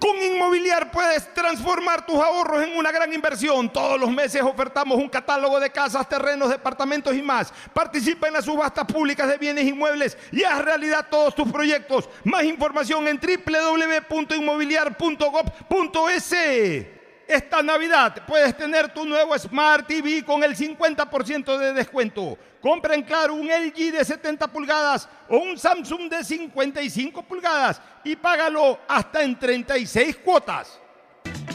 Con Inmobiliar puedes transformar tus ahorros en una gran inversión. Todos los meses ofertamos un catálogo de casas, terrenos, departamentos y más. Participa en las subastas públicas de bienes inmuebles y haz realidad todos tus proyectos. Más información en www.inmobiliar.gov.es. Esta Navidad puedes tener tu nuevo Smart TV con el 50% de descuento. Compra en Claro un LG de 70 pulgadas o un Samsung de 55 pulgadas y págalo hasta en 36 cuotas.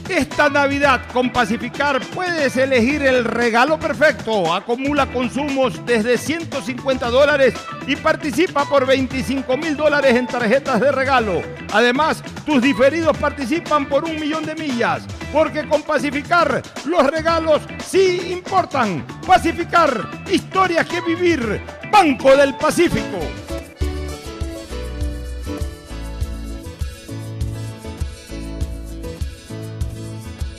Esta Navidad con Pacificar puedes elegir el regalo perfecto. Acumula consumos desde 150 dólares y participa por 25 mil dólares en tarjetas de regalo. Además, tus diferidos participan por un millón de millas. Porque con Pacificar los regalos sí importan. Pacificar, historias que vivir. Banco del Pacífico.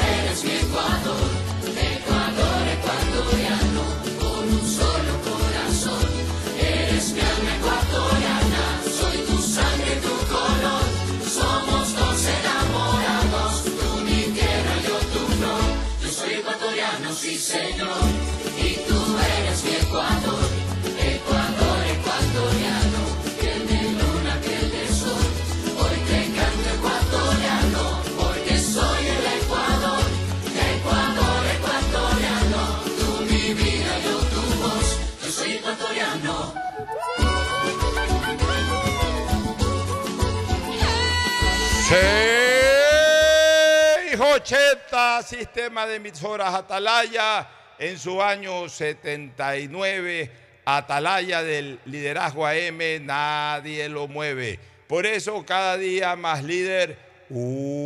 eres mi Ecuador, Ecuador ecuatoriano, 680 sistema de emisoras Atalaya en su año 79. Atalaya del liderazgo AM, nadie lo mueve. Por eso cada día más líder, una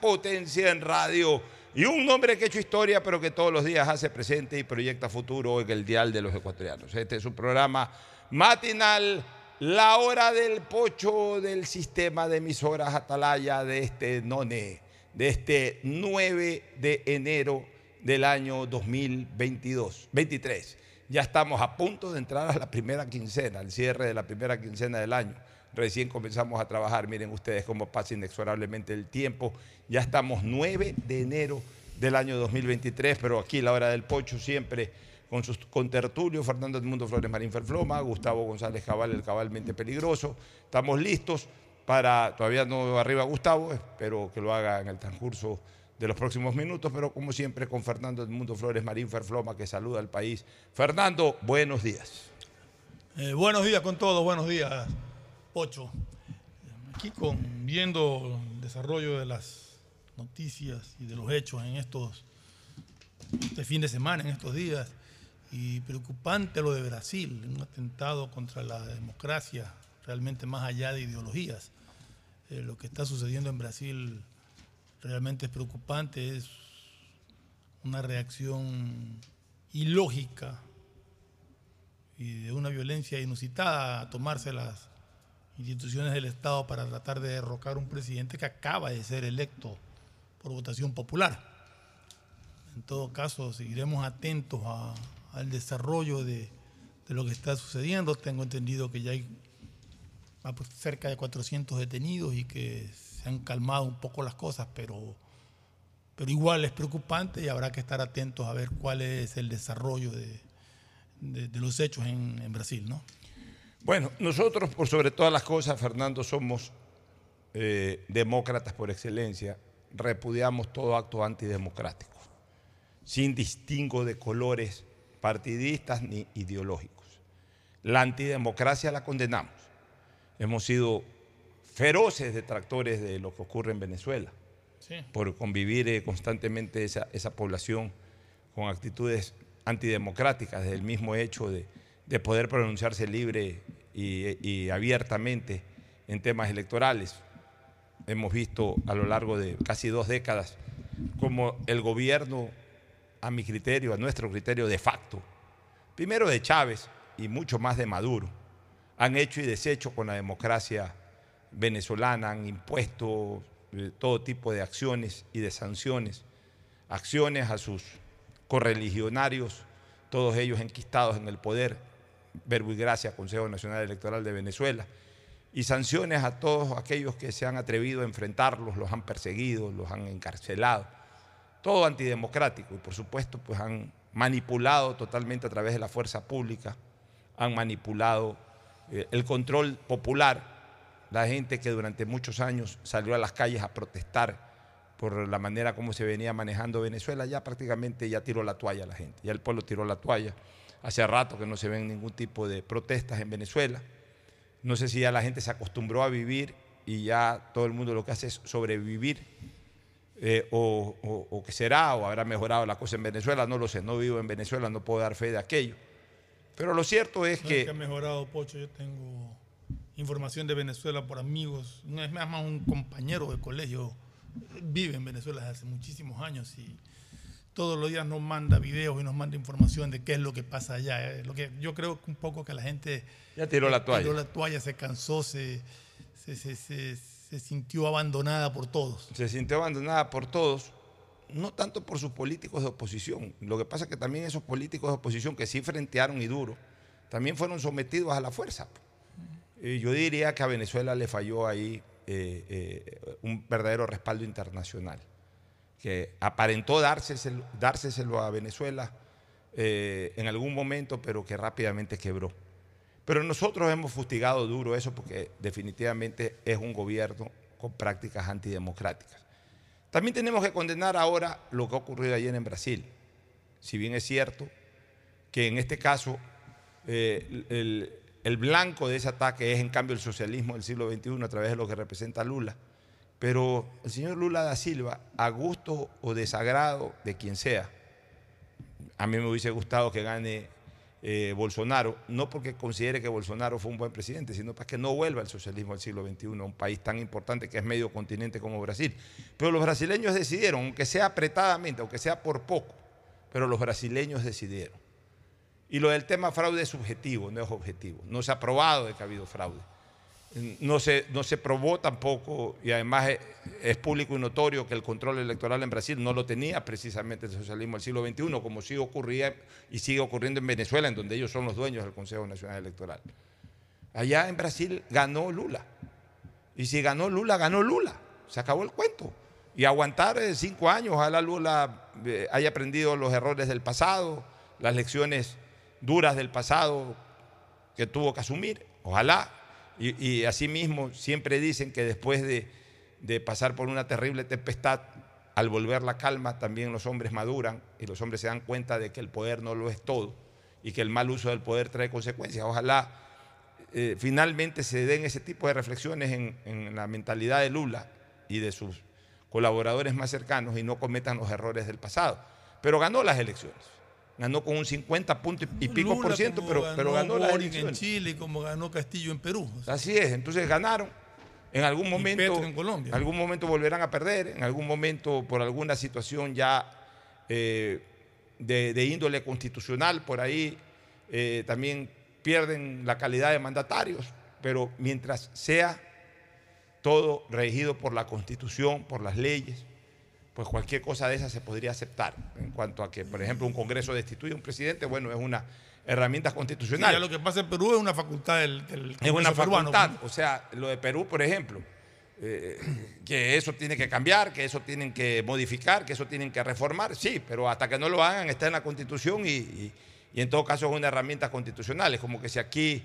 potencia en radio y un hombre que ha hecho historia, pero que todos los días hace presente y proyecta futuro en el dial de los ecuatorianos. Este es su programa matinal la hora del pocho del sistema de emisoras Atalaya de este NONE, de este 9 de enero del año 2022, 23. Ya estamos a punto de entrar a la primera quincena, al cierre de la primera quincena del año. Recién comenzamos a trabajar, miren ustedes cómo pasa inexorablemente el tiempo. Ya estamos 9 de enero del año 2023, pero aquí la hora del pocho siempre con sus contertulios, Fernando Edmundo Flores Marín Ferfloma, Gustavo González Cabal, el cabalmente peligroso. Estamos listos para, todavía no arriba Gustavo, espero que lo haga en el transcurso de los próximos minutos, pero como siempre con Fernando Edmundo Flores Marín Ferfloma, que saluda al país. Fernando, buenos días. Eh, buenos días con todos, buenos días, Pocho. Aquí con, viendo el desarrollo de las noticias y de los hechos en estos, este fin de semana, en estos días, y preocupante lo de Brasil, un atentado contra la democracia, realmente más allá de ideologías. Eh, lo que está sucediendo en Brasil realmente es preocupante, es una reacción ilógica y de una violencia inusitada a tomarse las instituciones del Estado para tratar de derrocar un presidente que acaba de ser electo por votación popular. En todo caso, seguiremos atentos a- al desarrollo de, lo que está sucediendo. Tengo entendido que ya hay cerca de 400 detenidos y que se han calmado un poco las cosas, pero, pero igual es preocupante y habrá que estar atentos a ver cuál es el desarrollo de, los hechos en, en Brasil, ¿no? Bueno, nosotros por sobre todas las cosas, Fernando, somos eh, demócratas por excelencia, repudiamos todo acto antidemocrático, sin distingo de colores partidistas ni ideológicos. La antidemocracia la condenamos. Hemos sido feroces detractores de lo que ocurre en Venezuela Sí. por convivir eh, constantemente esa, esa población con actitudes antidemocráticas, del mismo hecho de, de poder pronunciarse libre y, y abiertamente en temas electorales. Hemos visto a lo largo de casi dos décadas como el gobierno, a mi criterio, a nuestro criterio de facto, primero de Chávez y mucho más de Maduro, han hecho y deshecho con la democracia venezolana, han impuesto eh, todo tipo de acciones y de sanciones, acciones a sus correligionarios, todos ellos enquistados en el poder, verbo y gracia, Consejo Nacional Electoral de Venezuela, y sanciones a todos aquellos que se han atrevido a enfrentarlos, los han perseguido, los han encarcelado, todo antidemocrático y por supuesto pues han manipulado totalmente a través de la fuerza pública, han manipulado eh, el control popular, la gente que durante muchos años salió a las calles a protestar por la manera como se venía manejando Venezuela, ya prácticamente ya tiró la toalla la gente, ya el pueblo tiró la toalla. Hace rato que no se ven ningún tipo de protestas en Venezuela. No sé si ya la gente se acostumbró a vivir y ya todo el mundo lo que hace es sobrevivir eh, o, o- o que será o habrá mejorado la cosa en Venezuela, no lo sé, no vivo en Venezuela, no puedo dar fe de aquello. Pero lo cierto es No es que ha que mejorado, Pocho. Yo tengo información de Venezuela por amigos. No es más, más un compañero de colegio. Vive en Venezuela desde hace muchísimos años y todos los días nos manda videos y nos manda información de qué es lo que pasa allá. eh. Lo que yo creo que un poco que la gente Ya tiró la toalla. tiró la toalla, se cansó, se, se, se- se- se sintió abandonada por todos. se sintió abandonada por todos, no tanto por sus políticos de oposición. Lo que pasa es que también esos políticos de oposición que sí frentearon y duro, también fueron sometidos a la fuerza. Y yo diría que a Venezuela le falló ahí eh, eh, un verdadero respaldo internacional, que aparentó dárseselo a Venezuela eh, en algún momento, pero que rápidamente quebró. Pero nosotros hemos fustigado duro eso porque definitivamente es un gobierno con prácticas antidemocráticas. También tenemos que condenar ahora lo que ha ocurrido ayer en Brasil. Si bien es cierto que en este caso eh, el, el blanco de ese ataque es en cambio el socialismo del siglo XXI a través de lo que representa Lula, pero el señor Lula da Silva, a gusto o desagrado de quien sea, a mí me hubiese gustado que gane eh, Bolsonaro, no porque considere que Bolsonaro fue un buen presidente, sino para que no vuelva el socialismo del siglo XXI, un país tan importante que es medio continente como Brasil. Pero los brasileños decidieron, aunque sea apretadamente, aunque sea por poco, pero los brasileños decidieron. Y lo del tema fraude es subjetivo, no es objetivo. No se ha probado de que ha habido fraude. No se, no se probó tampoco, y además es, es público y notorio que el control electoral en Brasil no lo tenía precisamente el socialismo del siglo XXI, como sí ocurría y sigue ocurriendo en Venezuela, en donde ellos son los dueños del Consejo Nacional Electoral. Allá en Brasil ganó Lula. Y si ganó Lula, ganó Lula. Se acabó el cuento. Y aguantar eh, cinco años, ojalá Lula eh, haya aprendido los errores del pasado, las lecciones duras del pasado que tuvo que asumir, ojalá. Y, y asimismo siempre dicen que después de, pasar por una terrible tempestad, al volver la calma, también los hombres maduran y los hombres se dan cuenta de que el poder no lo es todo y que el mal uso del poder trae consecuencias. Ojalá eh, finalmente se den ese tipo de reflexiones en la mentalidad de Lula y de sus colaboradores más cercanos y no cometan los errores del pasado. Pero ganó las elecciones. Ganó con un 50 puntos y pico Lula, por ciento, pero, pero ganó las Boric en. Chile como ganó Castillo en Perú. O sea, Así es, entonces ganaron. En algún momento, en Colombia. algún momento volverán a perder, en algún momento por alguna situación ya eh, de, de índole constitucional por ahí eh, también pierden la calidad de mandatarios, pero mientras sea todo regido por la constitución, por las leyes, pues cualquier cosa de esa se podría aceptar. En cuanto a que, por ejemplo, un Congreso destituye a un presidente, bueno, es una herramienta sí, constitucional. ya lo que pasa en Perú es una facultad del, del Es una Congreso peruano, facultad. pues. O sea, lo de Perú, por ejemplo, eh, que eso tiene que cambiar, que eso tienen que modificar, que eso tienen que reformar, sí, pero hasta que no lo hagan está en la Constitución y, y- y en todo caso es una herramienta constitucional. Es como que si aquí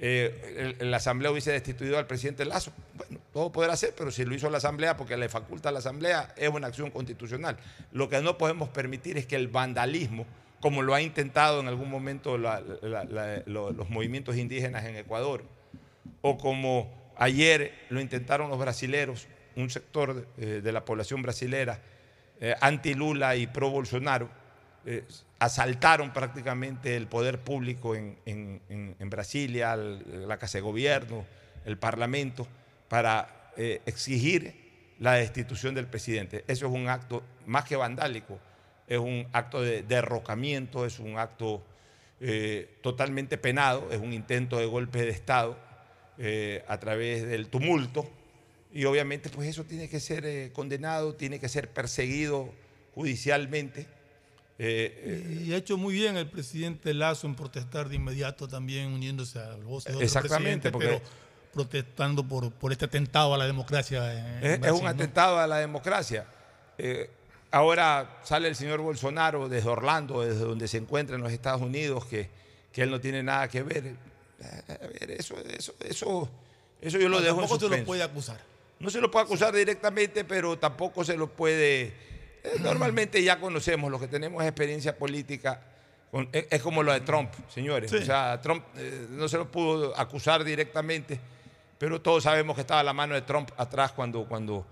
eh, la Asamblea hubiese destituido al presidente Lazo, bueno, todo podrá hacer, pero si lo hizo la Asamblea porque le faculta a la Asamblea, es una acción constitucional. Lo que no podemos permitir es que el vandalismo, como lo ha intentado en algún momento los movimientos indígenas en Ecuador, o como ayer lo intentaron los brasileros, un sector eh, de la población brasilera eh, anti-Lula y pro-Bolsonaro, eh, asaltaron prácticamente el poder público en, en- en- Brasilia, la Casa de Gobierno, el Parlamento, para eh, exigir la destitución del presidente. Eso es un acto más que vandálico, es un acto de derrocamiento, es un acto eh, totalmente penado, es un intento de golpe de Estado eh, a través del tumulto y obviamente pues eso tiene que ser condenado, tiene que ser perseguido judicialmente. Eh, Y ha hecho muy bien el presidente Lazo en protestar de inmediato también uniéndose a voces de Exactamente, porque- pero protestando por, por este atentado a la democracia. en- es, es Brasil, un ¿no? atentado a la democracia. Eh, ahora sale el señor Bolsonaro desde Orlando, desde donde se encuentra en los Estados Unidos, que, que él no tiene nada que ver. Eh, A ver, eso, eso, eso, eso yo lo No, dejo en tampoco se lo suspenso. puede acusar. No se lo puede acusar directamente, pero tampoco se lo puede... eh, normalmente ya conocemos, los que tenemos experiencia política, con- es, es como lo de Trump, señores. Sí. O sea, Trump eh, no se lo pudo acusar directamente, pero todos sabemos que estaba la mano de Trump atrás cuando... cuando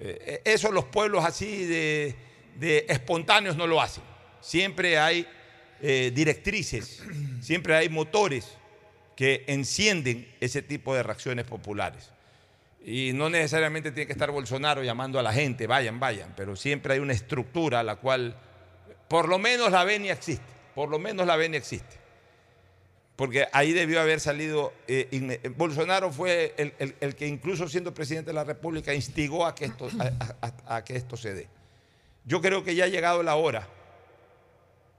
eh, eso los pueblos así de, de espontáneos no lo hacen. Siempre hay eh, directrices, siempre hay motores que encienden ese tipo de reacciones populares. Y no necesariamente tiene que estar Bolsonaro llamando a la gente, vayan, vayan, pero siempre hay una estructura a la cual por lo menos la venia existe, por lo menos la venia existe. Porque ahí debió haber salido, eh, eh, Bolsonaro fue el, el- que incluso siendo presidente de la República instigó a que esto, a- a- a que esto se dé. Yo creo que ya ha llegado la hora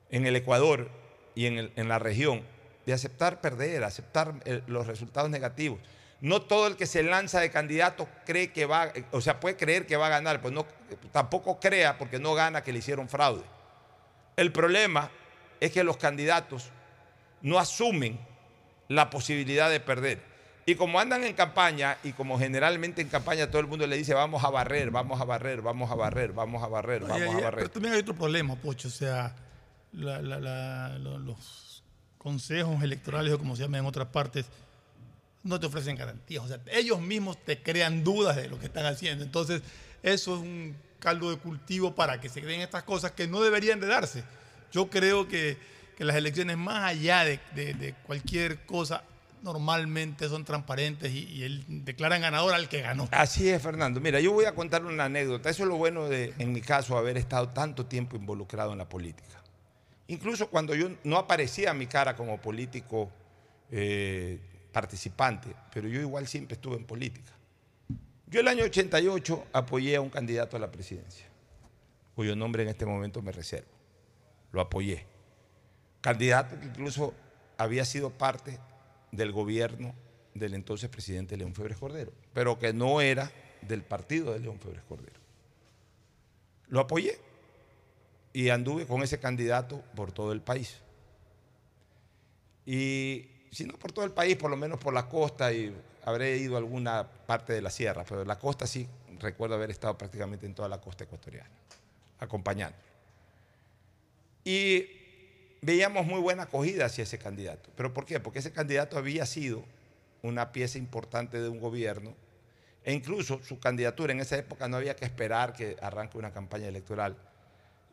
en el Ecuador y en, el- en la región de aceptar perder, aceptar eh, los resultados negativos. No todo el que se lanza de candidato cree que va, o sea, puede creer que va a ganar, pues no, tampoco crea porque no gana que le hicieron fraude. El problema es que los candidatos no asumen la posibilidad de perder. Y como andan en campaña, y como generalmente en campaña todo el mundo le dice, vamos a barrer, vamos a barrer, vamos a barrer, vamos a barrer, No, vamos y- a barrer. Pero también hay otro problema, Pocho. O sea, la- la- la- lo- los consejos electorales o como se llama en otras partes no te ofrecen garantías. O sea, ellos mismos te crean dudas de lo que están haciendo. Entonces, eso es un caldo de cultivo para que se den estas cosas que no deberían de darse. Yo creo que, que las elecciones, más allá de, de- cualquier cosa, normalmente son transparentes y, el- declaran ganador al que ganó. Así es, Fernando. Mira, yo voy a contar una anécdota. Eso es lo bueno de, en mi caso, haber estado tanto tiempo involucrado en la política. Incluso cuando yo no aparecía mi cara como político eh, participante, pero yo igual siempre estuve en política. Yo el año 88 apoyé a un candidato a la presidencia, cuyo nombre en este momento me reservo. Lo apoyé. Candidato que incluso había sido parte del gobierno del entonces presidente León Febres Cordero, pero que no era del partido de León Febres Cordero. Lo apoyé y anduve con ese candidato por todo el país. Y si no por todo el país, por lo menos por la costa y habré ido a alguna parte de la sierra, pero la costa sí recuerdo haber estado prácticamente en toda la costa ecuatoriana, acompañando. Y veíamos muy buena acogida hacia ese candidato. ¿Pero por qué? Porque ese candidato había sido una pieza importante de un gobierno e incluso su candidatura en esa época no había que esperar que arranque una campaña electoral.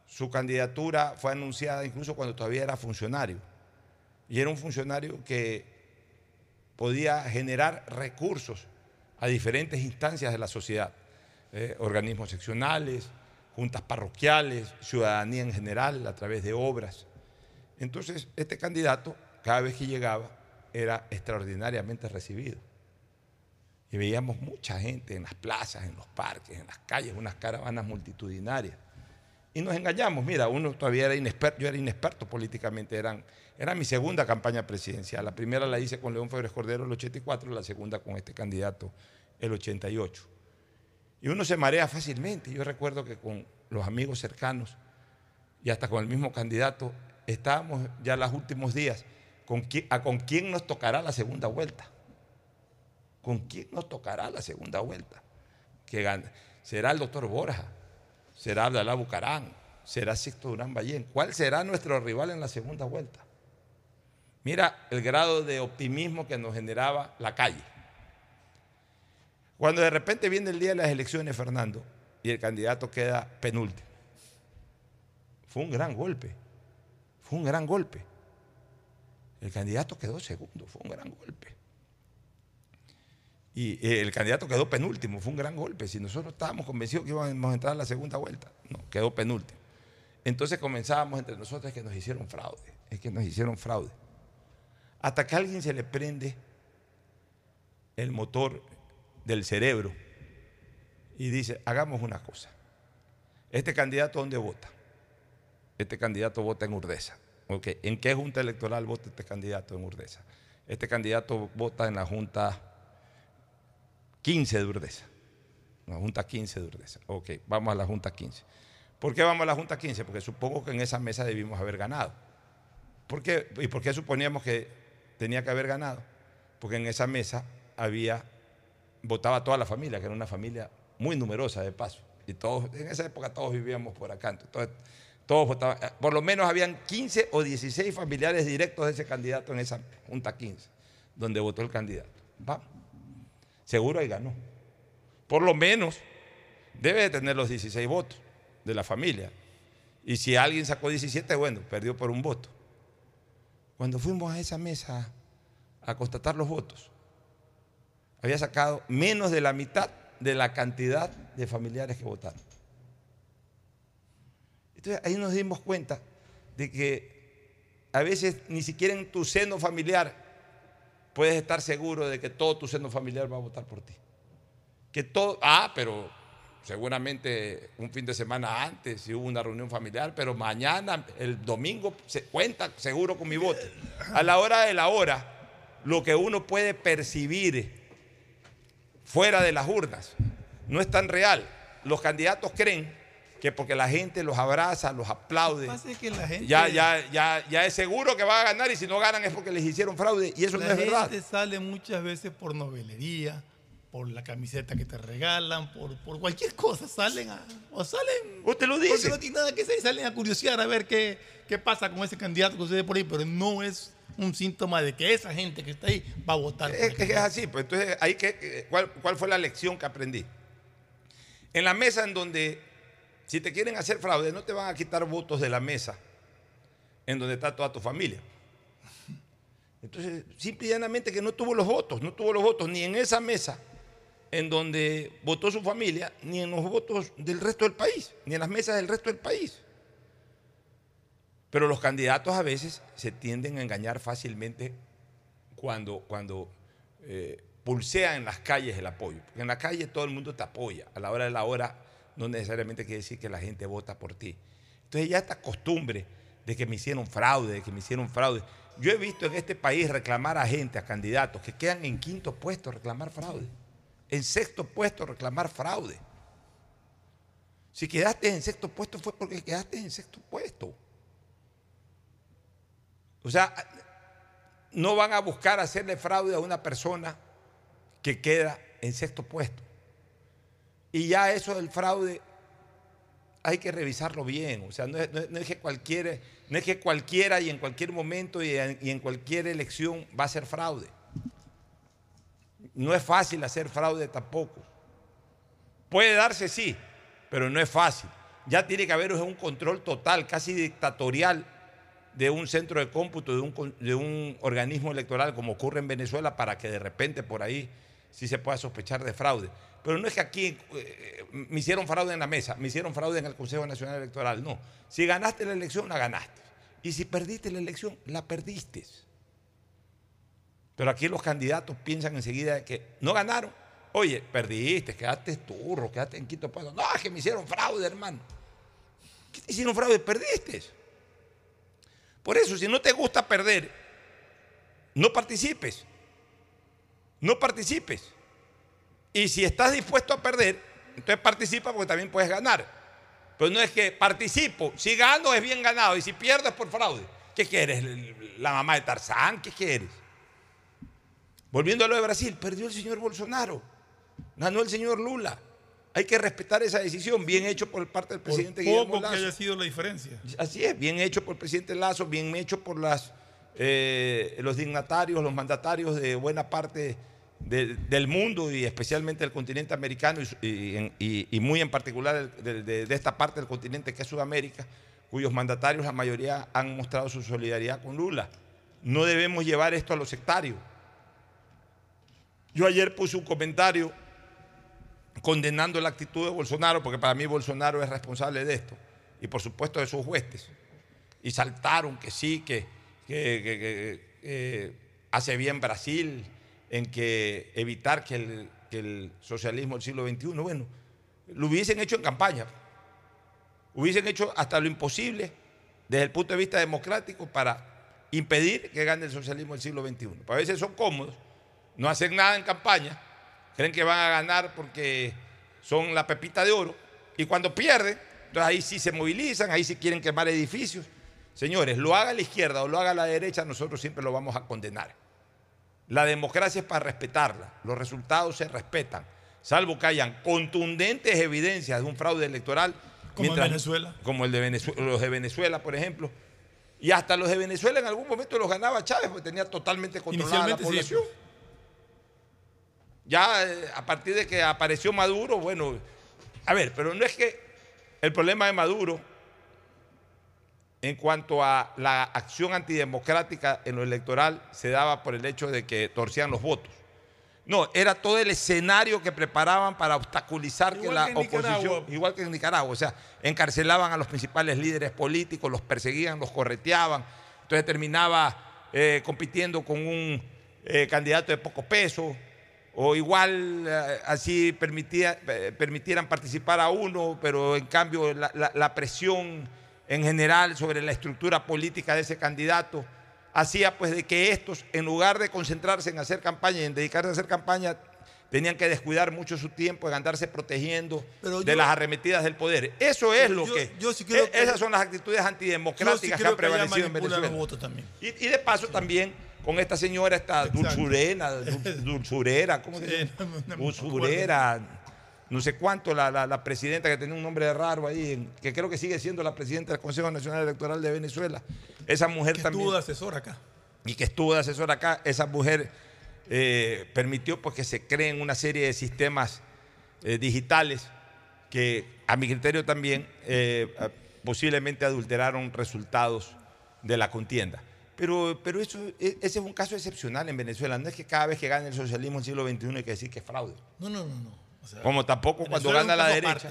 Su candidatura fue anunciada incluso cuando todavía era funcionario. Y era un funcionario que podía generar recursos a diferentes instancias de la sociedad, eh, organismos seccionales, juntas parroquiales, ciudadanía en general, a través de obras. Entonces, este candidato, cada vez que llegaba, era extraordinariamente recibido. Y veíamos mucha gente en las plazas, en los parques, en las calles, unas caravanas multitudinarias. Y nos engañamos, mira, uno todavía era inexperto, yo era inexperto políticamente, eran, era mi segunda campaña presidencial. La primera la hice con León Febres Cordero el 84, la segunda con este candidato el 88. Y uno se marea fácilmente. Yo recuerdo que con los amigos cercanos y hasta con el mismo candidato estábamos ya los últimos días con quién, nos tocará la segunda vuelta. ¿Con quién nos tocará la segunda vuelta? Que. ¿Será el doctor Borja? ¿Será Abdalá Bucarán? ¿Será Sixto Durán Ballén? ¿Cuál será nuestro rival en la segunda vuelta? Mira el grado de optimismo que nos generaba la calle. Cuando de repente viene el día de las elecciones, Fernando, y el candidato queda penúltimo. Fue un gran golpe. Fue un gran golpe. El candidato quedó segundo, fue un gran golpe. Y eh, el candidato quedó penúltimo, fue un gran golpe. Si nosotros estábamos convencidos que íbamos a entrar a la segunda vuelta, no, quedó penúltimo. Entonces comenzábamos entre nosotros que nos hicieron fraude, es que nos hicieron fraude. Hasta que a alguien se le prende el motor del cerebro y dice, hagamos una cosa. Este candidato, ¿dónde vota? Este candidato vota en Urdesa. Ok, ¿En qué junta electoral vota este candidato en Urdesa? Este candidato vota en la junta 15 de Urdesa. La junta 15 de Urdesa. Ok, vamos a la junta 15. ¿Por qué vamos a la junta 15? Porque supongo que en esa mesa debimos haber ganado. ¿Por qué? ¿Y por qué suponíamos que tenía que haber ganado? Porque en esa mesa había, votaba toda la familia, que era una familia muy numerosa de paso. Y todos, en esa época todos vivíamos por acá. Entonces, todos votaban, por lo menos habían 15 o 16 familiares directos de ese candidato en esa junta 15, donde votó el candidato. Vamos. Seguro ahí ganó. Por lo menos debe de tener los 16 votos de la familia. Y si alguien sacó 17, bueno, perdió por un voto. Cuando fuimos a esa mesa a constatar los votos, había sacado menos de la mitad de la cantidad de familiares que votaron. Entonces ahí nos dimos cuenta de que a veces ni siquiera en tu seno familiar puedes estar seguro de que todo tu seno familiar va a votar por ti. Que todo, ah, pero seguramente un fin de semana antes si hubo una reunión familiar, pero mañana, el domingo, se cuenta seguro con mi voto. A la hora de la hora, lo que uno puede percibir fuera de las urnas no es tan real. Los candidatos creen que porque la gente los abraza, los aplaude, Lo que pasa es que la gente, ya, ya, ya, ya es seguro que van a ganar y si no ganan es porque les hicieron fraude y eso la no es verdad. gente sale muchas veces por novelería, por la camiseta que te regalan, por, por cualquier cosa. Salen a, o salen Usted lo porque dice. no tiene nada que hacer y salen a curiosear a ver qué, qué pasa con ese candidato que sucede por ahí, pero no es un síntoma de que esa gente que está ahí va a votar. Es que es así, pues entonces hay que, ¿cuál, ¿cuál fue la lección que aprendí? En la mesa en donde, si te quieren hacer fraude, no te van a quitar votos de la mesa en donde está toda tu familia. Entonces, simple y llanamente que no tuvo los votos, no tuvo los votos ni en esa mesa en donde votó su familia, ni en los votos del resto del país, ni en las mesas del resto del país. Pero los candidatos a veces se tienden a engañar fácilmente cuando, cuando eh, pulsean en las calles el apoyo. Porque en la calle todo el mundo te apoya. A la hora de la hora no necesariamente quiere decir que la gente vota por ti. Entonces ya esta costumbre de que me hicieron fraude, de que me hicieron fraude. Yo he visto en este país reclamar a gente, a candidatos que quedan en quinto puesto reclamar fraude. En sexto puesto reclamar fraude. Si quedaste en sexto puesto fue porque quedaste en sexto puesto. O sea, no van a buscar hacerle fraude a una persona que queda en sexto puesto. Y ya eso del fraude hay que revisarlo bien. O sea, no es, que, cualquiera, no es que cualquiera y en cualquier momento y en, cualquier elección va a ser fraude. No es fácil hacer fraude tampoco. Puede darse, sí, pero no es fácil. Ya tiene que haber un control total, casi dictatorial, de un centro de cómputo, de un organismo electoral, como ocurre en Venezuela, para que de repente por ahí sí se pueda sospechar de fraude. Pero no es que aquí eh, me hicieron fraude en la mesa, me hicieron fraude en el Consejo Nacional Electoral. No. Si ganaste la elección, la ganaste. Y si perdiste la elección, la perdiste. Pero aquí los candidatos piensan enseguida que no ganaron. Oye, perdiste, quedaste turro, quedaste en quinto puesto. No, es que me hicieron fraude, hermano. ¿Qué te hicieron fraude? Perdiste. Por eso, si no te gusta perder, no participes. No participes. Y si estás dispuesto a perder, entonces participa porque también puedes ganar. Pero no es que participo, si gano es bien ganado y si pierdo es por fraude. ¿Qué quieres? ¿La mamá de Tarzán? ¿Qué quieres? Volviendo a lo de Brasil, perdió el señor Bolsonaro, ganó el señor Lula. Hay que respetar esa decisión, bien hecho por parte del Por presidente Guillermo poco que Lazo. haya sido la diferencia. Así es, bien hecho por el presidente Lazo, bien hecho por las, eh, los dignatarios, los mandatarios de buena parte de- del mundo y especialmente del continente americano y muy en particular de, esta parte del continente que es Sudamérica, cuyos mandatarios la mayoría han mostrado su solidaridad con Lula. No debemos llevar esto a los sectarios. Yo ayer puse un comentario condenando la actitud de Bolsonaro, porque para mí Bolsonaro es responsable de esto, y por supuesto de sus huestes. Y saltaron que sí, que, eh, hace bien Brasil en que evitar que el, socialismo del siglo XXI, bueno, lo hubiesen hecho en campaña, hubiesen hecho hasta lo imposible desde el punto de vista democrático para impedir que gane el socialismo del siglo XXI. Pues a veces son cómodos, no hacen nada en campaña, creen que van a ganar porque son la pepita de oro, y cuando pierden, entonces ahí sí se movilizan, ahí sí quieren quemar edificios. Señores, lo haga la izquierda o lo haga la derecha, nosotros siempre lo vamos a condenar. La democracia es para respetarla, los resultados se respetan, salvo que hayan contundentes evidencias de un fraude electoral. Como en Venezuela. Como el de Venezuela, los de Venezuela, por ejemplo. Y hasta los de Venezuela en algún momento los ganaba Chávez porque tenía totalmente controlada la sí. población. Ya eh, a partir de que apareció Maduro, bueno, a ver, pero no es que el problema de Maduro en cuanto a la acción antidemocrática en lo electoral se daba por el hecho de que torcían los votos. No, era todo el escenario que preparaban para obstaculizar que la que oposición, Nicaragua. igual que en Nicaragua, o sea, encarcelaban a los principales líderes políticos, los perseguían, los correteaban, entonces terminaba eh, compitiendo con un eh, candidato de poco peso, o igual eh, así permitía, permitieran participar a uno, pero en cambio la, la- la presión en general sobre la estructura política de ese candidato hacía pues de que estos, en lugar de concentrarse en hacer campaña y en dedicarse a hacer campaña, tenían que descuidar mucho su tiempo en andarse protegiendo Pero de yo- las arremetidas del poder. Eso es lo Yo- que... yo sí creo e- que- esas son las actitudes sí antidemocráticas que han que prevalecido en Venezuela. Y, y de paso también con esta señora, esta Exacto. dulzurena, dul- dulzurera, ¿cómo se llama? no Dulzurera, no sé cuánto, la, la- la presidenta que tenía un nombre raro ahí, que creo que sigue siendo la presidenta del Consejo Nacional Electoral de Venezuela. Esa mujer Que también estuvo de asesor acá. y que estuvo de asesor acá, esa mujer eh, permitió pues, que se creen una serie de sistemas eh, digitales que a mi criterio también eh, posiblemente adulteraron resultados de la contienda. Pero, pero eso, e- ese es un caso excepcional en Venezuela. No es que cada vez que gane el socialismo en el siglo XXI hay que decir que es fraude. No, no, no. no. O sea, Como tampoco cuando gana la derecha.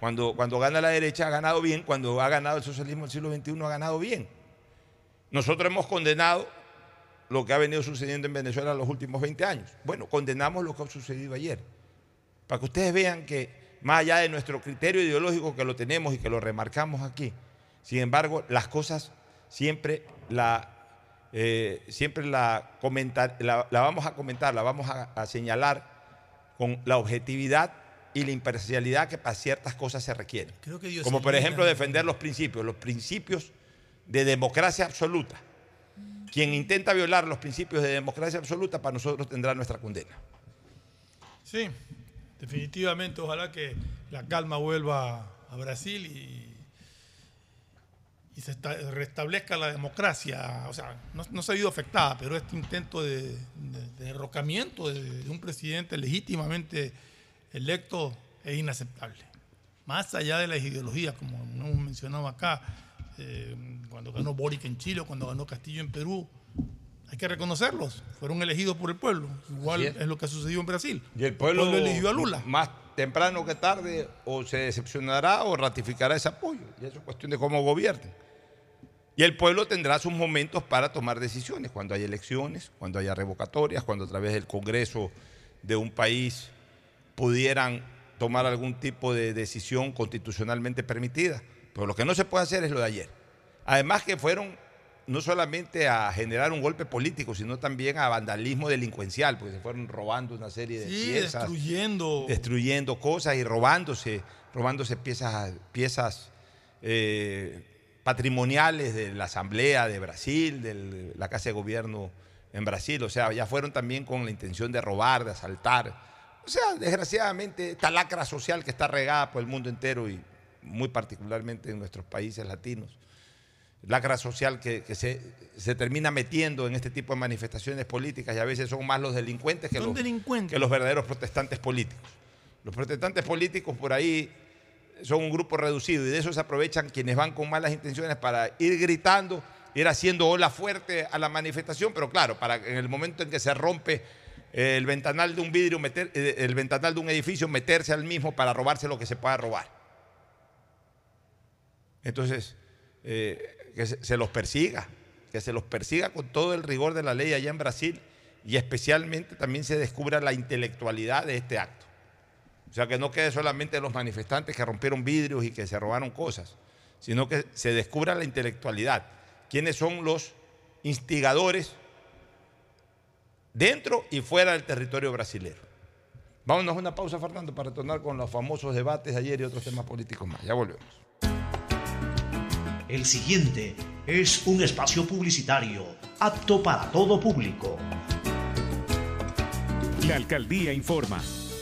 Cuando, cuando gana la derecha ha ganado bien, cuando ha ganado el socialismo del siglo XXI ha ganado bien. Nosotros hemos condenado lo que ha venido sucediendo en Venezuela en los últimos 20 años. Bueno, condenamos lo que ha sucedido ayer. Para que ustedes vean que más allá de nuestro criterio ideológico que lo tenemos y que lo remarcamos aquí, sin embargo, las cosas siempre la, eh, siempre la, comentar, la, la vamos a comentar, la vamos a, a señalar con la objetividad y la imparcialidad que para ciertas cosas se requieren. Creo que Dios Como por ejemplo defender los principios, los principios de democracia absoluta. Quien intenta violar los principios de democracia absoluta para nosotros tendrá nuestra condena. Sí, definitivamente. Ojalá que la calma vuelva a Brasil y, y se esta- restablezca la democracia. O sea, no, no se ha ido afectada, pero este intento de, de- de derrocamiento de, de un presidente legítimamente electo es inaceptable. Más allá de las ideologías, como hemos mencionado acá, eh, cuando ganó Boric en Chile, o cuando ganó Castillo en Perú, hay que reconocerlos. Fueron elegidos por el pueblo. Igual es. es. lo que ha sucedido en Brasil. Y el pueblo, eligió a Lula. más temprano que tarde o se decepcionará o ratificará ese apoyo. Y eso es cuestión de cómo gobiernen. Y el pueblo tendrá sus momentos para tomar decisiones, cuando haya elecciones, cuando haya revocatorias, cuando a través del Congreso de un país pudieran tomar algún tipo de decisión constitucionalmente permitida. Pero lo que no se puede hacer es lo de ayer. Además que fueron no solamente a generar un golpe político, sino también a vandalismo delincuencial, porque se fueron robando una serie de Sí, piezas destruyendo. destruyendo cosas y robándose, robándose piezas, piezas eh, patrimoniales de la Asamblea de Brasil, de la Casa de Gobierno en Brasil. O sea, ya fueron también con la intención de robar, de asaltar. O sea, desgraciadamente, esta lacra social que está regada por el mundo entero y muy particularmente en nuestros países latinos, lacra social que, que se, se termina metiendo en este tipo de manifestaciones políticas y a veces son más los delincuentes que los, delincuentes. que los verdaderos protestantes políticos. Los protestantes políticos por ahí son un grupo reducido y de eso se aprovechan quienes van con malas intenciones para ir gritando, ir haciendo ola fuerte a la manifestación, pero claro, para en el momento en que se rompe el ventanal de un vidrio, eh, el ventanal de un edificio, meterse al mismo para robarse lo que se pueda robar. Entonces, eh, que se los persiga, que se los persiga con todo el rigor de la ley allá en Brasil y especialmente también se descubra la intelectualidad de este acto. O sea, que no quede solamente los manifestantes que rompieron vidrios y que se robaron cosas, sino que se descubra la intelectualidad. ¿Quiénes son los instigadores dentro y fuera del territorio brasileño? Vámonos a una pausa, Fernando, para retornar con los famosos debates de ayer y otros temas políticos más. Ya volvemos. El siguiente es un espacio publicitario apto para todo público. La alcaldía informa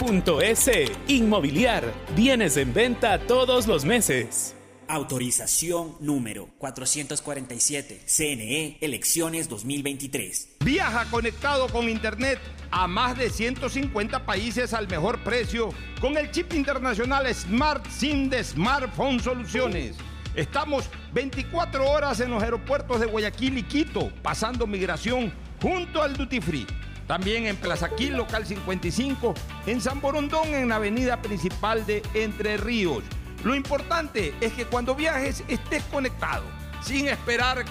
www.inmobiliariapublica.es. Inmobiliar. Bienes en venta todos los meses. Autorización número 447. CNE, elecciones 2023. Viaja conectado con Internet a más de 150 países al mejor precio con el chip internacional Smart SIM de Smartphone Soluciones. Estamos 24 horas en los aeropuertos de Guayaquil y Quito, pasando migración junto al Duty Free. También en Plaza local 55, en San Borondón, en la avenida principal de Entre Ríos. Lo importante es que cuando viajes estés conectado, sin esperar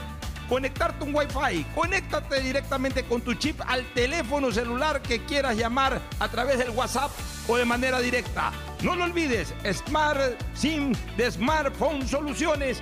conectarte un Wi-Fi. Conéctate directamente con tu chip al teléfono celular que quieras llamar a través del WhatsApp o de manera directa. No lo olvides, Smart SIM de Smartphone Soluciones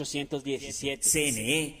1817. CNE,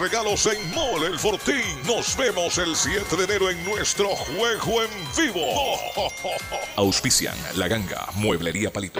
regalos en Mole el Fortín. Nos vemos el 7 de enero en nuestro juego en vivo. Auspician La Ganga, Mueblería Palito.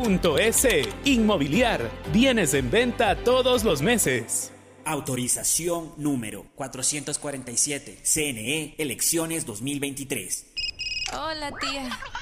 Inmobiliar, bienes en venta todos los meses. Autorización número 447. CNE, elecciones 2023. Hola, tía.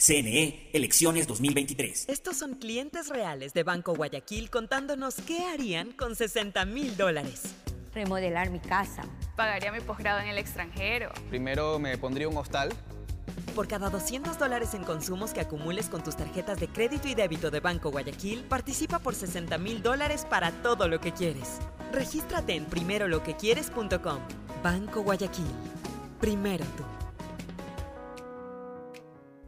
CNE, elecciones 2023. Estos son clientes reales de Banco Guayaquil contándonos qué harían con 60 mil dólares. Remodelar mi casa. Pagaría mi posgrado en el extranjero. Primero me pondría un hostal. Por cada 200 dólares en consumos que acumules con tus tarjetas de crédito y débito de Banco Guayaquil, participa por 60 mil dólares para todo lo que quieres. Regístrate en primeroloquequieres.com. Banco Guayaquil. Primero tú.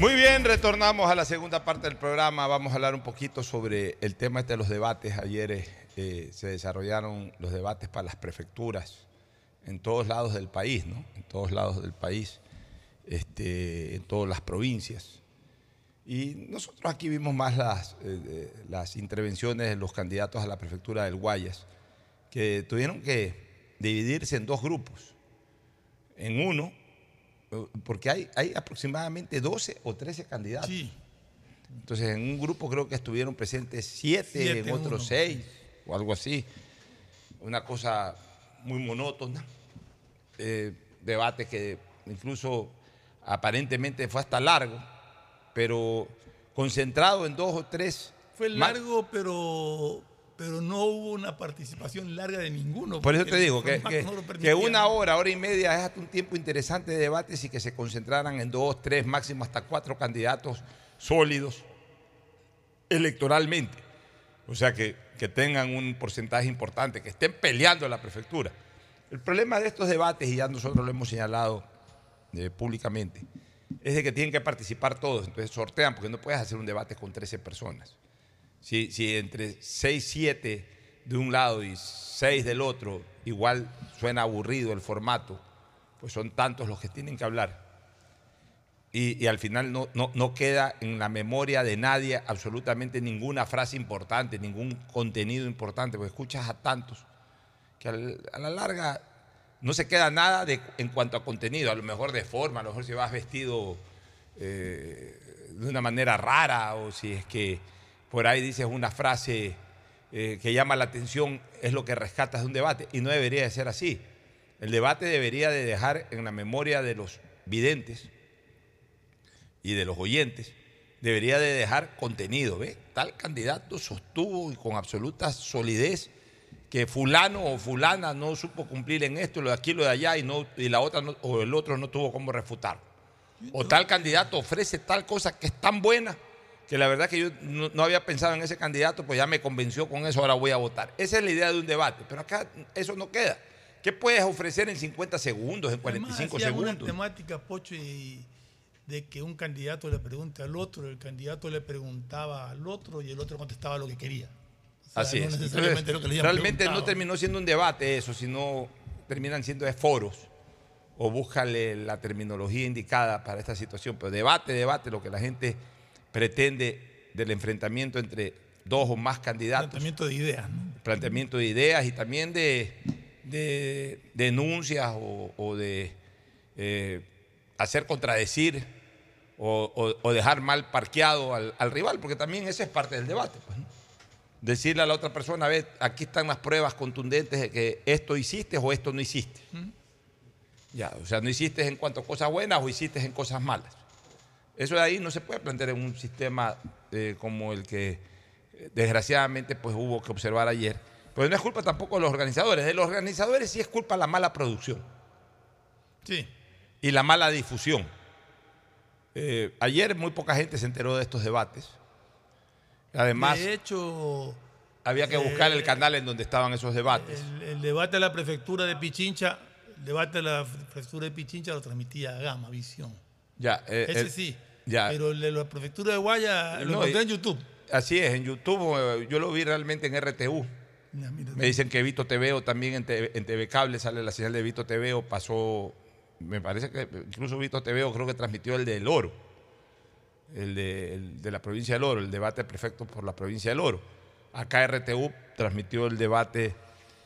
Muy bien, retornamos a la segunda parte del programa. Vamos a hablar un poquito sobre el tema este de los debates. Ayer eh, se desarrollaron los debates para las prefecturas en todos lados del país, ¿no? En todos lados del país, este, en todas las provincias. Y nosotros aquí vimos más las, eh, las intervenciones de los candidatos a la prefectura del Guayas, que tuvieron que dividirse en dos grupos. En uno, porque hay, hay aproximadamente 12 o 13 candidatos. Entonces, en un grupo creo que estuvieron presentes 7, en otro 6 o algo así. Una cosa muy monótona. Eh, debate que incluso aparentemente fue hasta largo, pero concentrado en dos o tres. Fue largo, pero, pero no hubo una participación larga de ninguno. Por eso te digo que, no una hora, hora y media es hasta un tiempo interesante de debates y que se concentraran en dos, tres, máximo hasta cuatro candidatos sólidos electoralmente. O sea, que, que tengan un porcentaje importante, que estén peleando la prefectura. El problema de estos debates, y ya nosotros lo hemos señalado eh, públicamente, es de que tienen que participar todos. Entonces sortean, porque no puedes hacer un debate con 13 personas. Si, entre 6, 7 de un lado y 6 del otro, igual suena aburrido el formato, pues son tantos los que tienen que hablar. Y, al final no, no- queda en la memoria de nadie absolutamente ninguna frase importante, ningún contenido importante, porque escuchas a tantos que a la larga no se queda nada de, en cuanto a contenido, a lo mejor de forma, a lo mejor si vas vestido eh, de una manera rara o si es que por ahí dices una frase eh, que llama la atención, es lo que rescatas de un debate y no debería de ser así. El debate debería de dejar en la memoria de los videntes y de los oyentes, debería de dejar contenido. ¿ve? Tal candidato sostuvo y con absoluta solidez que fulano o fulana no supo cumplir en esto, lo de aquí, lo de allá, y, no, y la otra no- o el otro no tuvo cómo refutar. O tal candidato ofrece tal cosa que es tan buena que la verdad que yo no, no había pensado en ese candidato, pues ya me convenció con eso, ahora voy a votar. Esa es la idea de un debate, pero acá eso no queda. ¿Qué puedes ofrecer en 50 segundos, en 45 Además, hacían una segundos? temática, Pocho, y de que un candidato le pregunte al otro, el candidato le preguntaba al otro y el otro contestaba lo que quería. O sea, Así no es. Entonces, lo que le realmente no terminó siendo un debate eso, sino terminan siendo de foros. O búscale la terminología indicada para esta situación. Pero debate, debate, lo que la gente pretende del enfrentamiento entre dos o más candidatos. Planteamiento de ideas, ¿no? Planteamiento de ideas y también de, de denuncias o, o de eh, hacer contradecir o, o- o dejar mal parqueado al, al rival, porque también ese es parte del debate. pues, ¿no? Decirle a la otra persona, ve, aquí están las pruebas contundentes de que esto hiciste o esto no hiciste. Ya, o sea, no hiciste en cuanto a cosas buenas o hiciste en cosas malas. Eso de ahí no se puede plantear en un sistema eh, como el que eh, desgraciadamente pues hubo que observar ayer. Pero no es culpa tampoco de los organizadores. De los organizadores sí es culpa la mala producción. Sí. Y la mala difusión. Eh, ayer muy poca gente se enteró de estos debates. Además, de hecho, había que buscar el canal en donde estaban esos debates. el, el debate de la prefectura de Pichincha, el debate de la prefectura de Pichincha lo transmitía Gama, Visión. Ya, eh, Ese el- sí. Ya. Pero el de la prefectura de Guaya lo No, encontré en YouTube. Así es, en YouTube eh, yo lo vi realmente en RTU. Ya, Me dicen que Vito TVO también en TV, en TV Cable sale la señal de Vito TVO, pasó, me parece que incluso Vito TVO creo que transmitió el del Oro, el de, el de la provincia del Oro, el debate perfecto por la provincia del Oro. Acá RTU transmitió el debate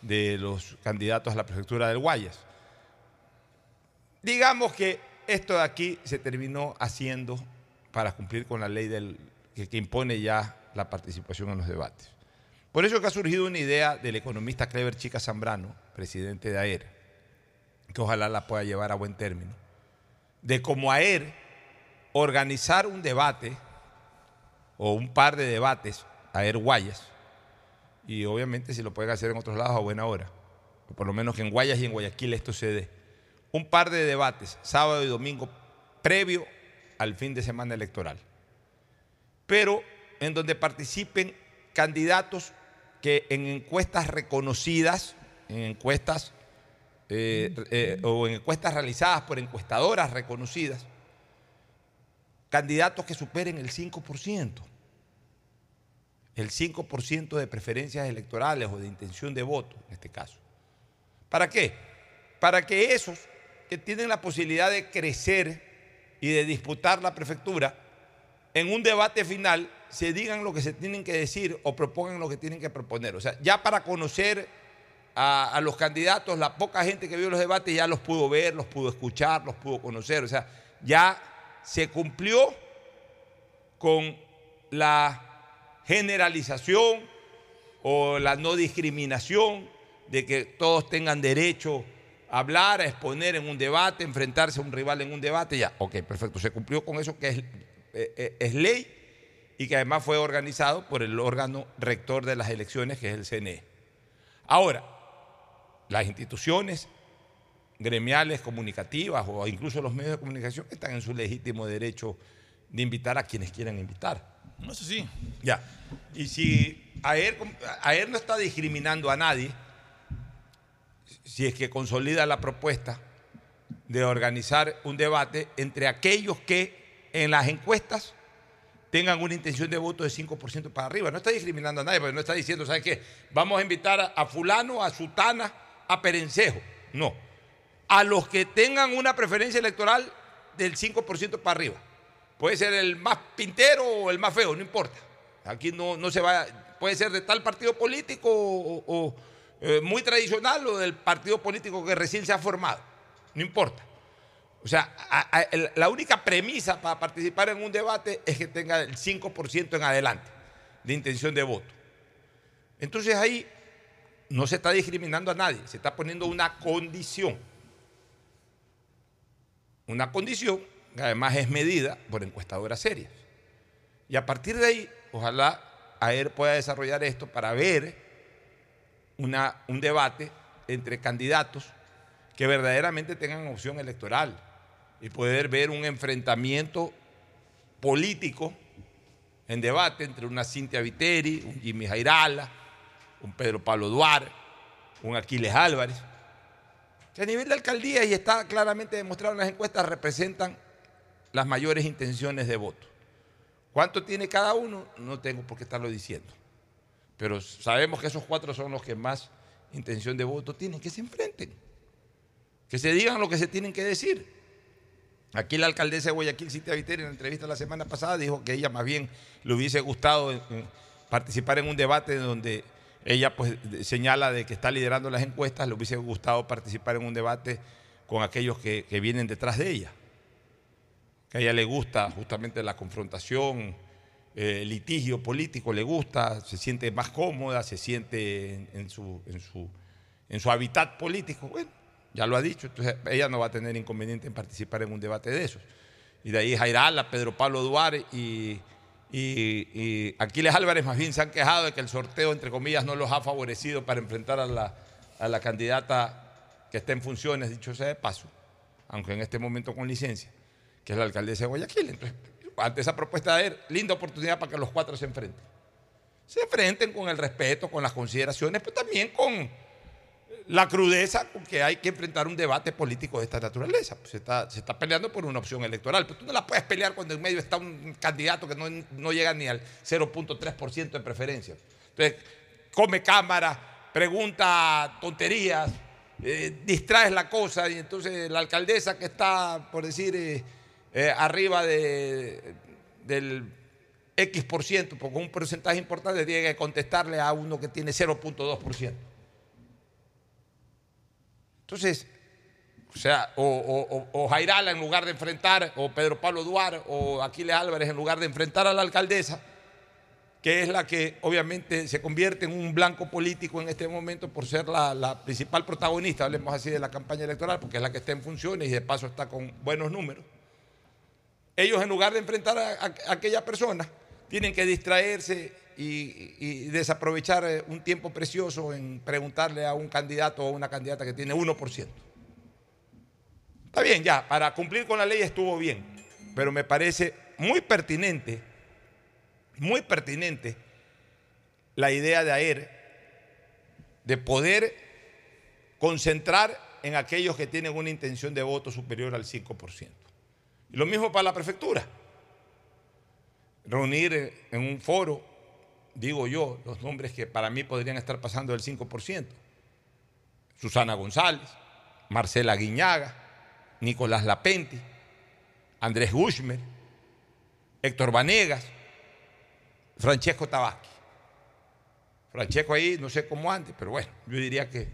de los candidatos a la prefectura del Guayas. Digamos que esto de aquí se terminó haciendo para cumplir con la ley del, que, impone ya la participación en los debates. Por eso que ha surgido una idea del economista Clever Chica Zambrano, presidente de AER, que ojalá la pueda llevar a buen término, de como AER organizar un debate o un par de debates, AER Guayas, y obviamente si lo pueden hacer en otros lados a buena hora, por lo menos que en Guayas y en Guayaquil esto se dé, un par de debates, sábado y domingo, previo al fin de semana electoral, pero en donde participen candidatos que en encuestas reconocidas, en encuestas eh, eh, o en encuestas realizadas por encuestadoras reconocidas, candidatos que superen el 5%, el 5% de preferencias electorales o de intención de voto, en este caso. ¿Para qué? Para que esos que tienen la posibilidad de crecer y de disputar la prefectura, en un debate final se digan lo que se tienen que decir o propongan lo que tienen que proponer. O sea, ya para conocer a, los candidatos, la poca gente que vio los debates ya los pudo ver, los pudo escuchar, los pudo conocer. O sea, ya se cumplió con la generalización o la no discriminación de que todos tengan derecho hablar, a exponer en un debate, enfrentarse a un rival en un debate. Ya, ok, perfecto, se cumplió con eso que es, eh, eh, es ley y que además fue organizado por el órgano rector de las elecciones, que es el CNE. Ahora, las instituciones gremiales, comunicativas o incluso los medios de comunicación están en su legítimo derecho de invitar a quienes quieran invitar. No sé si. Ya. Y si AER, AER no está discriminando a nadie, si es que consolida la propuesta de organizar un debate entre aquellos que en las encuestas tengan una intención de voto de 5% para arriba. No está discriminando a nadie, porque no está diciendo, ¿sabes qué? Vamos a invitar a, fulano, a sutana, a perencejo. No. A los que tengan una preferencia electoral del 5% para arriba. Puede ser el más pintero o el más feo, no importa. Aquí no, no se va, puede ser de tal partido político o, eh, muy tradicional o del partido político que recién se ha formado. No importa. O sea, la única premisa para participar en un debate es que tenga el 5% en adelante de intención de voto. Entonces ahí no se está discriminando a nadie, se está poniendo una condición. Una condición que además es medida por encuestadoras serias. Y a partir de ahí, ojalá AER pueda desarrollar esto para ver un debate entre candidatos que verdaderamente tengan opción electoral y poder ver un enfrentamiento político en debate entre una Cintia Viteri, un Jimmy Jairala, un Pedro Pablo Duarte, un Aquiles Álvarez, que a nivel de alcaldía, y está claramente demostrado en las encuestas, representan las mayores intenciones de voto. ¿Cuánto tiene cada uno? No tengo por qué estarlo diciendo. Pero sabemos que esos cuatro son los que más intención de voto tienen, que se enfrenten, que se digan lo que se tienen que decir. Aquí la alcaldesa de Guayaquil, Cintia Viteri, en la entrevista la semana pasada, dijo que ella más bien le hubiese gustado participar en un debate donde ella pues señala de que está liderando las encuestas, le hubiese gustado participar en un debate con aquellos que vienen detrás de ella que a ella le gusta justamente la confrontación, eh, litigio político, le gusta, se siente más cómoda, se siente en, su, en, su, en su hábitat político. Bueno, ya lo ha dicho, entonces ella no va a tener inconveniente en participar en un debate de esos. Y de ahí Jairala, Pedro Pablo Duarte y, y, Aquiles Álvarez más bien se han quejado de que el sorteo, entre comillas, no los ha favorecido para enfrentar a la, a la candidata que está en funciones, dicho sea de paso, aunque en este momento con licencia que es la alcaldesa de Guayaquil. Entonces, ante esa propuesta de él, linda oportunidad para que los cuatro se enfrenten. Se enfrenten con el respeto, con las consideraciones, pero también con la crudeza con que hay que enfrentar un debate político de esta naturaleza. Pues se, está, se está peleando por una opción electoral, pero tú no la puedes pelear cuando en medio está un candidato que no, llega ni al 0.3% de preferencia. Entonces, come cámara, pregunta tonterías, eh, distraes la cosa y entonces la alcaldesa que está, por decir... Eh, eh, arriba de, del X por ciento, porque un porcentaje importante tiene que contestarle a uno que tiene 0.2%. Entonces, o sea, o, Jairala en lugar de enfrentar, o Pedro Pablo Duarte, o Aquiles Álvarez en lugar de enfrentar a la alcaldesa, que es la que obviamente se convierte en un blanco político en este momento por ser la, la principal protagonista, hablemos así de la campaña electoral, porque es la que está en funciones y de paso está con buenos números ellos en lugar de enfrentar a, aquella persona, tienen que distraerse y, desaprovechar eh, un tiempo precioso en preguntarle a un candidato o a una candidata que tiene 1%. Está bien, ya, para cumplir con la ley estuvo bien, pero me parece muy pertinente, muy pertinente la idea de AER de poder concentrar en aquellos que tienen una intención de voto superior al 5%. Y lo mismo para la prefectura. Reunir en un foro, digo yo, los nombres que para mí podrían estar pasando del 5%. Susana González, Marcela Guiñaga, Nicolás Lapenti, Andrés Gushmer, Héctor Vanegas, Francesco Tabasqui. Francesco ahí, no sé cómo antes, pero bueno, yo diría que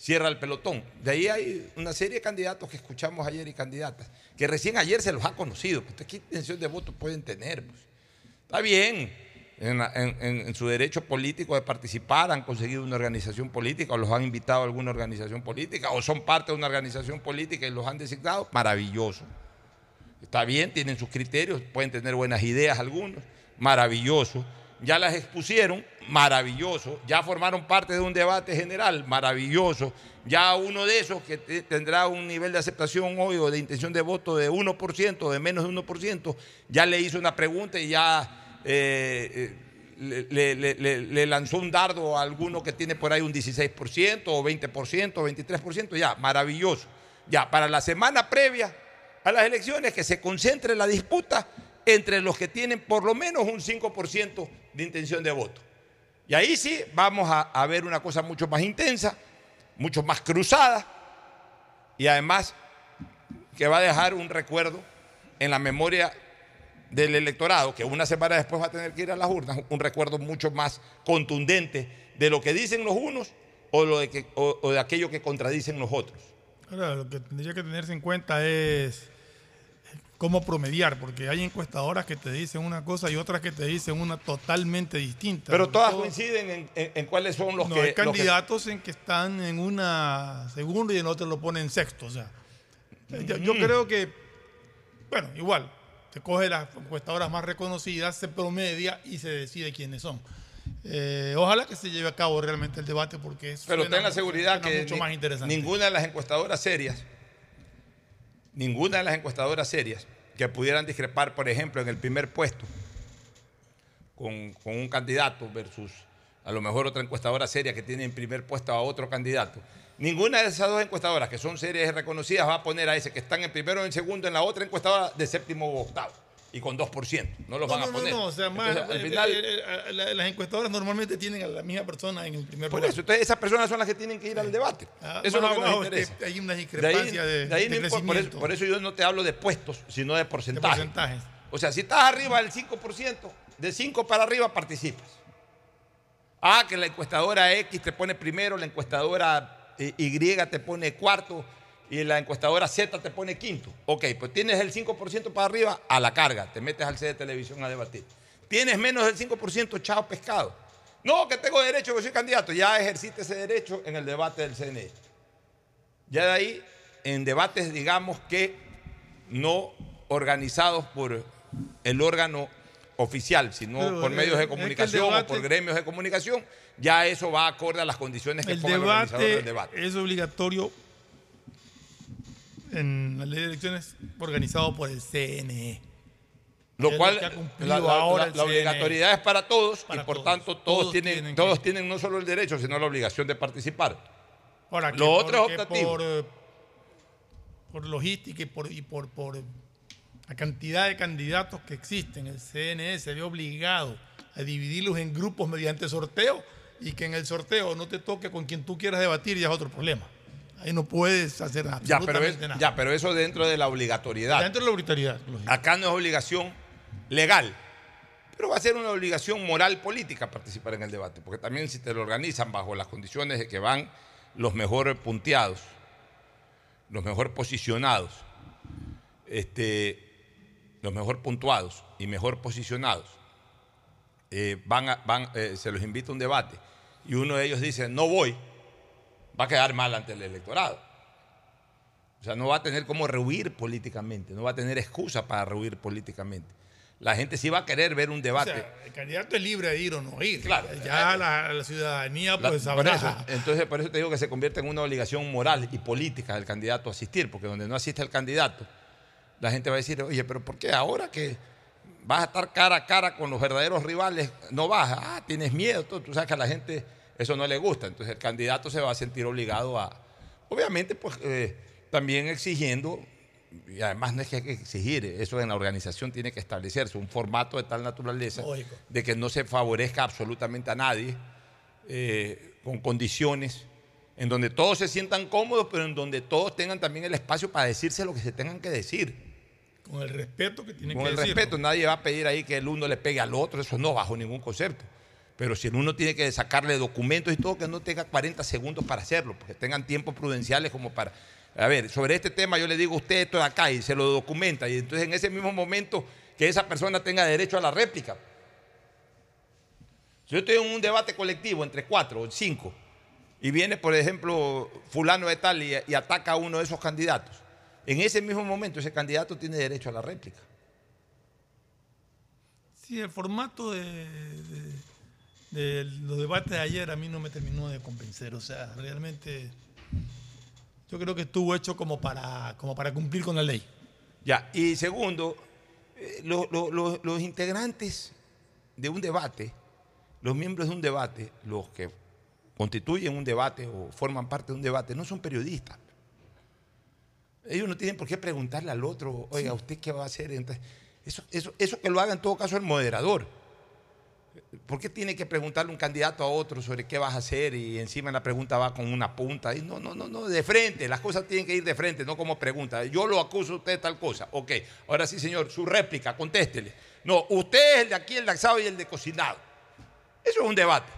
cierra el pelotón. De ahí hay una serie de candidatos que escuchamos ayer y candidatas, que recién ayer se los ha conocido. Pues, ¿Qué intención de voto pueden tener? Pues? Está bien, en, su derecho político de participar, han conseguido una organización política o los han invitado a alguna organización política o son parte de una organización política y los han designado, maravilloso. Está bien, tienen sus criterios, pueden tener buenas ideas algunos, maravilloso ya las expusieron, maravilloso, ya formaron parte de un debate general, maravilloso, ya uno de esos que tendrá un nivel de aceptación hoy o de intención de voto de 1%, de menos de 1%, ya le hizo una pregunta y ya eh, eh, le, lanzó un dardo a alguno que tiene por ahí un 16% o 20% o 23%, ya, maravilloso. Ya, para la semana previa a las elecciones, que se concentre la disputa entre los que tienen por lo menos un 5% de intención de voto. Y ahí sí vamos a, ver una cosa mucho más intensa, mucho más cruzada y además que va a dejar un recuerdo en la memoria del electorado, que una semana después va a tener que ir a las urnas, un recuerdo mucho más contundente de lo que dicen los unos o, lo de que, o, de aquello que contradicen los otros. Ahora, lo que tendría que tenerse en cuenta es cómo promediar, porque hay encuestadoras que te dicen una cosa y otras que te dicen una totalmente distinta. Pero todas Todo- coinciden en, en- en cuáles son los no, que... hay los que- candidatos en que están en una segunda y en otra lo ponen sexto. O sea, yo, yo Mm. creo que, bueno, igual, se coge las encuestadoras más reconocidas, se promedia y se decide quiénes son. Eh, ojalá que se lleve a cabo realmente el debate porque es Pero ten la seguridad que mucho ni- más interesante. ninguna de las encuestadoras serias, ninguna de las encuestadoras serias que pudieran discrepar, por ejemplo, en el primer puesto con, un candidato versus a lo mejor otra encuestadora seria que tiene en primer puesto a otro candidato. Ninguna de esas dos encuestadoras que son serias y reconocidas va a poner a ese que están en primero o en segundo en la otra encuestadora de séptimo o octavo y con 2%. No los No, van a no, poner. no, o sea, más, Entonces, al eh, final, eh, eh, la- las encuestadoras normalmente tienen a la misma persona en el primer por lugar. eso, entonces esas personas son las que tienen que ir al debate. Ah, eso es más lo que nos es interesa. hay una De ahí- discrepancia de, de ahí de por, eso, crecimiento. por eso yo no te hablo de puestos, sino de porcentajes. porcentajes. O sea, si estás arriba del 5%, de 5 para arriba participas. Ah, que la encuestadora X te pone primero, la encuestadora Y te pone cuarto y la encuestadora Z te pone quinto. Ok, pues tienes el 5% para arriba, a la carga, te metes al C de televisión a debatir. Tienes menos del 5%, chao pescado. No, que tengo derecho, que soy candidato. Ya ejerciste ese derecho en el debate del CNE. Ya de ahí, en debates, digamos que no organizados por el órgano oficial, sino Pero, por eh, medios es de que comunicación o debate- por gremios de comunicación, ya eso va acorde a las condiciones que El ponga el organizador debate, del debate. es obligatorio en la ley de elecciones organizado por el CNE. Lo cual, la, la- ahora la- CNE. obligatoriedad es para todos Para y por todos. tanto todos, Todos tienen, tienen todos que- tienen no solo el derecho, sino la obligación de participar. Ahora, que Lo otro es optativo. Por, eh, por logística y por, y por, por la cantidad de candidatos que existen, el CNE se ve obligado a dividirlos en grupos mediante sorteo y que en el sorteo no te toque con quien tú quieras debatir ya es otro problema. Ahí no puedes hacer Ya absolutamente pero, es- nada. ya, pero eso dentro de la obligatoriedad. Dentro de la obligatoriedad. lógico. Acá no es obligación legal, pero va a ser una obligación moral política participar en el debate, porque también si te lo organizan bajo las condiciones de que van los mejor punteados, los mejor posicionados, este, los mejor puntuados y mejor posicionados, eh, van a- van, eh, se los invita a un debate y uno de ellos dice no voy, va a quedar mal ante el electorado. O sea, no va a tener cómo rehuir políticamente, no va a tener excusa para rehuir políticamente. La gente sí va a querer ver un O debate. sea, el candidato es libre de ir o no ir. Claro. Ya la, la ciudadanía La- pues por sabrá. eso, entonces, por eso te digo que se convierte en una obligación moral y política del candidato a asistir, porque donde no asiste el candidato, la gente va a decir, oye, pero ¿por qué ahora que vas a estar cara a cara con los verdaderos rivales, no vas? Ah, tienes miedo, tú, tú sabes que a la gente eso no le gusta, entonces el candidato se va a sentir obligado a, obviamente, pues eh, también exigiendo, y además no es que hay que exigir, eso en la organización tiene que establecerse, un formato de tal naturaleza Lógico. de que no se favorezca absolutamente a nadie, eh, con condiciones en donde todos se sientan cómodos, pero en donde todos tengan también el espacio para decirse lo que se tengan que decir. Con el respeto que tiene Con que el decir. respeto, nadie va a pedir ahí que el uno le pegue al otro, eso no, bajo ningún concepto. Pero si uno tiene que sacarle documentos y todo, que no tenga 40 segundos para hacerlo, porque tengan tiempos prudenciales como para... A ver, sobre este tema yo le digo a usted esto de acá y se lo documenta, y entonces en ese mismo momento que esa persona tenga derecho a la réplica. Si yo estoy en un debate colectivo entre cuatro o cinco, y viene, por ejemplo, fulano de tal y, ataca a uno de esos candidatos, en ese mismo momento ese candidato tiene derecho a la réplica. Sí, el formato de- de los debates de ayer a mí no me terminó de convencer. O sea, realmente yo creo que estuvo hecho como para, como para cumplir con la ley. Ya, y segundo, eh, lo- lo- lo- los integrantes de un debate, los miembros de un debate, los que constituyen un debate o forman parte de un debate, no son periodistas. Ellos no tienen por qué preguntarle al otro, oiga, ¿usted qué va a hacer? Entonces, eso, eso, eso que lo haga en todo caso el moderador. ¿Por qué tiene que preguntarle un candidato a otro sobre qué vas a hacer y encima la pregunta va con una punta? Y no, no, no, no, de frente, las cosas tienen que ir de frente, no como pregunta. Yo lo acuso a usted de tal cosa. Ok, ahora sí, señor, su réplica, contéstele. No, usted es el de aquí, el de asado y el de cocinado. Eso es un debate.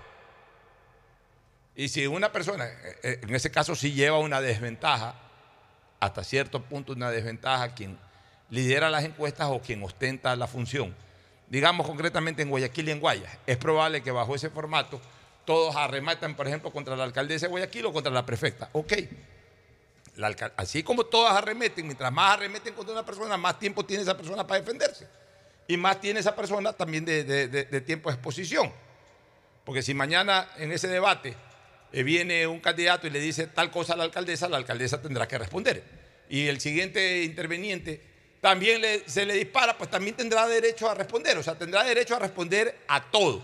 Y si una persona, eh, eh, en ese caso sí lleva una desventaja, hasta cierto punto una desventaja quien lidera las encuestas o quien ostenta la función. Digamos concretamente en Guayaquil y en Guayas. Es probable que bajo ese formato todos arrematan, por ejemplo, contra la alcaldesa de Guayaquil o contra la prefecta. Ok. Así como todas arremeten, mientras más arremeten contra una persona, más tiempo tiene esa persona para defenderse. Y más tiene esa persona también de tiempo de exposición. Porque si mañana en ese debate eh, viene un candidato y le dice tal cosa a la alcaldesa, la alcaldesa tendrá que responder. Y el siguiente interveniente también le- se le dispara, pues también tendrá derecho a responder. O sea, tendrá derecho a responder a todo.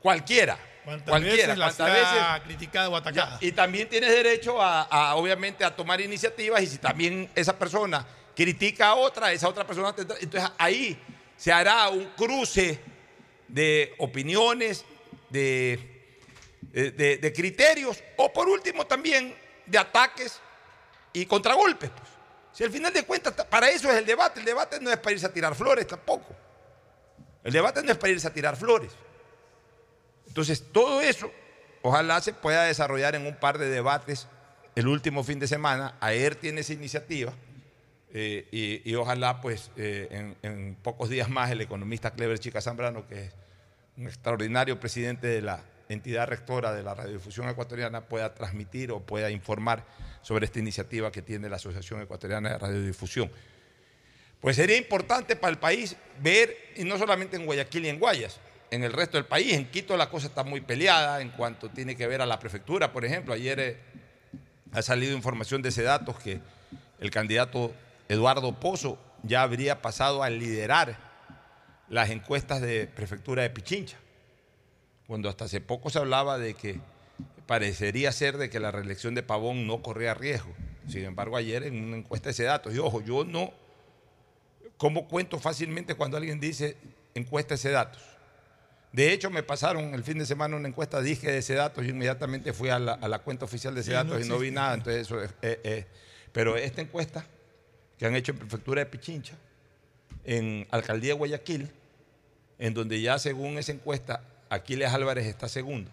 Cualquiera. ¿Cuántas Cualquiera. veces sea veces. criticada o atacada? Y también tienes derecho a, a, obviamente, a tomar iniciativas y si también esa persona critica a otra, esa otra persona tendrá. Entonces ahí se hará un cruce de opiniones, de, de, de- de criterios o por último también de ataques y contragolpes. pues. Si al final de cuentas, ta- para eso es el debate. El debate no es para irse a tirar flores tampoco. El debate no es para irse a tirar flores. Entonces, todo eso, ojalá se pueda desarrollar en un par de debates el último fin de semana. Ayer tiene esa iniciativa eh, y, y ojalá, pues, eh, en, en pocos días más, el economista Clever Chica Zambrano, que es un extraordinario presidente de la entidad rectora de la radiodifusión ecuatoriana, pueda transmitir o pueda informar sobre esta iniciativa que tiene la Asociación Ecuatoriana de Radiodifusión. Pues sería importante para el país ver, y no solamente en Guayaquil y en Guayas, en el resto del país. En Quito la cosa está muy peleada en cuanto tiene que ver a la prefectura, por ejemplo. Ayer eh, ha salido información de ese datos que el candidato Eduardo Pozo ya habría pasado a liderar las encuestas de prefectura de Pichincha, cuando hasta hace poco se hablaba de que parecería ser de que la reelección de Pavón no corría riesgo. Sin embargo, ayer en una encuesta de ese datos, y ojo, yo no, ¿cómo cuento fácilmente cuando alguien dice encuesta ese datos? De hecho, me pasaron el fin de semana una encuesta, dije de ese datos y inmediatamente fui a la, a la cuenta oficial de ese Sí, no datos y no vi nada. Entonces, eso es, eh, eh, pero esta encuesta que han hecho en prefectura de Pichincha, en alcaldía de Guayaquil, en donde ya según esa encuesta, Aquiles Álvarez está segundo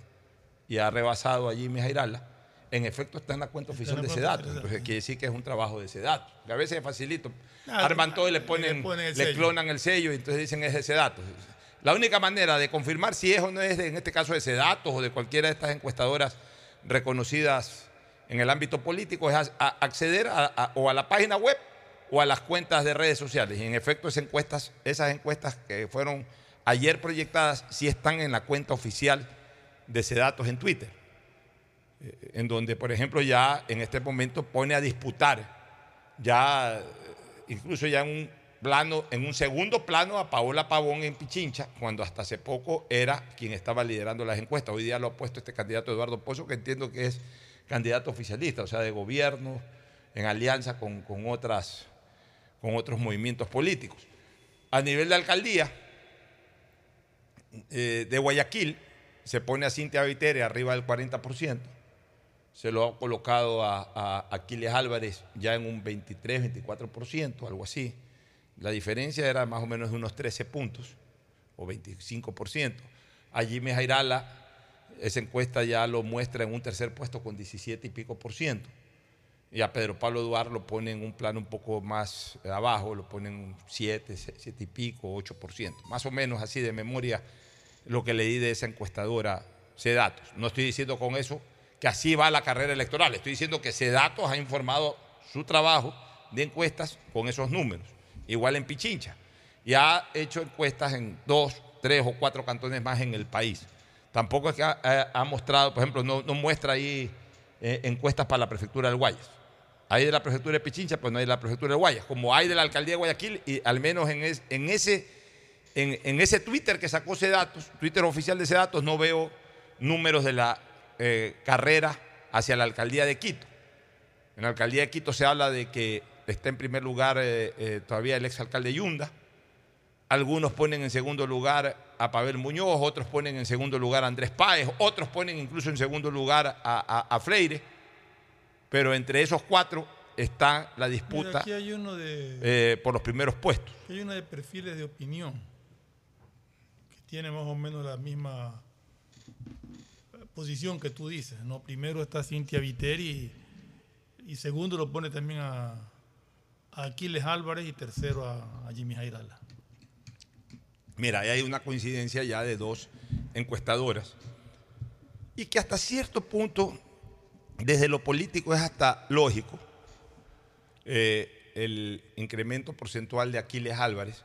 y ha rebasado a Jimmy Jairala, en efecto está en la cuenta oficial de ese dato. Entonces quiere decir que es un trabajo de ese dato. Que a veces es facilito. Arman todo y le le ponen, le clonan el sello y entonces dicen es ese dato. La única manera de confirmar si es o no es, de- en este caso, de ese datos o de cualquiera de estas encuestadoras reconocidas en el ámbito político es a- a- acceder a- a- o a la página web o a las cuentas de redes sociales. Y en efecto, esas encuestas, esas encuestas que fueron ayer proyectadas sí están en la cuenta oficial de Sedatos en Twitter, eh, en donde, por ejemplo, ya en este momento pone a disputar, ya eh, incluso ya en un plano, en un segundo plano a Paola Pavón en Pichincha, cuando hasta hace poco era quien estaba liderando las encuestas. Hoy día lo ha puesto este candidato Eduardo Pozo, que entiendo que es candidato oficialista, o sea, de gobierno, en alianza con, con otras, con otros movimientos políticos. A nivel de alcaldía eh, de Guayaquil, se pone a Cintia Vitere arriba del 40%, se lo ha colocado a, a Aquiles Álvarez ya en un 23, 24%, algo así. La diferencia era más o menos de unos 13 puntos o 25%. A Jimmy Jairala, esa encuesta ya lo muestra en un tercer puesto con 17 y pico por ciento. Y a Pedro Pablo Duarte lo pone en un plano un poco más abajo, lo pone en 7, 7 y pico, 8%. Más o menos así de memoria lo que leí de esa encuestadora Cedatos. No estoy diciendo con eso que así va la carrera electoral, estoy diciendo que Cedatos ha informado su trabajo de encuestas con esos números. Igual en Pichincha. Y ha hecho encuestas en dos, tres o cuatro cantones más en el país. Tampoco es que ha, mostrado, por ejemplo, no, muestra ahí eh, encuestas para la prefectura del Guayas. Hay de la prefectura de Pichincha, pero no hay de la prefectura de Guayas. Como hay de la alcaldía de Guayaquil, y al menos en, es- en ese, en, en ese Twitter que sacó datos, Twitter oficial de datos, no veo números de la eh, carrera hacia la alcaldía de Quito. En la alcaldía de Quito se habla de que está en primer lugar eh, eh, todavía el exalcalde Yunda. Algunos ponen en segundo lugar a Pavel Muñoz, otros ponen en segundo lugar a Andrés Páez, otros ponen incluso en segundo lugar a, a- a Freire. Pero entre esos cuatro está la Mira, disputa aquí hay uno de, por los primeros puestos. aquí hay uno de perfiles de opinión tiene más o menos la misma posición que tú dices, ¿no? Primero está Cintia Viteri y, segundo lo pone también a, Aquiles Álvarez y tercero a, a Jimmy Jairala. Mira, ahí hay una coincidencia ya de dos encuestadoras y que hasta cierto punto, desde lo político, es hasta lógico eh, el incremento porcentual de Aquiles Álvarez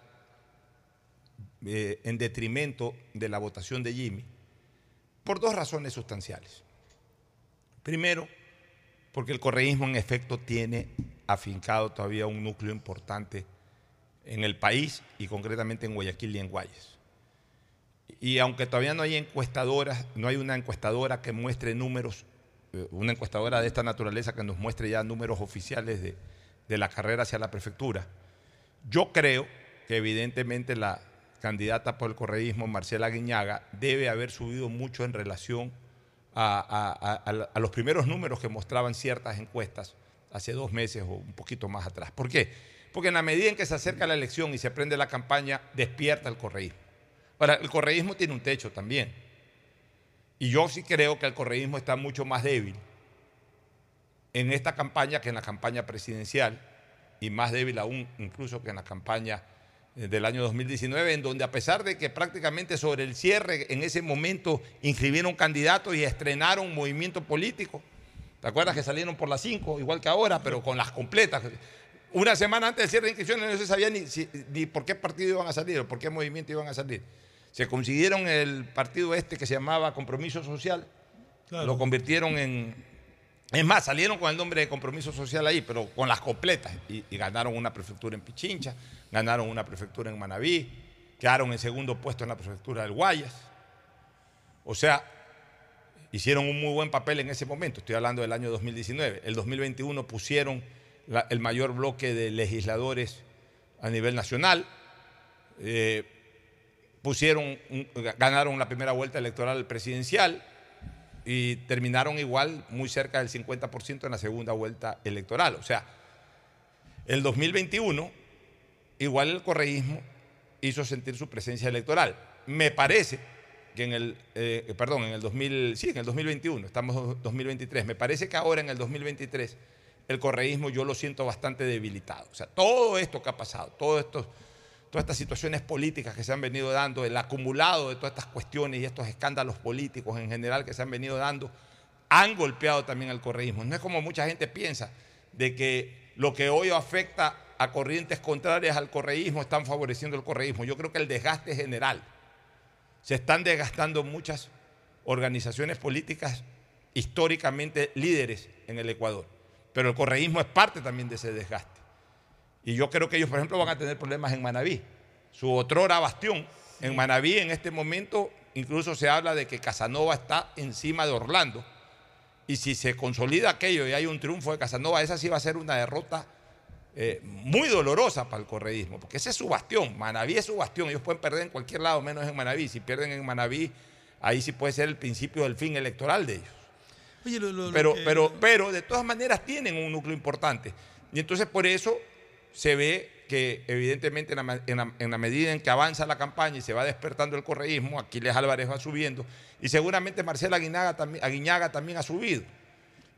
eh, en detrimento de la votación de Jimmy, por dos razones sustanciales. Primero, porque el correísmo en efecto tiene afincado todavía un núcleo importante en el país y concretamente en Guayaquil y en Guayas. Y aunque todavía no hay encuestadoras, no hay una encuestadora que muestre números, eh, una encuestadora de esta naturaleza que nos muestre ya números oficiales de, de la carrera hacia la prefectura, yo creo que evidentemente la candidata por el correísmo, Marcela Guiñaga, debe haber subido mucho en relación a, los primeros números que mostraban ciertas encuestas hace dos meses o un poquito más atrás. ¿Por qué? Porque en la medida en que se acerca la elección y se prende la campaña, despierta el correísmo. Ahora, el correísmo tiene un techo también. Y yo sí creo que el correísmo está mucho más débil en esta campaña que en la campaña presidencial y más débil aún incluso que en la campaña eh, del año 2019, en donde a pesar de que prácticamente sobre el cierre en ese momento inscribieron candidatos y estrenaron movimiento político, ¿te acuerdas que salieron por las cinco, igual que ahora, pero con las completas? Una semana antes del cierre de inscripciones no se sabía ni, ni por qué partido iban a salir o por qué movimiento iban a salir. Se consiguieron el partido este que se llamaba Compromiso Social, lo convirtieron en, es más, salieron con el nombre de compromiso social ahí, pero con las completas. Y, ganaron una prefectura en Pichincha, ganaron una prefectura en Manabí, quedaron en segundo puesto en la prefectura del Guayas. O sea, hicieron un muy buen papel en ese momento. Estoy hablando del año 2019. El 2021 pusieron el mayor bloque de legisladores a nivel nacional. Eh, pusieron, ganaron la primera vuelta electoral presidencial y terminaron igual muy cerca del 50% en la segunda vuelta electoral. O sea, el 2021 igual el correísmo hizo sentir su presencia electoral. Me parece que en el, eh, perdón, en el 2000, sí, en el 2021, estamos en 2023, me parece que ahora en el 2023 el correísmo yo lo siento bastante debilitado. O sea, todo esto que ha pasado, todo esto todas estas situaciones políticas que se han venido dando, el acumulado de todas estas cuestiones y estos escándalos políticos en general que se han venido dando, han golpeado también al correísmo. No es como mucha gente piensa de que lo que hoy afecta a corrientes contrarias al correísmo están favoreciendo el correísmo. Yo creo que el desgaste general. Se están desgastando muchas organizaciones políticas históricamente líderes en el Ecuador. Pero el correísmo es parte también de ese desgaste. Y yo creo que ellos, por ejemplo, van a tener problemas en Manabí. Su otrora bastión. En Manabí, en este momento, incluso se habla de que Casanova está encima de Orlando. Y si se consolida aquello y hay un triunfo de Casanova, esa sí va a ser una derrota eh, muy dolorosa para el correísmo, porque ese es su bastión. Manabí es su bastión. Ellos pueden perder en cualquier lado, menos en Manabí. Si pierden en Manabí, ahí sí puede ser el principio del fin electoral de ellos. Oye, lo, lo, pero, lo que- pero, pero de todas maneras tienen un núcleo importante. Y entonces por eso se ve que evidentemente en la, medida en que avanza la campaña y se va despertando el correísmo, Aquiles Álvarez va subiendo y seguramente Marcela Aguinaga también ha subido.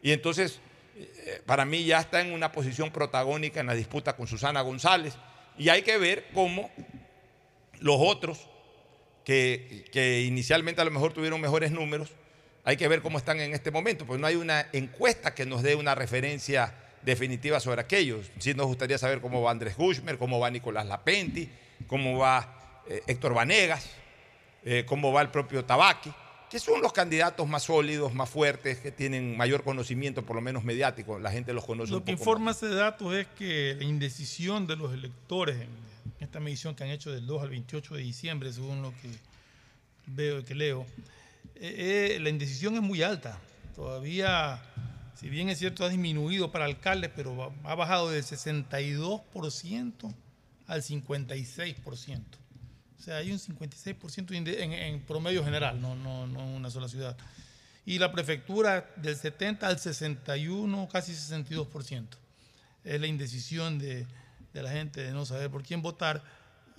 Y entonces eh, para mí ya está en una posición protagónica en la disputa con Susana González y hay que ver cómo los otros que, que inicialmente a lo mejor tuvieron mejores números, hay que ver cómo están en este momento, pues no hay una encuesta que nos dé una referencia definitiva sobre aquellos. Sí nos gustaría saber cómo va Andrés Gushmer, cómo va Nicolás Lapenti, cómo va eh, Héctor Vanegas, eh, cómo va el propio Tabaqui, que son los candidatos más sólidos, más fuertes, que tienen mayor conocimiento, por lo menos mediático, la gente los conoce Lo un que poco informa ese dato es que la indecisión de los electores en esta medición que han hecho del 2 al 28 de diciembre, según lo que veo y que leo, eh, la indecisión es muy alta. Todavía, si bien es cierto, ha disminuido para alcaldes, pero ha bajado del 62% al 56%. O sea, hay un 56% de inde- en, en promedio general, no, no, no en una sola ciudad. Y la prefectura del 70 al 61, casi 62%. Es la indecisión de, de la gente de no saber por quién votar.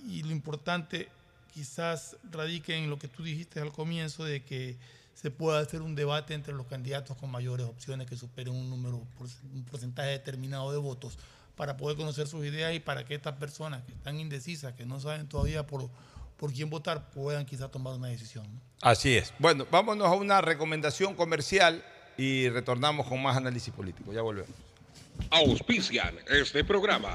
Y lo importante quizás radique en lo que tú dijiste al comienzo, de que se pueda hacer un debate entre los candidatos con mayores opciones que superen un número, un porcentaje determinado de votos para poder conocer sus ideas y para que estas personas que están indecisas, que no saben todavía por, por quién votar, puedan quizá tomar una decisión. Así es. Bueno, vámonos a una recomendación comercial y retornamos con más análisis político. Ya volvemos. Auspician este programa.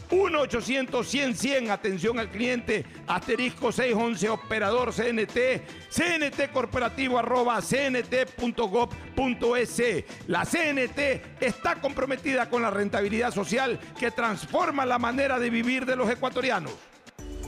1-800-100-100, atención al cliente, asterisco 611, operador CNT, CNT corporativo arroba cnt.gov.es. La CNT está comprometida con la rentabilidad social que transforma la manera de vivir de los ecuatorianos.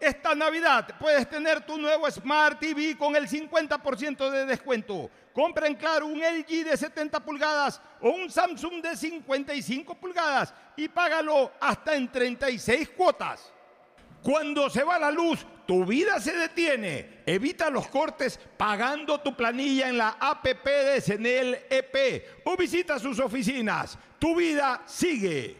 Esta Navidad puedes tener tu nuevo Smart TV con el 50% de descuento. Compra en Claro un LG de 70 pulgadas o un Samsung de 55 pulgadas y págalo hasta en 36 cuotas. Cuando se va la luz, tu vida se detiene. Evita los cortes pagando tu planilla en la APP de Senel EP o visita sus oficinas. Tu vida sigue.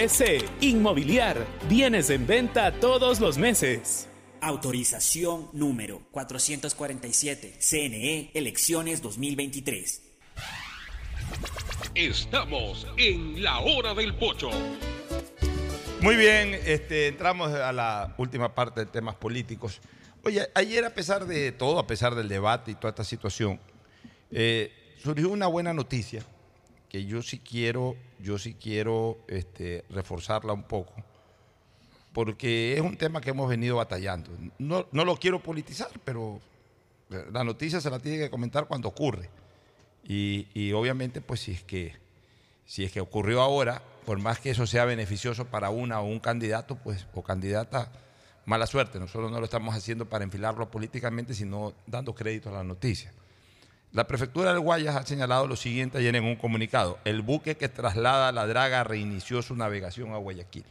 .es. Inmobiliar. Bienes en venta todos los meses. Autorización número 447. CNE Elecciones 2023. Estamos en la hora del pocho. Muy bien, este, entramos a la última parte de temas políticos. Oye, ayer a pesar de todo, a pesar del debate y toda esta situación, eh, surgió una buena noticia que yo sí quiero, yo sí quiero este, reforzarla un poco, porque es un tema que hemos venido batallando. No, no lo quiero politizar, pero la noticia se la tiene que comentar cuando ocurre. Y, y, obviamente, pues si es que si es que ocurrió ahora, por más que eso sea beneficioso para una o un candidato, pues o candidata, mala suerte. Nosotros no lo estamos haciendo para enfilarlo políticamente, sino dando crédito a la noticia. La prefectura del Guayas ha señalado lo siguiente ayer en un comunicado. El buque que traslada la draga reinició su navegación a Guayaquil.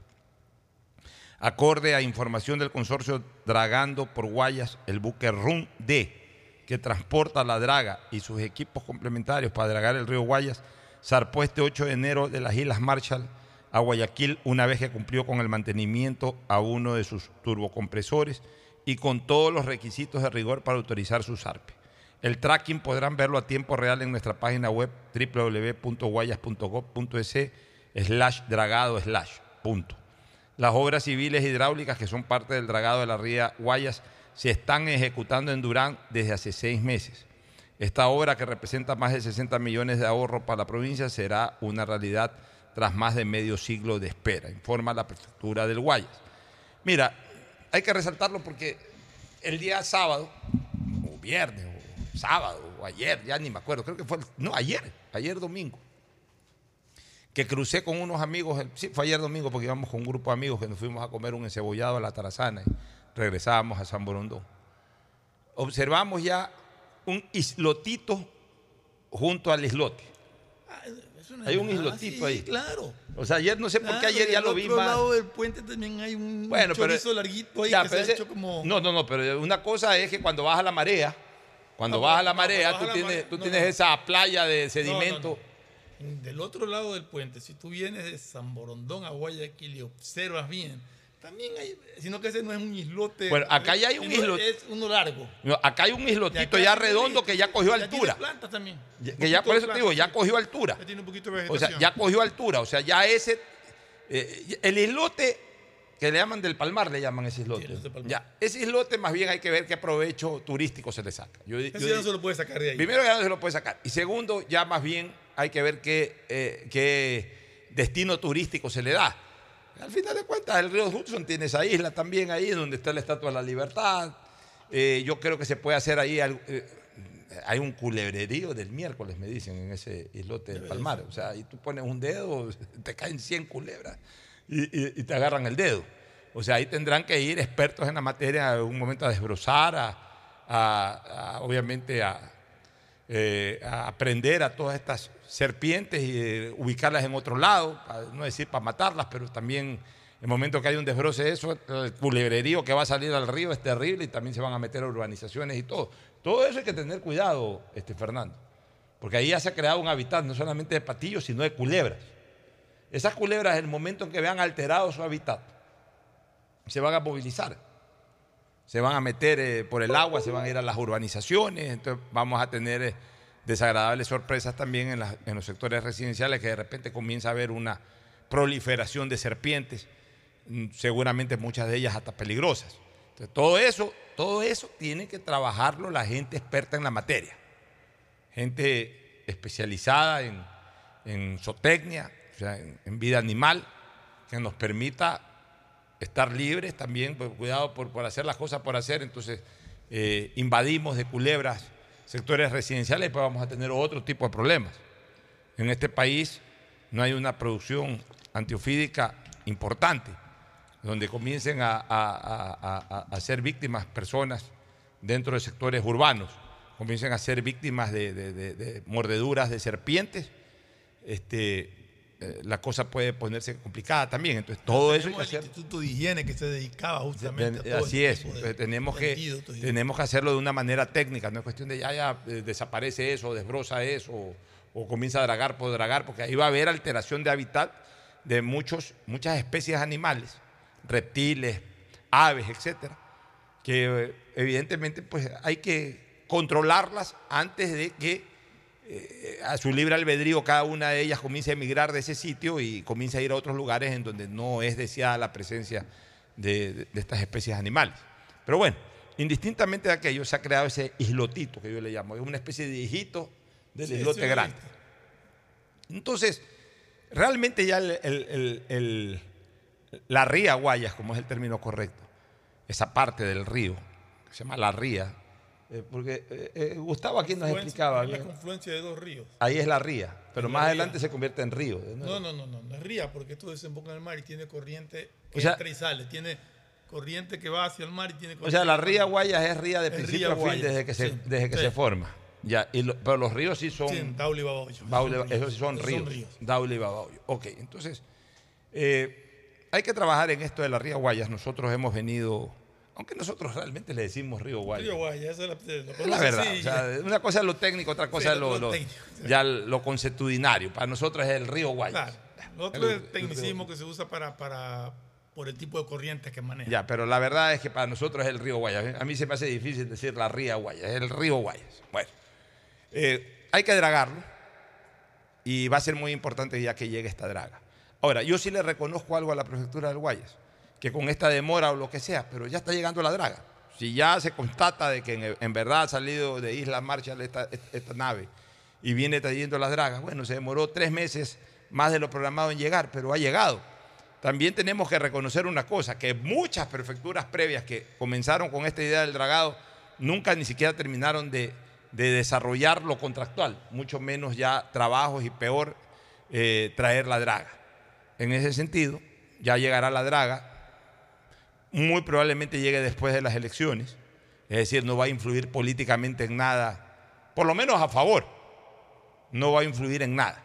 Acorde a información del consorcio Dragando por Guayas, el buque RUN D, que transporta la draga y sus equipos complementarios para dragar el río Guayas, zarpó este 8 de enero de las Islas Marshall a Guayaquil una vez que cumplió con el mantenimiento a uno de sus turbocompresores y con todos los requisitos de rigor para autorizar su zarpe. El tracking podrán verlo a tiempo real en nuestra página web www.guayas.gov.es slash dragado slash. Las obras civiles hidráulicas que son parte del dragado de la ría Guayas se están ejecutando en Durán desde hace seis meses. Esta obra, que representa más de 60 millones de ahorro para la provincia, será una realidad tras más de medio siglo de espera, informa la prefectura del Guayas. Mira, hay que resaltarlo porque el día sábado, o viernes, sábado, o ayer, ya ni me acuerdo, creo que fue, no, ayer, ayer domingo, que crucé con unos amigos, sí, fue ayer domingo porque íbamos con un grupo de amigos que nos fuimos a comer un encebollado a la Tarazana y regresábamos a San Borondón. Observamos ya un islotito junto al islote. Una Hay un islotito sí, ahí. Claro. O sea, ayer no sé por qué ayer ya lo vi otro más. lado del puente también hay un Bueno, pero- chorizo larguito ahí Ya, que se pero ha ese- hecho como... No, no, no, pero una cosa es que cuando baja la marea, cuando No, baja la marea, tú la tienes, marea, tú no, tienes no. esa playa de sedimento. no. Del otro lado del puente, si tú vienes de San Borondón a Guayaquil y observas bien, también hay, sino que ese no es un islote. Bueno, acá ya hay un islote. Es uno largo. No, acá hay un islotito ya redondo que ya cogió altura. plantas también. Ya- Que ya por eso te digo, ya cogió altura. Ya tiene un poquito de O vegetación. sea, ya cogió altura. O sea, ya ese. eh, el islote que le llaman del palmar, le llaman ese islote. ya, ese islote más bien hay que ver qué provecho turístico se le saca. Yo, Ese yo- ya no se lo puede sacar de ahí. Primero ya no se lo puede sacar. Y segundo, ya más bien hay que ver qué, eh, qué destino turístico se le da. Al final de cuentas, el río Hudson tiene esa isla también ahí, donde está la Estatua de la Libertad. Eh, yo creo que se puede hacer ahí. algo- eh, hay un culebrerío del miércoles, me dicen, en ese islote del Palmar. O sea, ahí tú pones un dedo, te caen 100 culebras y, y- te agarran el dedo. O sea, ahí tendrán que ir expertos en la materia en un momento a desbrozar, a, obviamente a, eh, a aprender a todas estas serpientes y eh, ubicarlas en otro lado, no decir para matarlas, pero también en el momento que hay un desbroce de eso, el culebrerío que va a salir al río es terrible y también se van a meter a urbanizaciones y todo. Todo eso hay que tener cuidado, este, Fernando, porque ahí ya se ha creado un hábitat no solamente de patillos, sino de culebras. Esas culebras, en el momento en que vean alterado su hábitat, se van a movilizar. Se van a meter eh, por el agua, se van a ir a las urbanizaciones, entonces vamos a tener eh, desagradables sorpresas también en, los sectores residenciales que de repente comienza a haber una proliferación de serpientes, mm, seguramente muchas de ellas hasta peligrosas. Todo eso, todo eso tiene que trabajarlo la gente experta en la materia, gente especializada en, en zootecnia, sea, en, vida animal, que nos permita estar libres también, pues, cuidado por, por hacer las cosas por hacer, entonces eh, invadimos de culebras sectores residenciales y pues vamos a tener otro tipo de problemas. En este país no hay una producción antiofídica importante, donde comiencen a, a- a- a- ser víctimas personas dentro de sectores urbanos, comiencen a ser víctimas de- de mordeduras de serpientes, este, eh, la cosa puede ponerse complicada también. Entonces, todo eso hay que Tenemos el hacer. Instituto de Higiene que se dedicaba justamente a todo Así este es. tipo de Entonces, tenemos, que, tenemos que hacerlo de una manera técnica. No es cuestión de ya, ya eh, desaparece eso, desbroza eso, o, o comienza a dragar por dragar, porque ahí va a haber alteración de hábitat de muchos, muchas especies animales, reptiles, aves, etcétera, que eh, evidentemente pues hay que controlarlas antes de que eh, a su libre albedrío cada una de ellas comience a emigrar de ese sitio y comience a ir a otros lugares en donde no es deseada la presencia de, de- de estas especies animales. Pero bueno, indistintamente de aquello, se ha creado ese islotito que yo le llamo, es una especie de hijito del Sí, islote grande. Entonces, realmente ya el- el- el- el- la ría Guayas, como es el término correcto, esa parte del río, que se llama la ría, eh, porque eh, eh, Gustavo aquí nos explicaba, La ¿no? confluencia de dos ríos. ahí es la ría, pero la más ría. adelante se convierte en río. ¿no? No, no, no, no, es ría, porque esto desemboca en el mar y tiene corriente que O sea- entra y sale. Tiene corriente que va hacia el mar y tiene O corriente sea, la ría Guayas es ría de Es principio a fin desde que, se, sí, desde que sí. se forma. Ya, y lo- pero los ríos sí son. Sí, Daule y Babahoyo. Esos sí son Esos ríos. son ríos. Daule y Babahoyo. Ok, entonces, eh, hay que trabajar en esto de la ría Guayas. Nosotros hemos venido, aunque nosotros realmente le decimos río Guayas. Río Guaya, esa es la, verdad. así, o sea, una cosa es lo técnico, otra cosa Sí, es lo, lo ya lo consuetudinario. Para nosotros es el río Guayas. Claro. Otro es el tecnicismo que se usa para, para, por el tipo de corrientes que maneja. Ya, pero la verdad es que para nosotros es el río Guayas. A mí se me hace difícil decir la ría Guayas, es el río Guayas. Bueno, eh, hay que dragarlo y va a ser muy importante ya que llegue esta draga. Ahora, yo sí le reconozco algo a la prefectura del Guayas, que con esta demora o lo que sea, pero ya está llegando la draga. Si ya se constata de que en, verdad ha salido de Isla Marshall esta, nave y viene trayendo las dragas, bueno, se demoró tres meses más de lo programado en llegar, pero ha llegado. también tenemos que reconocer una cosa, que muchas prefecturas previas que comenzaron con esta idea del dragado nunca ni siquiera terminaron de, de desarrollar lo contractual, mucho menos ya trabajos y peor eh, traer la draga. En ese sentido, ya llegará la draga, muy probablemente llegue después de las elecciones, es decir, no va a influir políticamente en nada, por lo menos a favor, no va a influir en nada.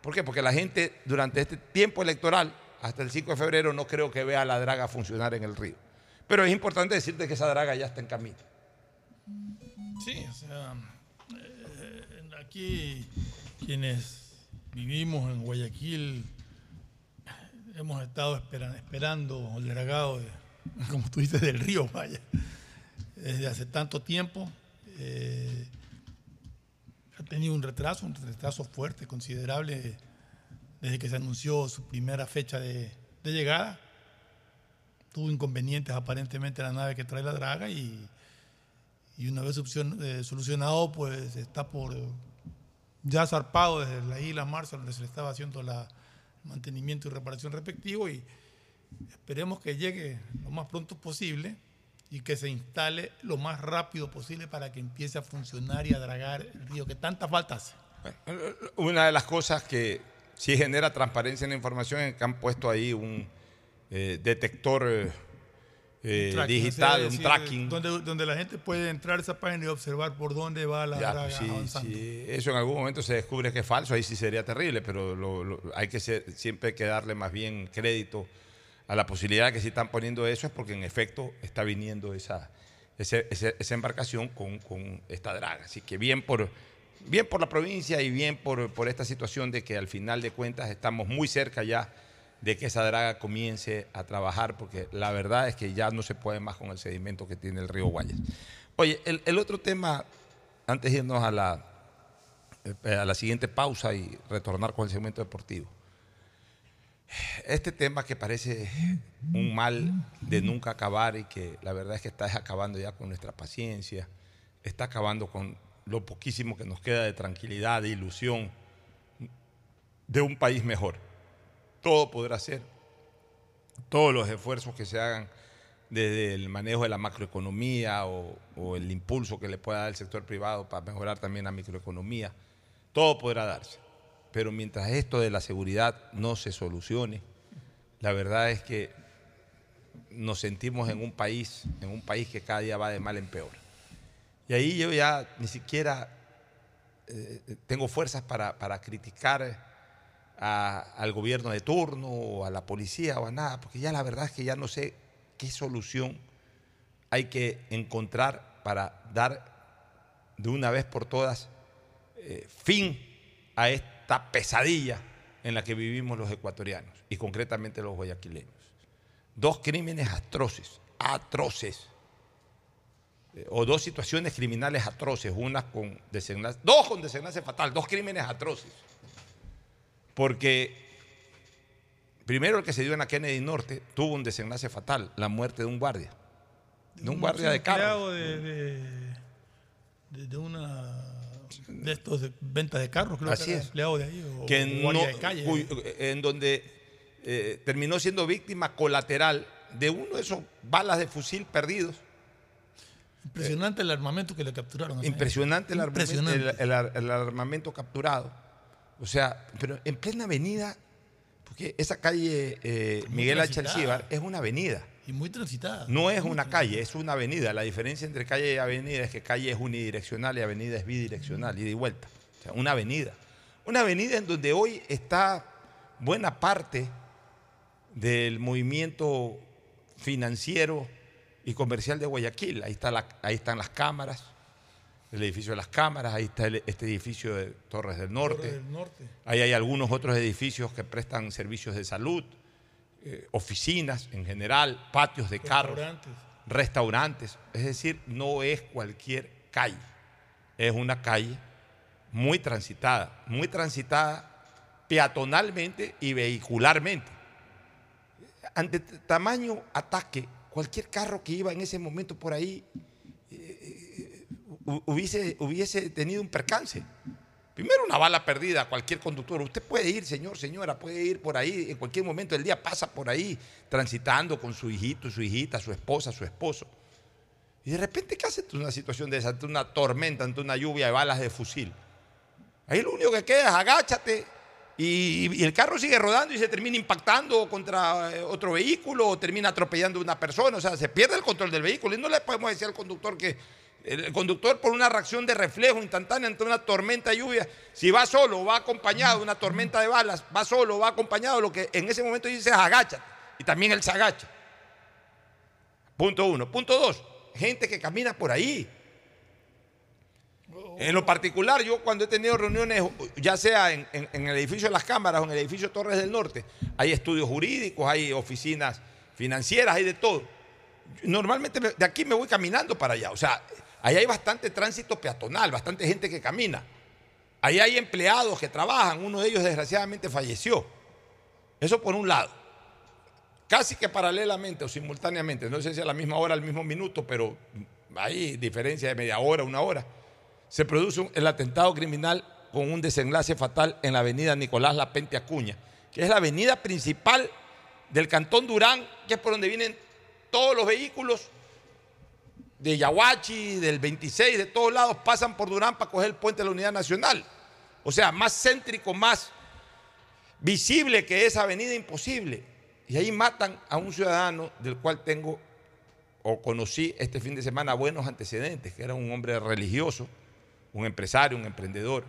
¿Por qué? Porque la gente durante este tiempo electoral, hasta el 5 de febrero, no creo que vea la draga funcionar en el río. Pero es importante decirte que esa draga ya está en camino. Sí, o sea, eh, aquí quienes vivimos en Guayaquil hemos estado esperando, esperando el dragado, de, como tú dices, del río, vaya, desde hace tanto tiempo. Eh, ha tenido un retraso, un retraso fuerte, considerable, desde que se anunció su primera fecha de, de llegada. Tuvo inconvenientes aparentemente la nave que trae la draga y, y una vez eh, solucionado, pues está por ya zarpado desde la isla Marsa, donde se le estaba haciendo la mantenimiento y reparación respectivo y esperemos que llegue lo más pronto posible y que se instale lo más rápido posible para que empiece a funcionar y a dragar el río que tanta falta hace. Una de las cosas que sí genera transparencia en la información es que han puesto ahí un eh, detector eh, eh, Un tracking, digital, o sea, un tracking. Donde, donde la gente puede entrar a esa página y observar por dónde va la Ya, draga sí, avanzando. sí, eso en algún momento se descubre que es falso, ahí sí sería terrible, pero lo- lo- hay que ser- siempre hay que darle más bien crédito a la posibilidad de que si están poniendo eso es porque en efecto está viniendo esa, ese- esa embarcación con, con esta draga. Así que bien por, bien por la provincia y bien por, por esta situación de que al final de cuentas estamos muy cerca ya de que esa draga comience a trabajar, porque la verdad es que ya no se puede más con el sedimento que tiene el río Guayas. Oye, el, el otro tema, antes de irnos a la, eh, a la siguiente pausa y retornar con el segmento deportivo. Este tema que parece un mal de nunca acabar y que la verdad es que está acabando ya con nuestra paciencia, está acabando con lo poquísimo que nos queda de tranquilidad, de ilusión, de un país mejor. Todo podrá ser, todos los esfuerzos que se hagan desde el manejo de la macroeconomía o, el impulso que le pueda dar el sector privado para mejorar también la microeconomía, todo podrá darse. Pero mientras esto de la seguridad no se solucione, la verdad es que nos sentimos en un país, en un país que cada día va de mal en peor. Y ahí yo ya ni siquiera eh, tengo fuerzas para, para criticar al gobierno de turno o a la policía o a nada, porque ya la verdad es que ya no sé qué solución hay que encontrar para dar de una vez por todas eh, fin a esta pesadilla en la que vivimos los ecuatorianos y concretamente los guayaquileños. Dos crímenes atroces, atroces, eh, o dos situaciones criminales atroces, una con desenlace, dos con desenlace fatal, dos crímenes atroces. Porque primero el que se dio en la Kennedy Norte tuvo un desenlace fatal, la muerte de un guardia, de un guardia de carro. de, de- de una de estos de ventas de carros, creo Así que era es. empleado de ahí, o, que no- de calle. en donde eh, terminó siendo víctima colateral de uno de esos balas de fusil perdidos. Impresionante el armamento que le capturaron. Impresionante, el, armamento, el- armamento capturado. O sea, pero en plena avenida, porque esa calle eh, Miguel H. Alcíbar es una avenida. Y muy transitada. No es una calle, es una avenida. La diferencia entre calle y avenida es que calle es unidireccional y avenida es bidireccional, ida y vuelta. O sea, una avenida. Una avenida en donde hoy está buena parte del movimiento financiero y comercial de Guayaquil. Ahí, está la- ahí están las cámaras, el edificio de las cámaras, ahí está el- este edificio de Torres del Norte. Torre del Norte. Ahí hay algunos otros edificios que prestan servicios de salud, eh, oficinas en general, patios de carros, Restaurantes. Es decir, no es cualquier calle. Es una calle muy transitada, muy transitada peatonalmente y vehicularmente. Ante tamaño ataque, cualquier carro que iba en ese momento por ahí eh, hu- hubiese, hubiese tenido un percance. Primero una bala perdida a cualquier conductor. Usted puede ir, señor, señora, puede ir por ahí, en cualquier momento del día pasa por ahí transitando con su hijito, su hijita, su esposa, su esposo. Y de repente, ¿qué hace ante una situación de esa? Ante una tormenta, ante una lluvia de balas de fusil. Ahí lo único que queda es agáchate y, y el carro sigue rodando y se termina impactando contra eh, otro vehículo o termina atropellando a una persona. O sea, se pierde el control del vehículo y no le podemos decir al conductor que el conductor por una reacción de reflejo instantánea ante una tormenta de lluvia, si va solo o va acompañado de una tormenta de balas, va solo o va acompañado, lo que en ese momento dice es agáchate. Y también él se agacha. Punto uno. Punto dos, gente que camina por ahí. En lo particular, yo cuando he tenido reuniones, ya sea en, en- el edificio de las cámaras o en el edificio Torres del Norte, hay estudios jurídicos, hay oficinas financieras, hay de todo. Normalmente me- de aquí me voy caminando para allá. O sea, ahí hay bastante tránsito peatonal, bastante gente que camina. Ahí hay empleados que trabajan, uno de ellos desgraciadamente falleció. Eso por un lado. Casi que paralelamente o simultáneamente, no sé si a la misma hora, al mismo minuto, pero hay diferencia de media hora, una hora. Se produce el atentado criminal con un desenlace fatal en la avenida Nicolás Lapente Acuña, que es la avenida principal del Cantón Durán, que es por donde vienen todos los vehículos de Yahuachi, del 26, de todos lados, pasan por Durán para coger el puente de la Unidad Nacional. O sea, más céntrico, más visible que esa avenida, imposible. Y ahí matan a un ciudadano del cual tengo o conocí este fin de semana buenos antecedentes, que era un hombre religioso, un empresario, un emprendedor,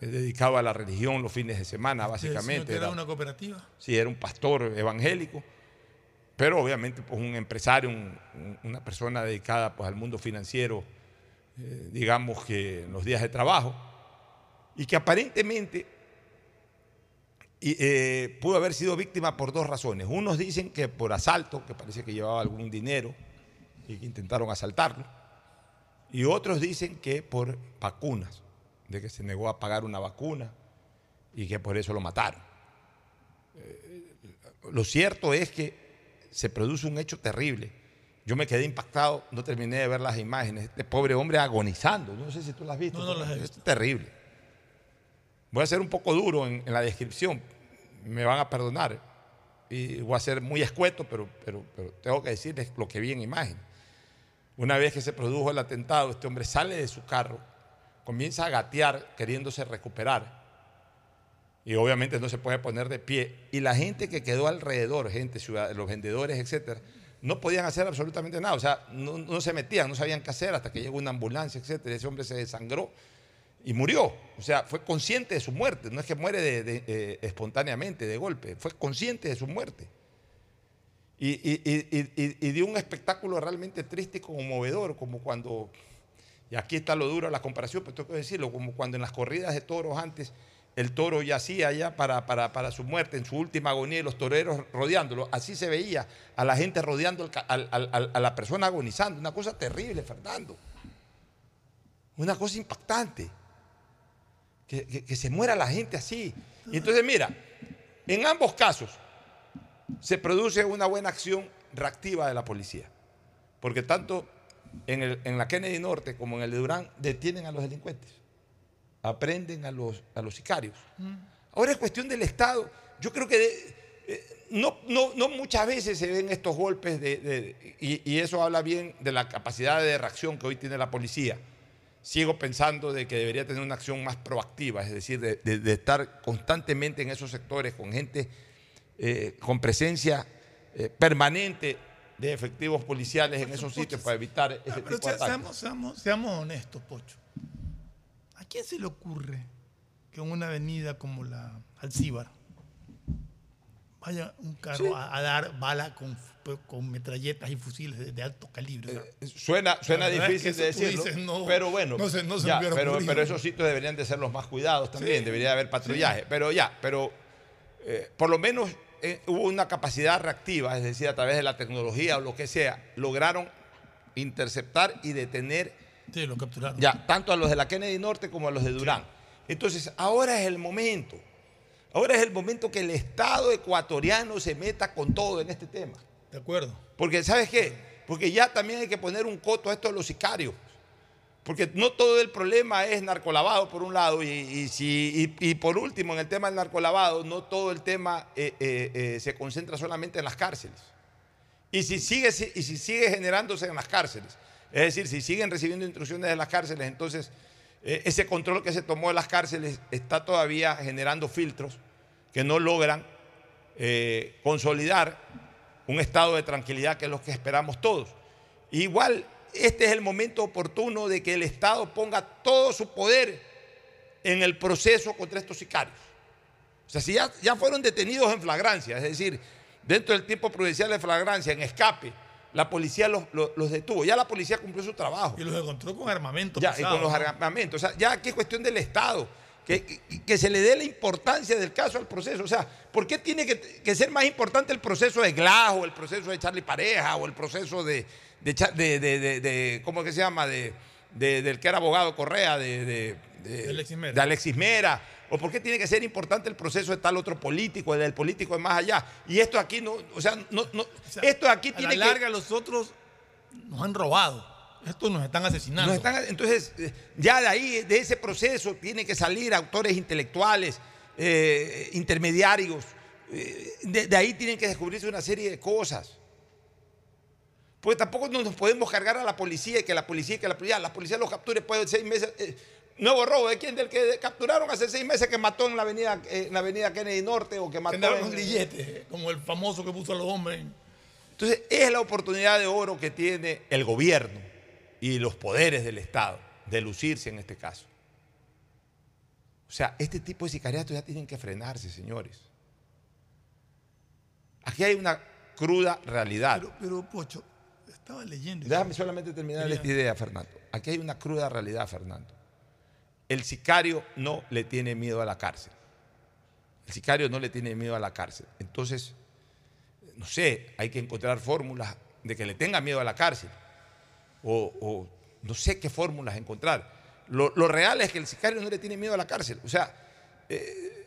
eh, dedicado a la religión los fines de semana, básicamente. ¿Era Era- una cooperativa? Sí, era un pastor evangélico, pero obviamente pues un empresario, un- un- una persona dedicada pues al mundo financiero, eh, digamos que en los días de trabajo, y que aparentemente eh, pudo haber sido víctima por dos razones. Unos dicen que por asalto, que parece que llevaba algún dinero y que intentaron asaltarlo, y otros dicen que por vacunas, de que se negó a pagar una vacuna y que por eso lo mataron. Lo cierto es que se produce un hecho terrible. Yo me quedé impactado, no terminé de ver las imágenes. Este pobre hombre agonizando. No sé si tú las has visto. No, no las he Es terrible. Voy a ser un poco duro en, en la descripción. Me van a perdonar. Y voy a ser muy escueto, pero, pero, pero tengo que decirles lo que vi en imagen. Una vez que se produjo el atentado, este hombre sale de su carro, comienza a gatear queriéndose recuperar y obviamente no se puede poner de pie. Y la gente que quedó alrededor, gente, los vendedores, etcétera, no podían hacer absolutamente nada. O sea, no, no se metían, no sabían qué hacer hasta que llegó una ambulancia, etcétera. Ese hombre se desangró y murió. O sea, fue consciente de su muerte. No es que muere de- eh, espontáneamente, de golpe. Fue consciente de su muerte. Y, y- y- y- y- y dio un espectáculo realmente triste y conmovedor, como cuando, y aquí está lo duro de la comparación, pero tengo que decirlo, como cuando en las corridas de toros antes el toro yacía ya para, para, para su muerte, en su última agonía, y los toreros rodeándolo. Así se veía a la gente rodeando a la persona agonizando. Una cosa terrible, Fernando. Una cosa impactante. Que, que- que se muera la gente así. Y entonces, mira, en ambos casos se produce una buena acción reactiva de la policía. Porque tanto en, el- en la Kennedy Norte como en el de Durán detienen a los delincuentes aprenden a los, a los sicarios. Ahora es cuestión del Estado. Yo creo que de- eh, no, no, no muchas veces se ven estos golpes de, de- y, y eso habla bien de la capacidad de reacción que hoy tiene la policía. Sigo pensando de que debería tener una acción más proactiva, es decir, de, estar constantemente en esos sectores con gente eh, con presencia eh, permanente de efectivos policiales en esos sitios para evitar ese Pero tipo de sea- ataques. seamos, seamos- seamos honestos, Pocho. ¿A quién se le ocurre que en una avenida como la Alcíbar vaya un carro Sí. a, a dar bala con, con metralletas y fusiles de, de alto calibre? Sea, Suena, suena es que difícil de decirlo, dices, no, pero bueno, no se- no se ya, pero, esos sitios deberían de ser los más cuidados también, Sí. debería haber patrullaje, pero ya, pero eh, por lo menos eh, hubo una capacidad reactiva, es decir, a través de la tecnología o lo que sea, lograron interceptar y detener Sí, lo capturaron. ya tanto a los de la Kennedy Norte como a los de Durán. Entonces, ahora es el momento. Ahora es el momento que el Estado ecuatoriano se meta con todo en este tema. De acuerdo. Porque, ¿sabes qué? Porque ya también hay que poner un coto a esto de los sicarios. Porque no todo el problema es narcolavado, por un lado, y, y si, y- y por último, en el tema del narcolavado, no todo el tema eh, eh, eh, se concentra solamente en las cárceles. Y si, sigue, y si sigue generándose en las cárceles, es decir, si siguen recibiendo instrucciones de las cárceles, entonces eh, ese control que se tomó de las cárceles está todavía generando filtros que no logran eh, consolidar un estado de tranquilidad que es lo que esperamos todos. Igual, este es el momento oportuno de que el Estado ponga todo su poder en el proceso contra estos sicarios. O sea, si ya, ya fueron detenidos en flagrancia, es decir, dentro del tiempo prudencial de flagrancia, en escape, la policía los, los- los detuvo. Ya la policía cumplió su trabajo. Y los encontró con armamento. Ya, y pesado, con los armamentos. O sea, ya aquí es cuestión del Estado. Que, que- que se le dé la importancia del caso al proceso. O sea, ¿por qué tiene que, que ser más importante el proceso de Glass o el proceso de Charlie Pareja o el proceso de, de, de- de- de- ¿cómo que se llama? De, de- del que era abogado Correa, de, Alexis Mera. de Alexis Mera. ¿O por qué tiene que ser importante el proceso de tal otro político, el del político de más allá? Y esto aquí no, o sea, no, no, esto aquí A tiene la que... larga, los otros nos han robado. Estos nos están asesinando. Nos están- entonces, eh, ya de ahí, de ese proceso, tienen que salir autores intelectuales, eh, intermediarios. eh, de, de ahí tienen que descubrirse una serie de cosas. Porque tampoco no nos podemos cargar a la policía y que la policía, que la policía, la policía los capture después de seis meses. eh, nuevo robo, ¿de quién? Del que capturaron hace seis meses que mató en la avenida, eh, en la avenida Kennedy Norte o que mató en- un billete, como el famoso que puso a los hombres. entonces, es la oportunidad de oro que tiene el gobierno y los poderes del Estado de lucirse en este caso. O sea, este tipo de sicariatos ya tienen que frenarse, señores. Aquí hay una cruda realidad. Pero, pero Pocho, estaba leyendo. Déjame solamente terminar esta idea, Fernando. Aquí hay una cruda realidad, Fernando. El sicario no le tiene miedo a la cárcel. El sicario no le tiene miedo a la cárcel. Entonces, no sé, hay que encontrar fórmulas de que le tenga miedo a la cárcel. O, o no sé qué fórmulas encontrar. Lo, lo real es que el sicario no le tiene miedo a la cárcel. O sea, eh,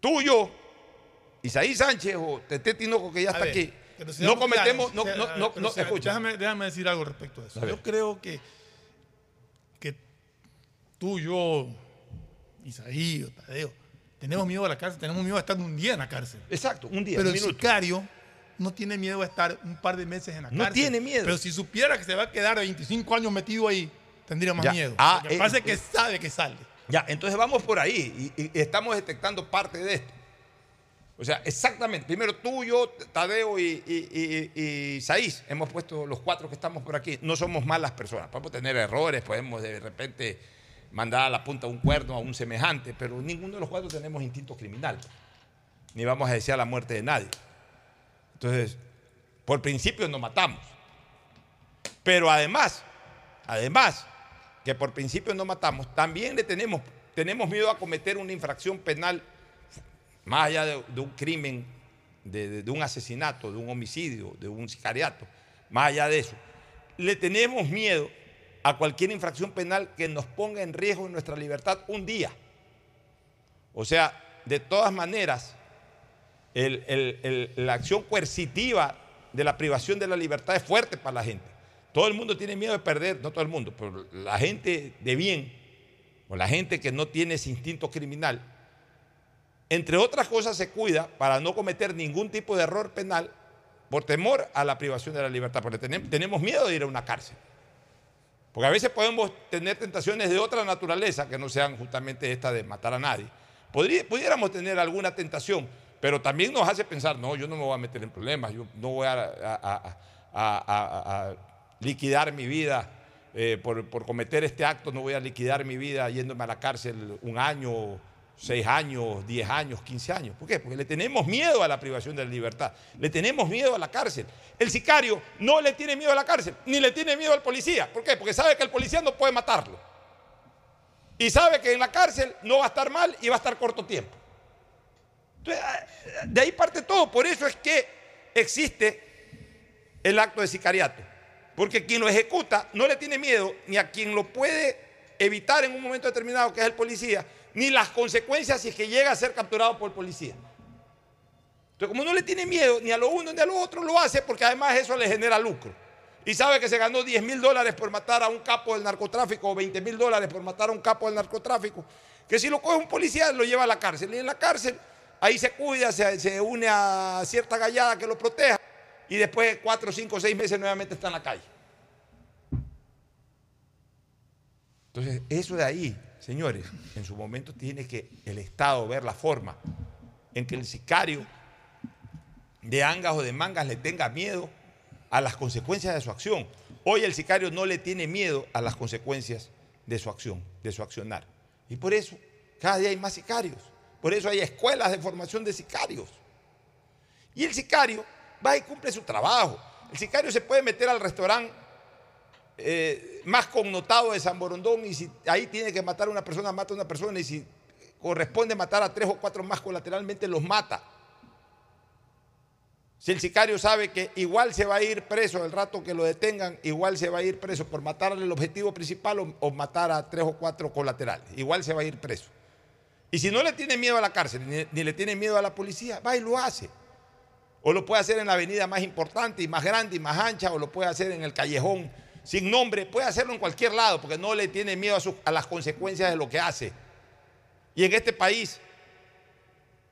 tú y yo, Isaí Sánchez o Tete Tinoco, que ya A está ver, aquí, no cometemos, claros, no, no, no, no, escucha. Déjame, déjame decir algo respecto a eso. A. Yo creo que tú, yo, Isaí, Tadeo, tenemos miedo a la cárcel, tenemos miedo a estar un día en la cárcel. Exacto, un día, Pero un el minuto. sicario no tiene miedo a estar un par de meses en la No cárcel. tiene miedo. Pero si supiera que se va a quedar 25 años metido ahí, tendría más Ya. miedo. Ah, Lo que eh, pasa es que eh. sabe que sale. Ya, entonces vamos por ahí y, y estamos detectando parte de esto. O sea, exactamente. Primero tú, yo, Tadeo y, y, y- Saiz, hemos puesto los cuatro que estamos por aquí. No somos malas personas. Podemos tener errores, podemos de repente mandar a la punta un cuerno a un semejante, pero ninguno de los cuatro tenemos instinto criminal. Ni vamos a desear la muerte de nadie. Entonces, por principio nos matamos. Pero además, además, que por principio no matamos, también le tenemos, tenemos miedo a cometer una infracción penal más allá de, un crimen, de- de un asesinato, de un homicidio, de un sicariato, más allá de eso. Le tenemos miedo a cualquier infracción penal que nos ponga en riesgo nuestra libertad un día. O sea, de todas maneras, la acción coercitiva de la privación de la libertad es fuerte para la gente. Todo el mundo tiene miedo de perder, no todo el mundo, pero la gente de bien o la gente que no tiene ese instinto criminal, entre otras cosas se cuida para no cometer ningún tipo de error penal por temor a la privación de la libertad, porque tenem- tenemos miedo de ir a una cárcel. Porque a veces podemos tener tentaciones de otra naturaleza que no sean justamente esta de matar a nadie. Podría- pudiéramos tener alguna tentación, pero también nos hace pensar, no, yo no me voy a meter en problemas, yo no voy a, liquidar mi vida eh, por, por cometer este acto, no voy a liquidar mi vida yéndome a la cárcel un año, seis años, diez años, quince años. ¿Por qué? Porque le tenemos miedo a la privación de la libertad, le tenemos miedo a la cárcel. El sicario no le tiene miedo a la cárcel, ni le tiene miedo al policía. ¿Por qué? Porque sabe que el policía no puede matarlo. Y sabe que en la cárcel no va a estar mal y va a estar corto tiempo. Entonces, ah, de ahí parte todo. Por eso es que existe el acto de sicariato. Porque quien lo ejecuta no le tiene miedo ni a quien lo puede evitar en un momento determinado, que es el policía, ni las consecuencias si es que llega a ser capturado por policía. Entonces, como no le tiene miedo ni a lo uno ni a lo otro, lo hace porque además eso le genera lucro. y sabe que se ganó 10 mil dólares por matar a un capo del narcotráfico o 20 mil dólares por matar a un capo del narcotráfico, que si lo coge un policía lo lleva a la cárcel y en la cárcel ahí se cuida, se, se une a cierta gallada que lo proteja y después de 4, 5, 6 meses nuevamente está en la calle. Entonces, eso de ahí, señores, en su momento tiene que el Estado ver la forma en que el sicario de angas o de mangas le tenga miedo a las consecuencias de su acción. Hoy el sicario no le tiene miedo a las consecuencias de su acción, de su accionar. Y por eso cada día hay más sicarios. Por eso hay escuelas de formación de sicarios. Y el sicario va y cumple su trabajo. El sicario se puede meter al restaurante eh, más connotado de San Borondón y si ahí tiene que matar a una persona, mata a una persona y si corresponde matar a tres o cuatro más colateralmente, los mata. Si el sicario sabe que igual se va a ir preso el rato que lo detengan, igual se va a ir preso por matar al objetivo principal o, matar a tres o cuatro colaterales, igual se va a ir preso. Y si no le tiene miedo a la cárcel ni, ni le tiene miedo a la policía, va y lo hace. O lo puede hacer en la avenida más importante y más grande y más ancha, o lo puede hacer en el callejón sin nombre, puede hacerlo en cualquier lado, porque no le tiene miedo a, las consecuencias de lo que hace. Y en este país,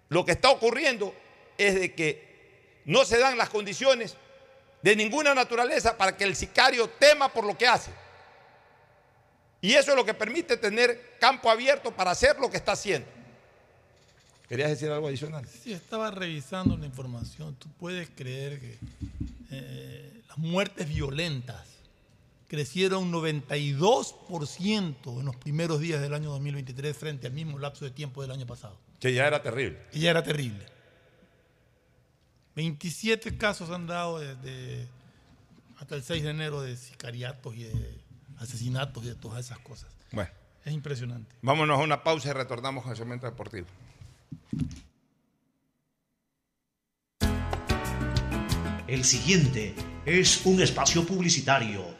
lo que está ocurriendo es de que no se dan las condiciones de ninguna naturaleza para que el sicario tema por lo que hace. Y eso es lo que permite tener campo abierto para hacer lo que está haciendo. ¿Querías decir algo adicional? Sí, estaba revisando la información. Tú puedes creer que eh, las muertes violentas crecieron 92% en los primeros días del año 2023 frente al mismo lapso de tiempo del año pasado. Que ya era terrible. Que ya era terrible. 27 casos han dado desde hasta el 6 de enero de sicariatos y de asesinatos y de todas esas cosas. Bueno. Es impresionante. Vámonos a una pausa y retornamos al segmento deportivo. El siguiente es un espacio publicitario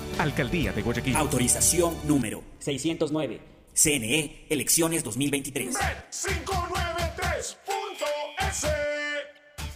Alcaldía de Guayaquil. Autorización número 609. CNE, elecciones 2023. 593.es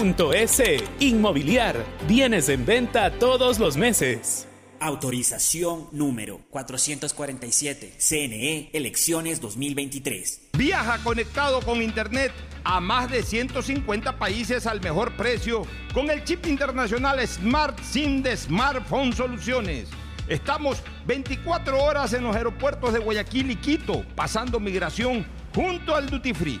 S. Inmobiliar. Bienes en venta todos los meses. Autorización número 447. CNE, elecciones 2023. Viaja conectado con Internet a más de 150 países al mejor precio con el chip internacional Smart SIM de Smartphone Soluciones. Estamos 24 horas en los aeropuertos de Guayaquil y Quito, pasando migración junto al Duty Free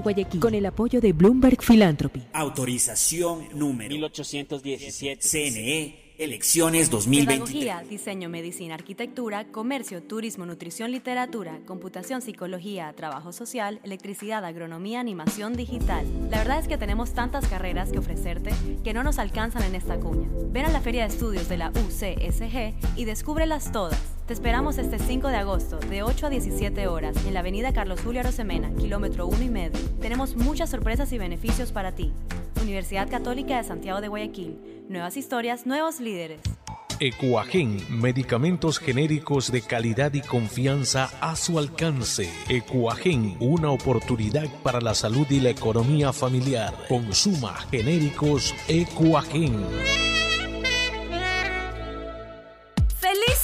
Guayaquil con el apoyo de Bloomberg Philanthropy. Autorización número 1817. CNE. Elecciones 2023. Pedagogía, diseño, medicina, arquitectura, comercio, turismo, nutrición, literatura, computación, psicología, trabajo social, electricidad, agronomía, animación digital. La verdad es que tenemos tantas carreras que ofrecerte que no nos alcanzan en esta cuña. Ven a la Feria de Estudios de la UCSG y descúbrelas todas. Te esperamos este 5 de agosto, de 8 a 17 horas, en la avenida Carlos Julio Arosemena, kilómetro 1 y medio. Tenemos muchas sorpresas y beneficios para ti. Universidad Católica de Santiago de Guayaquil. Nuevas historias, nuevos líderes. Ecuagen, medicamentos genéricos de calidad y confianza a su alcance. Ecuagen, una oportunidad para la salud y la economía familiar. Consuma genéricos Ecuagen.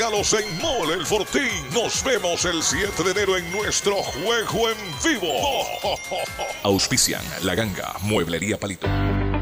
en Mole el Fortín. Nos vemos el 7 de enero en nuestro juego en vivo. Auspician La Ganga, Mueblería Palito.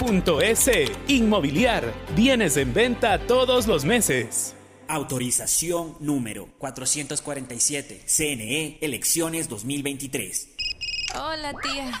www.inmobiliariapublica.es. Inmobiliar, bienes en venta todos los meses. Autorización número 447. CNE. Elecciones 2023. Hola, tía.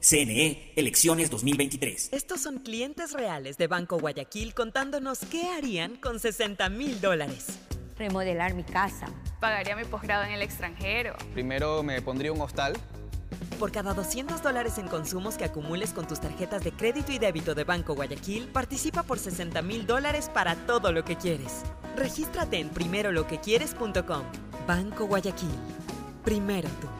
CNE, elecciones 2023. Estos son clientes reales de Banco Guayaquil contándonos qué harían con 60 mil dólares. Remodelar mi casa. Pagaría mi posgrado en el extranjero. Primero me pondría un hostal. Por cada 200 dólares en consumos que acumules con tus tarjetas de crédito y débito de Banco Guayaquil, participa por 60 mil dólares para todo lo que quieres. Regístrate en primeroloquequieres.com. Banco Guayaquil. Primero tú.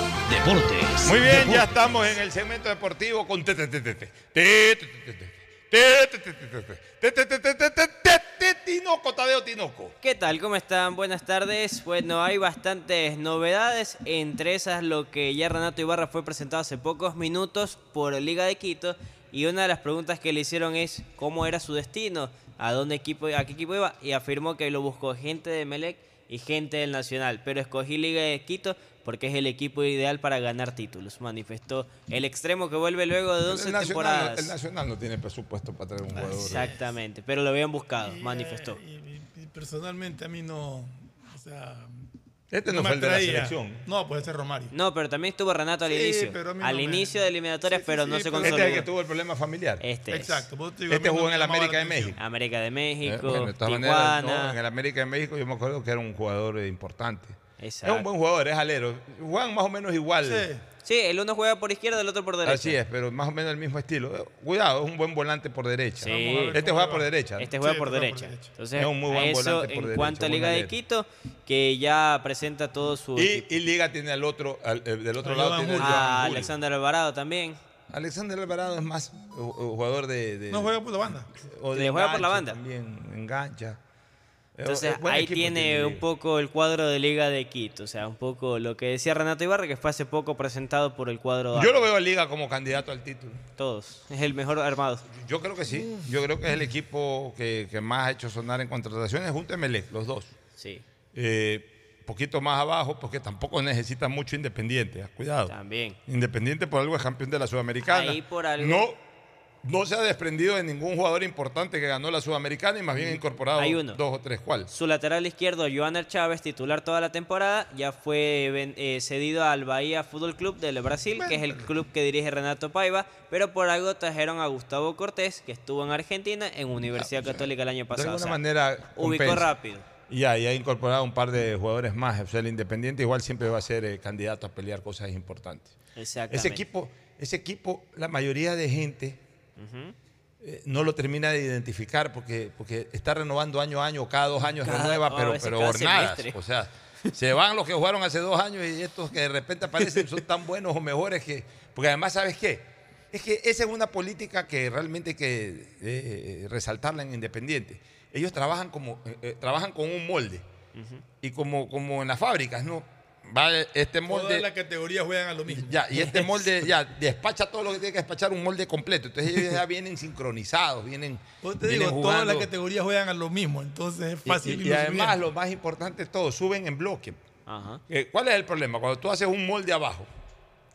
deportes. Muy bien, ya estamos en el segmento deportivo con Tinoco, Tadeo Tinoco. ¿Qué tal? ¿Cómo están? Buenas tardes. Bueno, hay bastantes novedades, entre esas lo que ya Renato Ibarra fue presentado hace pocos minutos por Liga de Quito y una de las preguntas que le hicieron es cómo era su destino, a dónde equipo, a qué equipo iba y afirmó que lo buscó gente de Melec y gente del Nacional, pero escogí Liga de Quito porque es el equipo ideal para ganar títulos, manifestó el extremo que vuelve luego de 11 El Nacional, temporadas. el Nacional no tiene presupuesto para traer un jugador. Exactamente, pero lo habían buscado, manifestó. Y personalmente a mí no. O sea. Este no fue me el de la selección. No, puede ser Romario. No, pero también estuvo Renato al Sí, inicio. pero al no me- inicio de eliminatorias, pero no se Este consolidó. es el que tuvo el problema familiar. Este es. Exacto, digo, Este no jugó en el América de. México. América de México, Eh, bueno, Tijuana. no, en el América de México yo me acuerdo que era un jugador importante. Exacto. Es un buen jugador, es alero. Juegan más o menos igual. Sí, el uno juega por izquierda, el otro por derecha. Así es, pero más o menos el mismo estilo. Eh, Cuidado, es un buen volante por derecha. Sí. Ver Este cómo juega por derecha. Este juega por derecha. Entonces, es un muy buen eso volante por en derecha. cuanto a Liga de. Quito, que ya presenta todo su Y, Liga tiene al otro, al- el del otro lado tiene A Julio. Alexander Alvarado también. Alexander Alvarado es más eh, jugador de, de- No juega por la banda. o de Le juega por la banda. También engancha. Es- Entonces ahí tiene un poco el cuadro de Liga de Quito, o sea, un poco lo que decía Renato Ibarra, que fue hace poco presentado por el cuadro Yo lo veo a Liga como candidato al título. Todos, es el mejor armado. Yo creo que sí. Yo creo que es el equipo que, que más ha hecho sonar en contrataciones junto a los dos. Sí. Eh, poquito más abajo, porque tampoco necesita mucho Independiente. ah, Cuidado. También. Independiente por algo es campeón de la Sudamericana. Ahí por algo. No, no se ha desprendido de ningún jugador importante que ganó la Sudamericana y más bien ha incorporado Hay uno. dos o tres. ¿Cuál? Su lateral izquierdo, Joaner Chávez, titular toda la temporada, ya fue eh, cedido al Bahía Fútbol Club del Brasil, que es el club que dirige Renato Paiva, pero por algo trajeron a Gustavo Cortés, que estuvo en Argentina, en Universidad Católica el año De pasado. alguna O sea, manera. ubicó compensa. rápido. Y ya, y ha incorporado un par de jugadores más. O sea, el Independiente igual siempre va a ser eh, candidato a pelear cosas importantes. Ese equipo, ese equipo, la mayoría de gente Eh, no lo termina de identificar porque, porque está renovando año a año, cada dos años Cada- renueva, pero, pero hornadas. semestre. O sea, se van los que jugaron hace dos años y estos que de repente aparecen son tan buenos o mejores que. Porque además, ¿sabes qué? Es que esa es una política que realmente hay que eh, resaltarla en Independiente. Ellos trabajan como eh, eh, trabajan con un molde. Y como, como en las fábricas, ¿no? Va este molde. Todas las categorías juegan a lo mismo. Ya, y este molde ya despacha todo lo que tiene que despachar un molde completo. Entonces ellos ya vienen sincronizados, vienen. Yo te vienen digo, todas las categorías juegan a lo mismo, entonces es Y- fácil. Y, además, lo más importante de todo, suben en bloque. Ajá. Eh, ¿Cuál es el problema? Cuando tú haces un molde abajo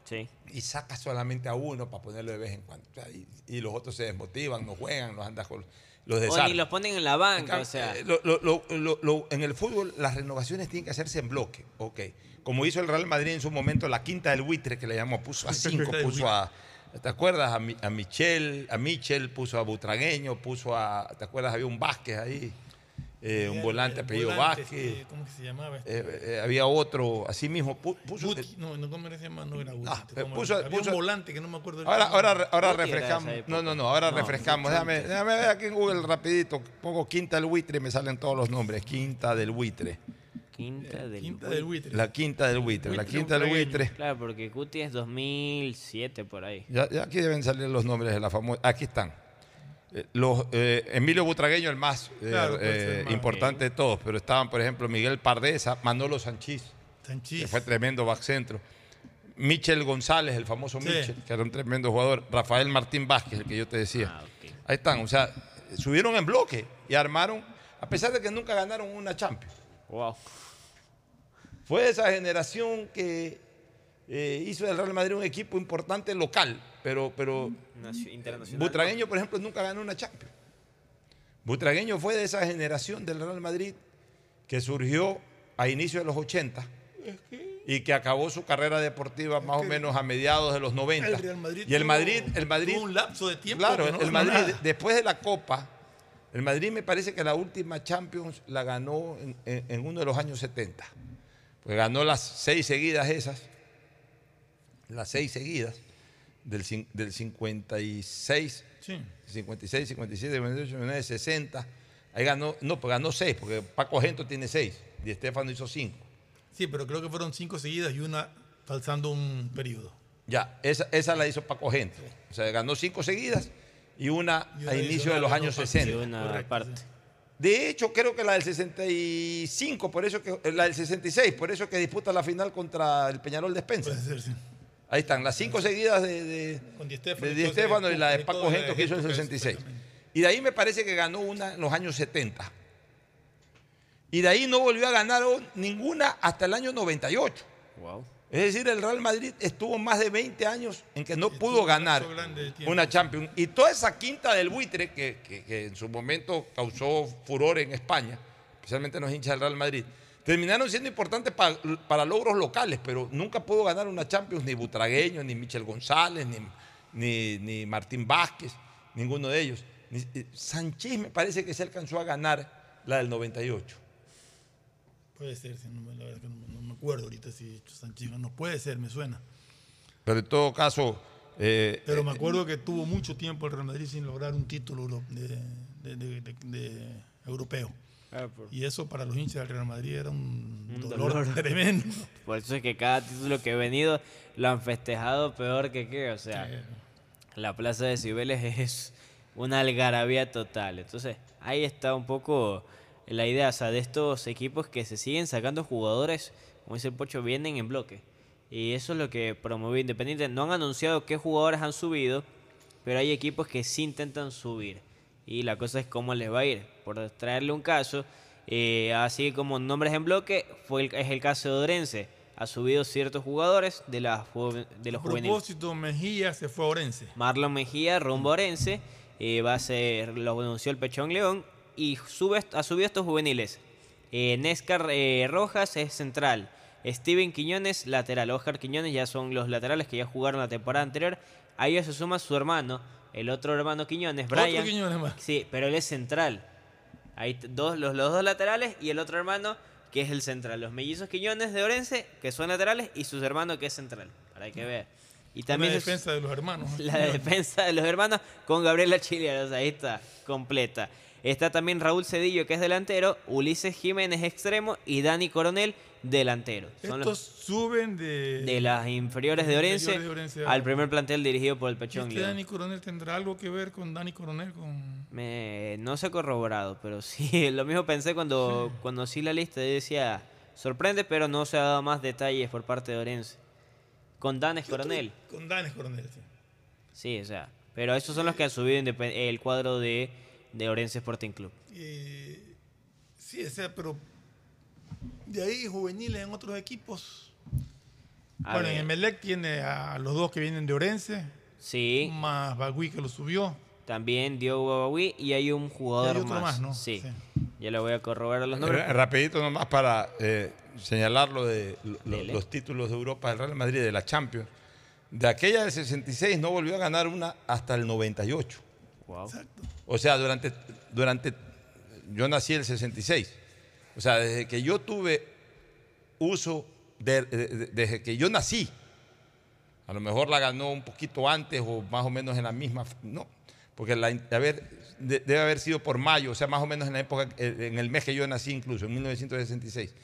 Sí. y sacas solamente a uno para ponerlo de vez en cuando, o sea, y, y los otros se desmotivan, no juegan, los andas con los O ni los ponen en la banca, o sea. Eh, lo- lo- lo- lo- lo- en el fútbol las renovaciones tienen que hacerse en bloque, ok. Como hizo el Real Madrid en su momento, la quinta del buitre que le llamó, puso a cinco, puso a, ¿te acuerdas? A, Mi- a Michel, a Michel, puso a Butragueño, puso a, ¿te acuerdas? Había un Vázquez ahí. eh, un volante apellido volante, Vázquez. este, ¿Cómo que se llamaba? este? eh, eh, había otro, así mismo, pu- puso. Guti, no, no, ¿cómo se llama? No era eh, ¿cómo puso-? Había puso- un volante que no me acuerdo. Ahora, ahora, ahora refrescamos. No, no, no, ahora No, refrescamos. Déjame, déjame ver aquí en Google rapidito. Pongo Quinta del Buitre y me salen todos los nombres. Quinta del Buitre. Quinta del, Quinta del Buitre. La Quinta del Buitre. La Quinta del. Buitre. Claro, porque Cuti es 2007 por ahí. Ya, ya aquí deben salir los nombres de la famosa. Aquí están. Eh, Los, eh, Emilio Butragueño, el más eh, Claro, eh, el más. importante de todos, pero estaban, por ejemplo, Miguel Pardesa, Manolo Sanchís, Sanchís. que fue tremendo back centro, Michel González, el famoso Sí. Michel, que era un tremendo jugador, Rafael Martín Vázquez, el que yo te decía. Ah, Ahí están, o sea, subieron en bloque y armaron, a pesar de que nunca ganaron una Champions. Wow. Fue de esa generación que eh, hizo del Real Madrid un equipo importante local, pero, pero. Butragueño, por ejemplo, nunca ganó una Champions. Butragueño fue de esa generación del Real Madrid que surgió a inicios de los 80 y que acabó su carrera deportiva más o menos a mediados de los 90. El Real Madrid y el tuvo- Madrid, el Madrid, tuvo un lapso de tiempo claro, no el Madrid nada. después de la Copa, el Madrid me parece que la última Champions la ganó en, en- en uno de los años 70. Pues ganó las seis seguidas esas, las seis seguidas del, del 56, Sí. 56, 57, 58, 59, 60. Ahí ganó, no, pues ganó seis, porque Paco Gento tiene seis, y Estefano hizo cinco. Sí, pero creo que fueron cinco seguidas y una faltando un periodo. Ya, esa, esa la hizo Paco Gento. O sea, ganó cinco seguidas y una a inicio de los años dos 60. partidos. Una Correcto, parte. De hecho, creo que la del 65, por eso que la del 66, por eso que disputa la final contra el Peñarol de Spencer. Puede ser, sí. Ahí están, las cinco seguidas de, de, Con Di Stéfano de y Di todo ese Stéfano y la de Paco Gento que hizo en el época, 66. Y de ahí me parece que ganó una en los años 70. Y de ahí no volvió a ganar ninguna hasta el año 98. Wow. Es decir, el Real Madrid estuvo más de 20 años en que no pudo ganar una Champions. Y toda esa quinta del buitre que, que- que en su momento causó furor en España, especialmente en los hinchas del Real Madrid, terminaron siendo importantes pa- para logros locales, pero nunca pudo ganar una Champions ni Butragueño, ni Michel González, ni, ni- ni Martín Vázquez, ninguno de ellos. Ni- eh, Sánchez me parece que se alcanzó a ganar la del 98. Puede ser, sí, no, me- la verdad que no, acuerdo ahorita si Sánchez no puede ser, me suena. Pero en todo caso... eh, Pero me acuerdo que tuvo mucho tiempo el Real Madrid sin lograr un título de, de- de- de- de europeo. Ah, por- Y eso para los hinchas del Real Madrid era un, Un dolor, dolor. tremendo. Por eso es que cada título que he venido lo han festejado peor que qué. O sea, la plaza de Cibeles es una algarabía total. Entonces, ahí está un poco la idea o sea, de estos equipos que se siguen sacando jugadores, como dice el Pocho, vienen en bloque. Y eso es lo que promovió Independiente. No han anunciado qué jugadores han subido, pero hay equipos que sí intentan subir. Y la cosa es cómo les va a ir. Por traerle un caso, eh, así como nombres en bloque, fue el- es el caso de Orense. Ha subido ciertos jugadores de, la, de los A juveniles. propósito, Mejía se fue a Orense. Marlon Mejía, rumbo a Orense, eh, va a ser, lo anunció el Pechón León y sube, ha subido estos juveniles. Eh, Nescar eh, Rojas es central. Steven Quiñones, lateral. Oscar Quiñones ya son los laterales que ya jugaron la temporada anterior. A ellos se suma su hermano, el otro hermano Quiñones, Otro Brian. Quiñones más. Sí, pero él es central. Hay dos, los, los dos laterales y el otro hermano que es el central. Los mellizos Quiñones de Orense, que son laterales, y sus hermanos que es central. Para que vean. Y también es- defensa de los hermanos. la defensa de los hermanos con Gabriela Chileros, ahí está, completa. Está también Raúl Cedillo, que es delantero, Ulises Jiménez, extremo, y Dani Coronel, delantero. Son Estos los suben de, de las inferiores de Orense, inferiores de Orense al primer plantel dirigido por el ¿Y Pechón este. Dani Coronel tendrá algo que ver con Dani Coronel? Con... Me- no se ha corroborado, pero sí, lo mismo pensé cuando conocí la lista. Yo decía, sorprende, pero no se ha dado más detalles por parte de Orense. Con Danes Coronel. Con Danes Coronel, sí. Sí, o sea, pero esos son los que han subido el cuadro de, de Orense Sporting Club. Eh, sí, o sea, pero de ahí juveniles en otros equipos. A bueno, ver. en Emelec tiene a los dos que vienen de Orense. Sí. Más Bagui que lo subió. También Diogo Babawi y hay un jugador Y hay otro más, ¿no? Sí. Ya le voy a corroborar los nombres. Eh, Rapidito nomás para eh, señalar lo de lo- los títulos de Europa del Real Madrid, de la Champions. De aquella del 66 no volvió a ganar una hasta el 98. Wow. O sea, durante, durante yo nací en el 66. O sea, desde que yo tuve uso, de- de- de- desde que yo nací, a lo mejor la ganó un poquito antes o más o menos en la misma. No, porque la, debe haber sido por mayo, o sea, más o menos en la época, eh, en el mes que yo nací incluso, en 1966.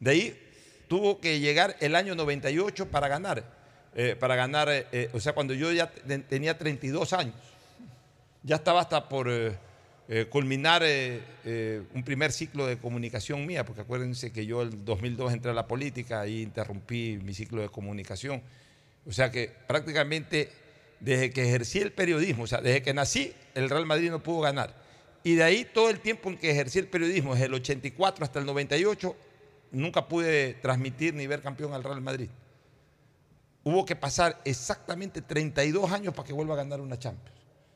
De ahí tuvo que llegar el año 98 para ganar. eh, para ganar, eh, eh, o sea, cuando yo ya te- tenía 32 años, ya estaba hasta por eh, eh, culminar eh, un primer ciclo de comunicación mía, porque acuérdense que yo el 2002 entré a la política y interrumpí mi ciclo de comunicación. O sea que prácticamente desde que ejercí el periodismo, o sea, desde que nací, el Real Madrid no pudo ganar. Y de ahí todo el tiempo en que ejercí el periodismo, desde el 84 hasta el 98, nunca pude transmitir ni ver campeón al Real Madrid. Hubo que pasar exactamente 32 años para que vuelva a ganar una Champions.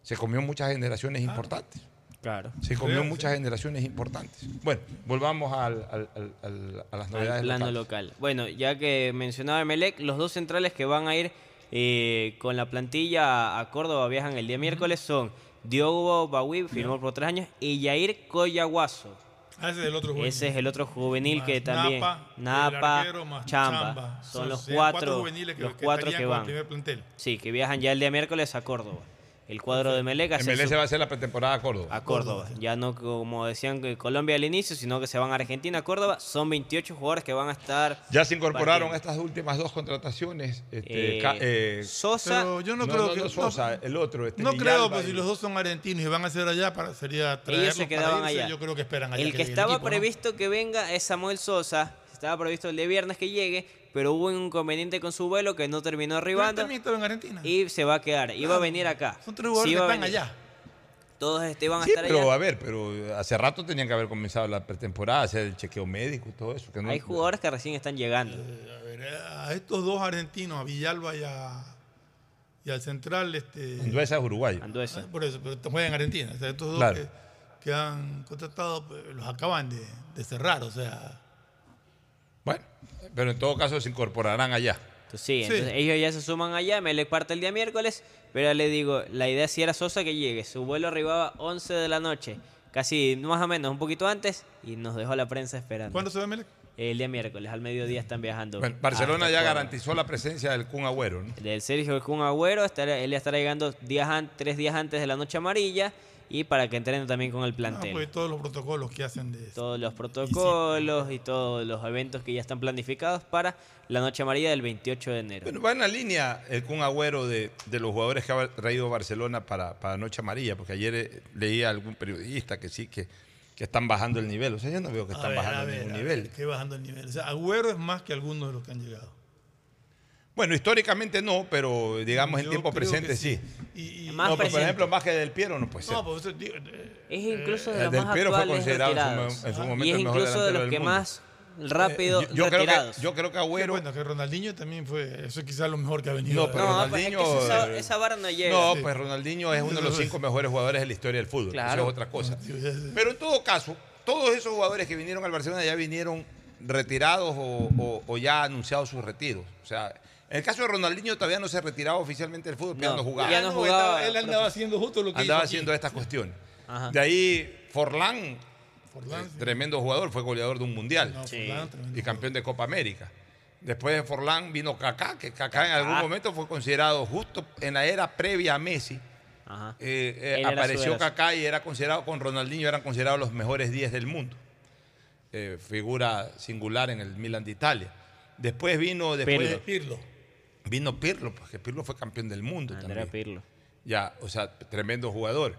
Se comió muchas generaciones importantes. Claro. Se comió muchas generaciones importantes. Bueno, volvamos al- al- al- al- a las novedades al plano locales. local. Bueno, ya que mencionaba Emelec, los dos centrales que van a ir eh, con la plantilla a Córdoba viajan el día miércoles son Diogo Bawi, firmó por tres años, y Yair Coyaguazo. Ah, ese es el otro juvenil. Ese es el otro juvenil Más que también. Napa, Napa, Chamba. Chamba. Son Son los cuatro, cuatro juveniles que- los cuatro estarían que con el van. primer plantel. Sí, que viajan ya el día miércoles a Córdoba. El cuadro de Melec MLS su- va a hacer la pretemporada a Córdoba. a Córdoba. Ya no como decían que Colombia al inicio, sino que se van a Argentina, a Córdoba. Son 28 jugadores que van a estar. Ya se incorporaron partiendo. estas últimas dos contrataciones. este, Eh, eh, Sosa- Pero yo no, creo que. no Sosa, el otro. Este no creo, pues y- si los dos son argentinos y van a ser allá, para, sería traerlos Ellos se quedaban para irse, allá. Yo creo que esperan allá. El que estaba equipo, ¿no? previsto que venga es Samuel Sosa. Estaba previsto el de viernes que llegue, pero hubo un inconveniente con su vuelo que no terminó arribando también estaba en Argentina. y se va a quedar. Iba a Claro. venir acá. Son tres jugadores Sí que están venir. allá. Todos este, iban a Sí, estar pero allá. a ver, pero hace rato tenían que haber comenzado la pretemporada, hacer el chequeo médico y todo eso. Que no, Hay jugadores que recién están llegando. A ver, a estos dos argentinos, a Villalba y, a, y al central, este. Anduesa es uruguayo. Anduesa. Por eso, pero juegan en Argentina. O sea, estos dos Claro. que, que han contratado, pues, los acaban de, de cerrar. O sea, pero en todo caso se incorporarán allá. Entonces, sí, Sí. entonces ellos ya se suman allá, Melec parte el día miércoles, pero ya le digo, la idea sí era Sosa que llegue. Su vuelo arribaba 11 de la noche, casi más o menos un poquito antes, y nos dejó la prensa esperando. ¿cuándo se va Melec? El día miércoles, al mediodía están viajando. Bueno, Barcelona ya garantizó la presencia del Kun Agüero. ¿no? Del Sergio Kun Agüero, estará- él ya estará llegando días an- tres días antes de la noche amarilla y para que entrenen también con el No, plantel. pues todos los protocolos que hacen de todos los protocolos y todos los eventos que ya están planificados para la noche amarilla del 28 de enero. Bueno, va en la línea el Kun Agüero de, de los jugadores que ha traído Barcelona para, para Noche Amarilla, porque ayer eh, leía a algún periodista que sí, que, que están bajando el nivel. O sea, yo no veo que A están ver, bajando ver, ningún a nivel. que bajando el nivel. O sea, Agüero es más que algunos de los que han llegado. Bueno, históricamente no, pero digamos en Yo tiempo creo presente que sí. Y, y- Más no, pero por presente. ejemplo, más que Del Piero no puede ser. no, pues eso digo, eh, Es incluso de los Del más Piero fue actuales considerado en su mo- retirados. en su Ajá. momento y es el mejor incluso de delantero los del que mundo. más rápido Eh, yo, yo creo retirados. que, yo creo que Agüero. bueno, que Ronaldinho también fue, eso es quizás lo mejor que ha venido. No, pero No, Ronaldinho. pues es que esa, eh, esa vara no llega. No, Sí. pues Ronaldinho es uno de los cinco mejores jugadores de la historia del fútbol. Claro. Eso es otra cosa. Pero en todo caso, todos esos jugadores que vinieron al Barcelona ya vinieron retirados o, o- o ya anunciados sus retiros. O sea, en el caso de Ronaldinho todavía no se retiraba oficialmente del fútbol, pero No, no jugaba. ya no jugaba. Él andaba haciendo justo lo que Andaba hizo haciendo estas cuestiones. Ajá. De ahí Forlán, Forlán, eh, sí. tremendo jugador, fue goleador de un mundial No, Sí. Forlán, tremendo. y campeón de Copa América. Después de Forlán vino Kaká, que Kaká en algún Kaká. momento fue considerado justo en la era previa a Messi. Ajá. Eh, eh, apareció era. Kaká y era considerado, con Ronaldinho eran considerados los mejores 10 del mundo. Eh, figura singular en el Milan de Italia. Después vino, después Pirlo. Pirlo. Vino Pirlo, porque Pirlo fue campeón del mundo Andrea también. Pirlo. Ya, o sea, tremendo jugador.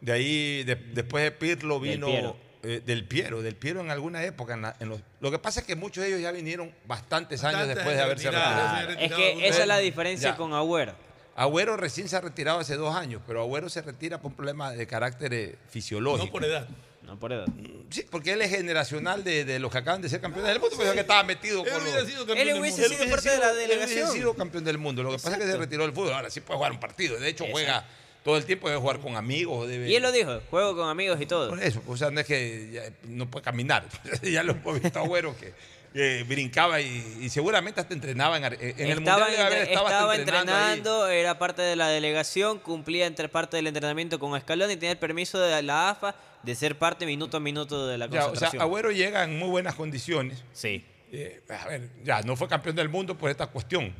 De ahí, de- después de Pirlo Del vino Piero. eh, del Piero, del Piero en alguna época. en la- en los- lo que pasa es que muchos de ellos ya vinieron bastantes años después de haberse retirado. es que esa es la diferencia Ya. con Agüero. Agüero recién se ha retirado hace dos años, pero Agüero se retira por un problema de carácter eh, fisiológico. No por edad. No por edad. Sí, porque él es generacional de, de los que acaban de ser campeones del mundo, pero que estaba metido Él con hubiera los... sido campeón Él del hubiese mundo. sido parte de la Él hubiese delegación. sido campeón del mundo. Lo que pasa es que se retiró del fútbol. Ahora sí puede jugar un partido. De hecho, juega todo el tiempo, debe jugar con amigos. Debe... Y él lo dijo, juego con amigos y todo. Por eso, o sea, no es que ya no puede caminar. ya lo hemos visto a Agüero que eh, brincaba y, y seguramente hasta entrenaba en, en el estaba, Mundial. entre- estaba entrenando ahí. era parte de la delegación, cumplía entre parte del entrenamiento con Escalón y tenía el permiso de la AFA de ser parte minuto a minuto de la Ya, o sea, concentración. Agüero llega en muy buenas condiciones. Sí. Eh, a ver, ya, no fue campeón del mundo por esta cuestión,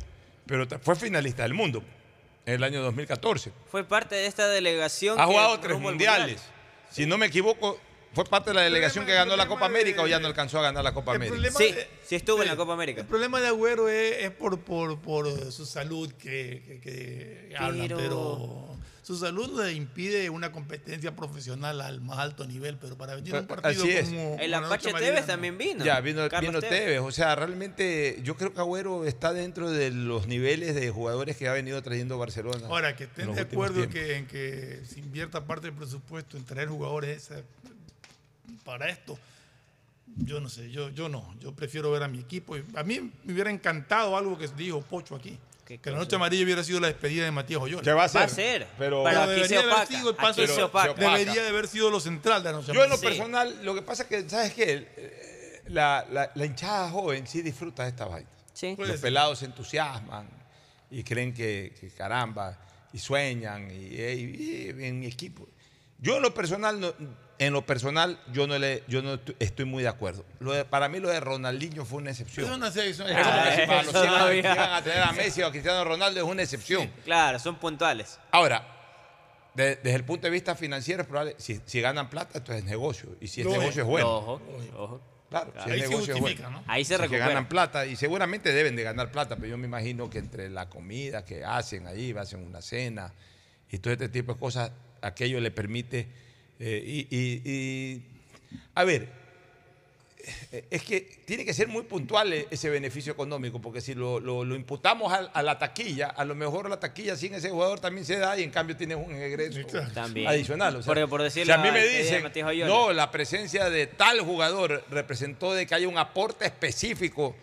pero fue finalista del mundo en el año 2014. Fue parte de esta delegación. Ha jugado tres mundiales. Si no me equivoco, fue parte de la delegación que ganó la Copa América o ya no alcanzó a ganar la Copa América. Sí, de- sí estuvo en la Copa América. El problema de Agüero es, es por, por, por su salud que, que- Pero- pero su salud le impide una competencia profesional al más alto nivel, pero para venir a un partido así es. como... El Apache Tevez también vino. Ya, vino, vino Tevez. O sea, realmente yo creo que Agüero está dentro de los niveles de jugadores que ha venido trayendo Barcelona. Ahora, que estén de acuerdo que, en que se invierta parte del presupuesto en traer jugadores esa- para esto, yo no sé, yo, yo no, yo prefiero ver a mi equipo. A mí me hubiera encantado algo que dijo Pocho aquí, que la noche amarilla hubiera sido la despedida de Matías Oyola. Que va a ser. Va a ser, Pero, pero aquí debería se haber opaca, sido el paso aquí de- se opaca. Debería de haber sido lo central de la noche Yo en lo personal, lo que pasa es que, ¿sabes qué? Eh, La, la- la hinchada joven sí disfruta de esta vaina. Sí. Los ser. pelados se entusiasman y creen que, que caramba, y sueñan, y, y- y en mi equipo. Yo en lo personal, no- en lo personal, yo no, le, yo no estoy muy de acuerdo. Lo de- para mí lo de Ronaldinho fue una excepción. Es una Es como que si para los Eso 100 años que llegan a tener a Messi o a Cristiano Ronaldo es una excepción. Claro, son puntuales. Ahora, de- desde el punto de vista financiero, es probable, si, si ganan plata, esto es negocio. Y si es Lógico. negocio, es bueno. Ojo, ojo. Claro, si Ahí es se negocio, es justifica, bueno. ¿no? Ahí se sea, que ganan plata y seguramente deben de ganar plata, pero yo me imagino que entre la comida que hacen ahí, hacen una cena y todo este tipo de cosas, aquello le permite. Eh, y, y- y- a ver, eh, es que tiene que ser muy puntual e- ese beneficio económico, porque si lo, lo- lo imputamos a, a la taquilla, a lo mejor la taquilla sin ese jugador también se da y en cambio tienes un egreso También. adicional. O sea, Porque por decirlo, si a mí me dicen, no, la presencia de tal jugador representó de que haya un aporte específico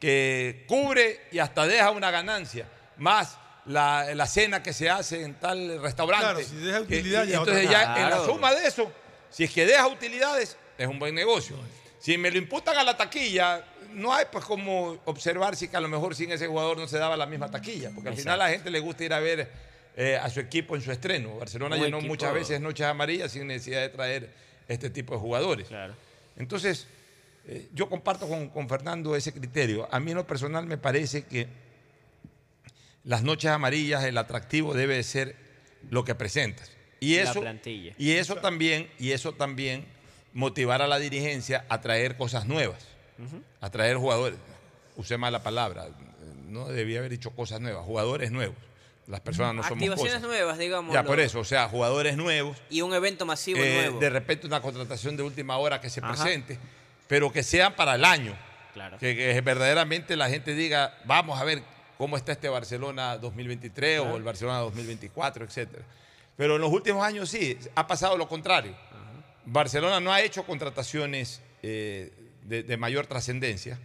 que cubre y hasta deja una ganancia, más la, la cena que se hace en tal restaurante. Claro, si deja Que- utilidad, y ya entonces ya en la suma de eso, si es que deja utilidades, es un buen negocio. Si me lo imputan a la taquilla, no hay pues como observar si que a lo mejor sin ese jugador no se daba la misma taquilla, porque al final a la gente le gusta ir a ver eh, a su equipo en su estreno. Barcelona Un llenó equipo- muchas veces noches amarillas sin necesidad de traer este tipo de jugadores. Claro. Entonces, eh, yo comparto con, con Fernando ese criterio. A mí en lo personal me parece que las noches amarillas, el atractivo debe de ser lo que presentas. Y La eso, plantilla. y eso también, y eso también motivar a la dirigencia a traer cosas nuevas, a traer jugadores. Usé mal la palabra, no debía haber dicho cosas nuevas, jugadores nuevos. Las personas no somos Activaciones cosas. nuevas, digamos. Ya por eso, o sea, jugadores nuevos. Y un evento masivo Eh, nuevo. de repente una contratación de última hora que se Ajá. presente, pero que sean para el año. Claro. Que, que verdaderamente la gente diga, vamos a ver cómo está este Barcelona 2023 o el Barcelona 2024, etcétera. Pero en los últimos años sí, ha pasado lo contrario. Barcelona no ha hecho contrataciones eh, de, de mayor trascendencia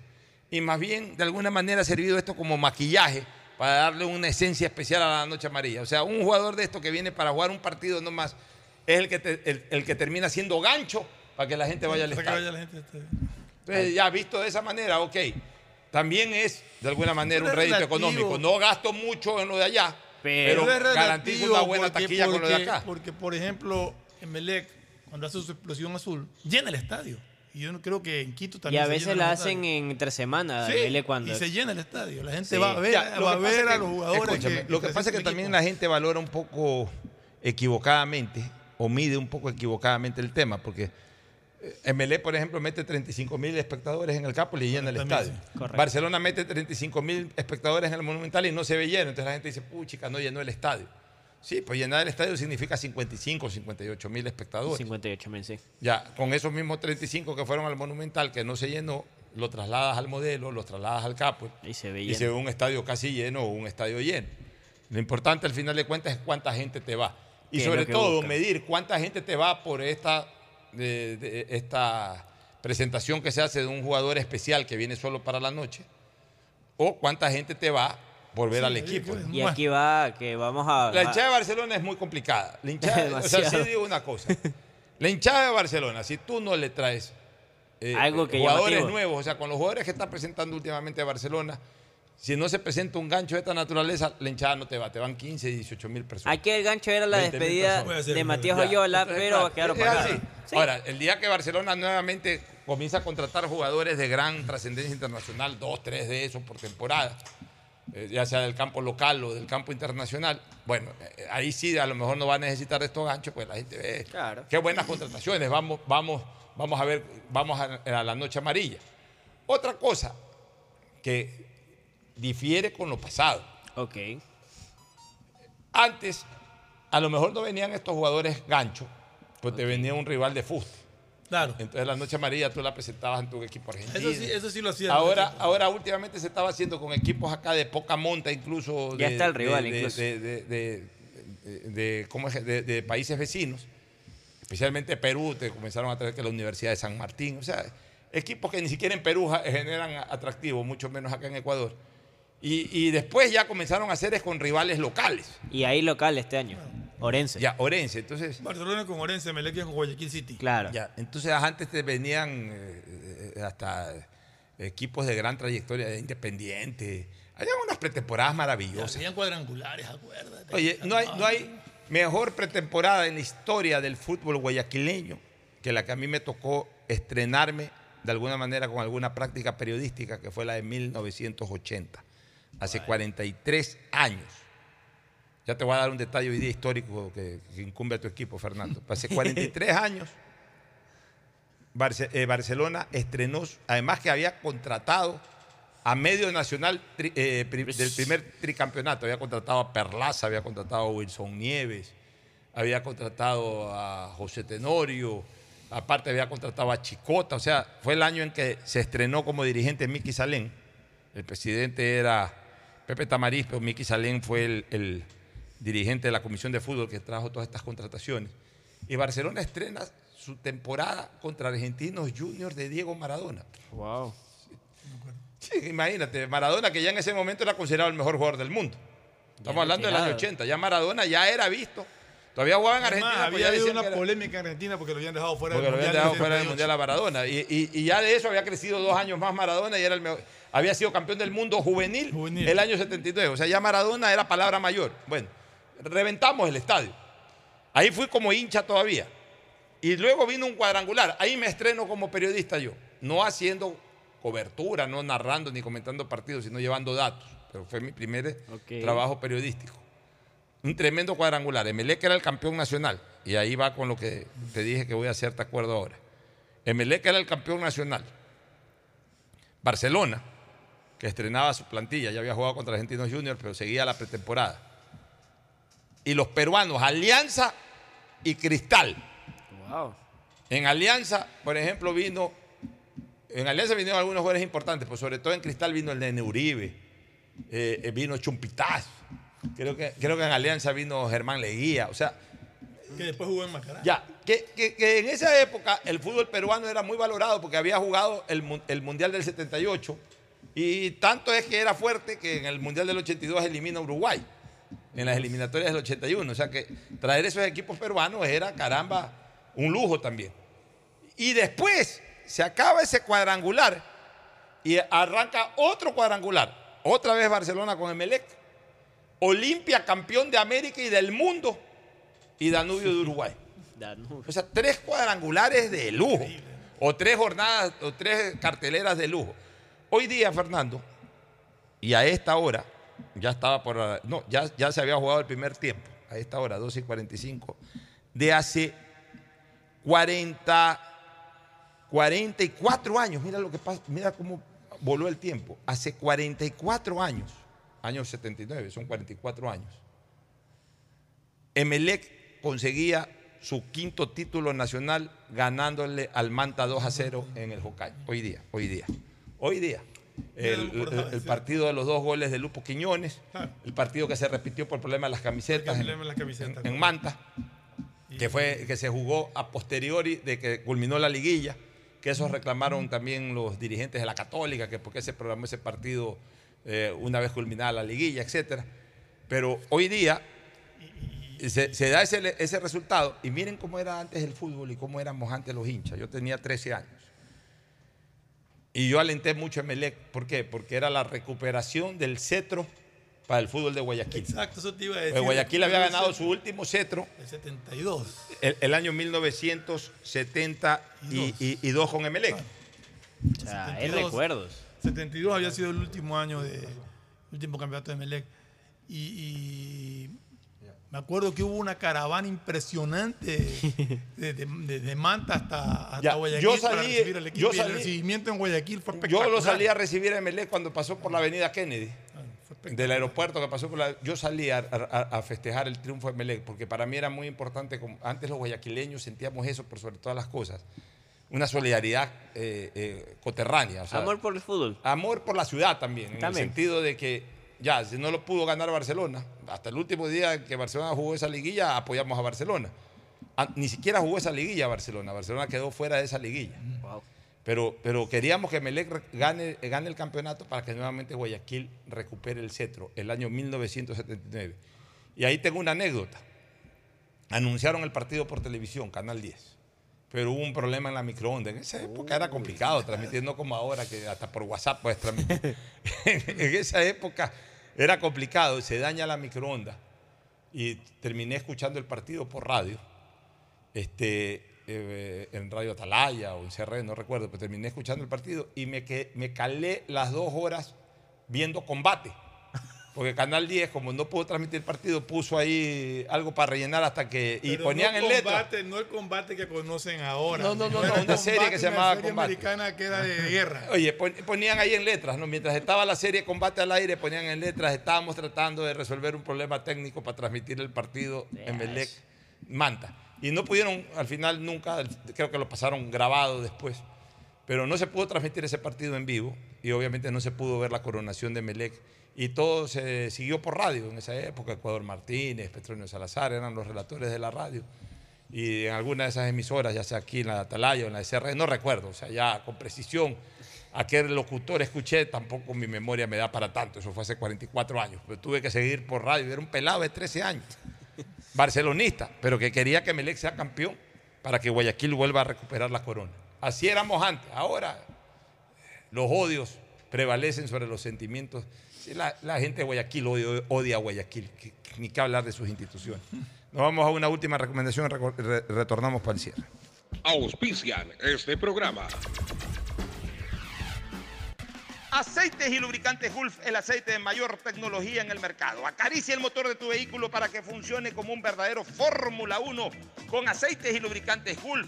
y más bien de alguna manera ha servido esto como maquillaje para darle una esencia especial a la noche amarilla. O sea, un jugador de esto que viene para jugar un partido nomás es el que, te- el, el que termina siendo gancho para que la gente vaya al estadio. este, Entonces, ya visto de esa manera, ok. También es, de alguna manera, un rédito económico. No gasto mucho en lo de allá, Pero- pero, garantizo una buena porque- taquilla con lo de acá. Porque, por ejemplo, Emelec, cuando hace su explosión azul, llena el estadio. Y yo no creo que en Quito y también a se veces llena la hacen en entre semana. Sí, cuando. y se llena el estadio. La gente Sí. va a ver, Ya, lo va a que pasa ver es a que- los jugadores. escúchame, que- lo que que pasa es que también la gente valora un poco equivocadamente o mide un poco equivocadamente el tema, porque MLE, por ejemplo, mete 35 mil espectadores en el campo y le llena el estadio. Correcto. Barcelona mete 35 mil espectadores en el Monumental y no se ve lleno. Entonces la gente dice, puchica, no llenó el estadio. Sí, pues llenar el estadio significa 55, 58 mil espectadores. 58 mil, sí. Ya, con esos mismos 35 que fueron al Monumental, que no se llenó, lo trasladas al modelo, lo trasladas al Capo Y se ve y lleno. se ve un estadio casi lleno o un estadio lleno. Lo importante al final de cuentas es cuánta gente te va. Y ¿Qué es sobre todo medir cuánta gente te va por esta, de- de- esta presentación que se hace de un jugador especial que viene solo para la noche o cuánta gente te va por ver Sí, al equipo. que- Y aquí va que vamos a. La hinchada de Barcelona es muy complicada. La hinchada, o sea, sí digo una cosa. La hinchada de Barcelona, si tú no le traes eh, Algo que jugadores llamativo. nuevos, o sea, con los jugadores que está presentando últimamente Barcelona, si no se presenta un gancho de esta naturaleza, la hinchada no te va, te van 15, 18 mil personas. Aquí el gancho era la 20.000 despedida de Matías Oyola, entonces, pero es pagados. así. Ahora, el día que Barcelona nuevamente comienza a contratar jugadores de gran trascendencia internacional, dos, tres de esos por temporada, eh, ya sea del campo local o del campo internacional, bueno, eh, ahí sí a lo mejor no va a necesitar estos ganchos, pues la gente ve Claro. qué buenas contrataciones, vamos, vamos, vamos a ver, vamos a, a la noche amarilla. Otra cosa que difiere con lo pasado. Ok. Antes, a lo mejor no venían estos jugadores ganchos, pues te venía un rival de fuste. Claro. Entonces la noche amarilla tú la presentabas en tu equipo argentino. Eso sí, eso sí lo hacía. Ahora, ahora últimamente se estaba haciendo con equipos acá de poca monta, incluso. Ya de- está el rival, de- de- incluso. De, de- de- de- de- ¿cómo es? De- de países vecinos, especialmente Perú, te comenzaron a traer que la Universidad de San Martín. O sea, equipos que ni siquiera en Perú generan atractivo, mucho menos acá en Ecuador. Y, y después ya comenzaron a hacer es con rivales locales. Y ahí local este año. Orense. Ya, Orense. Entonces, Barcelona con Orense, Meleque con Guayaquil City. Claro. Ya, entonces antes te venían eh, eh, hasta equipos de gran trayectoria, de Independiente. Había unas pretemporadas maravillosas. Hacían cuadrangulares, acuérdate. Oye, no hay, no hay mejor pretemporada en la historia del fútbol guayaquileño que la que a mí me tocó estrenarme de alguna manera con alguna práctica periodística, que fue la de 1980, hace 43 años. Ya te voy a dar un detalle hoy día histórico que, que incumbe a tu equipo, Fernando. Hace 43 años, Barce- eh, Barcelona estrenó, además que había contratado a medio nacional tri- eh, pri- del primer tricampeonato. Había contratado a Perlaza, había contratado a Wilson Nieves, había contratado a José Tenorio, aparte había contratado a Chicota. O sea, fue el año en que se estrenó como dirigente Miki Salén. El presidente era Pepe Tamariz, pero Miki Salén fue el, el dirigente de la Comisión de Fútbol que trajo todas estas contrataciones. Y Barcelona estrena su temporada contra Argentinos Juniors de Diego Maradona. Wow. Sí, imagínate, Maradona que ya en ese momento era considerado el mejor jugador del mundo. Estamos hablando del año retirado. 80. Ya Maradona ya era visto. Todavía jugaba en Además, Argentina. pues había habido una era- polémica en Argentina porque lo habían dejado fuera porque del lo habían Mundial. dejado fuera del 78. Mundial a Maradona. Y, y- y ya de eso había crecido dos años más Maradona y era el mejor- había sido campeón del mundo juvenil, el año 79. O sea, ya Maradona era palabra mayor. Bueno, reventamos el estadio. Ahí fui como hincha todavía. Y luego vino un cuadrangular. Ahí me estreno como periodista yo. No haciendo cobertura, no narrando ni comentando partidos, sino llevando datos. Pero fue mi primer trabajo periodístico. Un tremendo cuadrangular. Emelec era el campeón nacional. Y ahí va con lo que te dije que voy a hacerte acuerdo ahora. Emelec era el campeón nacional. Barcelona, que estrenaba su plantilla, ya había jugado contra Argentinos Juniors, pero seguía la pretemporada. Y los peruanos, Alianza y Cristal. Wow. En Alianza, por ejemplo, vino. En Alianza vinieron algunos jugadores importantes, pues sobre todo en Cristal vino el Nene Uribe, eh, eh, vino Chumpitaz. Creo que, creo que en Alianza vino Germán Leguía. O sea, Que después jugó en Macará. ya, que, que- que en esa época el fútbol peruano era muy valorado porque había jugado el, el Mundial del 78 y tanto es que era fuerte que en el Mundial del 82 elimina a Uruguay en las eliminatorias del 81. O sea que traer esos equipos peruanos era, caramba, un lujo también. Y después se acaba ese cuadrangular y arranca otro cuadrangular. Otra vez Barcelona con Emelec. Olimpia campeón de América y del mundo y Danubio de Uruguay. O sea, tres cuadrangulares de lujo. O tres jornadas, o tres carteleras de lujo. Hoy día, Fernando, y a esta hora, ya estaba por. No, ya, ya se había jugado el primer tiempo. A esta hora, 12 y 45. De hace 40, 44 años. Mira lo que pasa, mira cómo voló el tiempo. Hace 44 años, años 79, son 44 años. Emelec conseguía su quinto título nacional ganándole al Manta 2 a 0 en el Hokkaido. Hoy día, hoy día. Hoy día. El, el- el partido de los dos goles de Lupo Quiñones, el partido que se repitió por problema de las camisetas, en, problema de las camisetas, en- en Manta, que fue que se jugó a posteriori de que culminó la liguilla, que esos reclamaron también los dirigentes de la Católica, que por qué se programó ese partido eh, una vez culminada la liguilla, etcétera. Pero hoy día se, se da ese, ese resultado y miren cómo era antes el fútbol y cómo éramos antes los hinchas. Yo tenía 13 años. Y yo alenté mucho a Emelec. ¿Por qué? Porque era la recuperación del cetro para el fútbol de Guayaquil. Exacto, eso te iba a Pues decir. Guayaquil había ganado su último cetro El 72. el, el año 1972 con Emelec. O sea, hay 72. recuerdos. 72 había sido el último año de último campeonato de Melec. Y, y me acuerdo que hubo una caravana impresionante de, de- de- de Manta hasta, hasta Ya, Guayaquil yo para salí- recibir al equipo. yo y el salí- recibimiento en Guayaquil fue Yo espectacular. lo salí a recibir a Emelec cuando pasó por la avenida Kennedy. Del aeropuerto que pasó por la... Yo salí a, a- a festejar el triunfo de Emelec porque para mí era muy importante, como antes los guayaquileños sentíamos eso por sobre todas las cosas, una solidaridad eh, eh, coterránea. o sea, Amor por el fútbol. Amor por la ciudad también, en el sentido de que ya, si no lo pudo ganar Barcelona, hasta el último día que Barcelona jugó esa liguilla, apoyamos a Barcelona. Ah, Ni siquiera jugó esa liguilla Barcelona, Barcelona quedó fuera de esa liguilla. Pero, pero queríamos que Melec gane, gane el campeonato para que nuevamente Guayaquil recupere el cetro, el año 1979. Y ahí tengo una anécdota. Anunciaron el partido por televisión, Canal 10. Pero hubo un problema en la microonda. En esa época era complicado transmitir, no como ahora, que hasta por WhatsApp puedes transmitir. en esa época era complicado, se daña la microonda. Y terminé escuchando el partido por radio. Este, eh, en Radio Atalaya o en CR, no recuerdo, pero terminé escuchando el partido y me, me calé las dos horas viendo combate. Porque Canal 10, como no pudo transmitir el partido, puso ahí algo para rellenar hasta que. Y Pero ponían no en letra. combate, No el combate que conocen ahora. No, no, no, no, una serie que se llamaba serie Combate. americana que era de guerra. Oye, pon- ponían ahí en letras, ¿no? Mientras estaba la serie Combate al Aire, ponían en letras, estábamos tratando de resolver un problema técnico para transmitir el partido en Melec Manta. Y no pudieron, al final nunca, creo que lo pasaron grabado después, pero no se pudo transmitir ese partido en vivo y obviamente no se pudo ver la coronación de Melec. Y todo se siguió por radio en esa época. Ecuador Martínez, Petronio Salazar eran los relatores de la radio. Y en alguna de esas emisoras, ya sea aquí en la de Atalaya o en la de CR, no recuerdo, o sea, ya con precisión, a qué locutor escuché, tampoco mi memoria me da para tanto, eso fue hace 44 años, pero tuve que seguir por radio, era un pelado de 13 años, barcelonista, pero que quería que Melec sea campeón para que Guayaquil vuelva a recuperar la corona. Así éramos antes, ahora los odios prevalecen sobre los sentimientos. La, la gente de Guayaquil odia, odia a Guayaquil, que- que ni que hablar de sus instituciones. Nos vamos a una última recomendación re- retornamos para el cierre. Auspician este programa. Aceites y lubricantes Gulf, el aceite de mayor tecnología en el mercado. Acaricia el motor de tu vehículo para que funcione como un verdadero Fórmula 1 con aceites y lubricantes Gulf.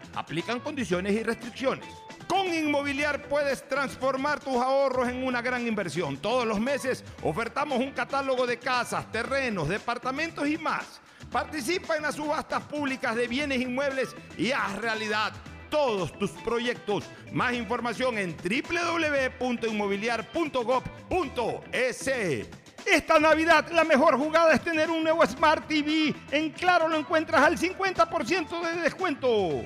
Aplican condiciones y restricciones. Con Inmobiliar puedes transformar tus ahorros en una gran inversión. Todos los meses ofertamos un catálogo de casas, terrenos, departamentos y más. Participa en las subastas públicas de bienes inmuebles y haz realidad todos tus proyectos. Más información en www.inmobiliar.gov.es. Esta Navidad la mejor jugada es tener un nuevo Smart TV. En Claro lo encuentras al 50% de descuento.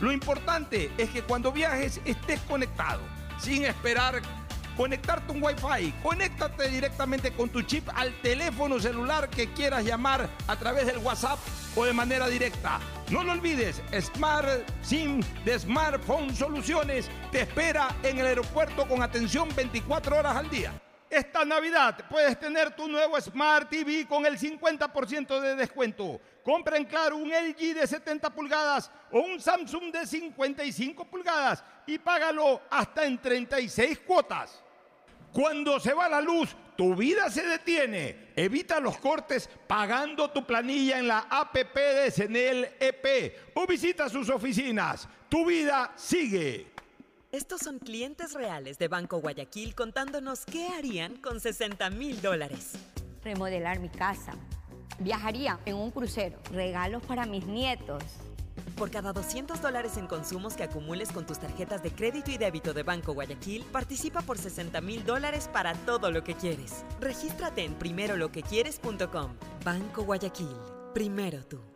Lo importante es que cuando viajes estés conectado, sin esperar conectarte un Wi-Fi. Conéctate directamente con tu chip al teléfono celular que quieras llamar a través del WhatsApp o de manera directa. No lo olvides, Smart SIM de Smartphone Soluciones te espera en el aeropuerto con atención 24 horas al día. Esta Navidad puedes tener tu nuevo Smart TV con el 50% de descuento. Compra en Claro un LG de 70 pulgadas o un Samsung de 55 pulgadas y págalo hasta en 36 cuotas. Cuando se va la luz, tu vida se detiene. Evita los cortes pagando tu planilla en la APP de Senel EP o visita sus oficinas. Tu vida sigue. Estos son clientes reales de Banco Guayaquil contándonos qué harían con 60 mil dólares. Remodelar mi casa. Viajaría en un crucero. Regalos para mis nietos. Por cada 200 dólares en consumos que acumules con tus tarjetas de crédito y débito de Banco Guayaquil, participa por 60 mil dólares para todo lo que quieres. Regístrate en primeroloquequieres.com. Banco Guayaquil. Primero tú.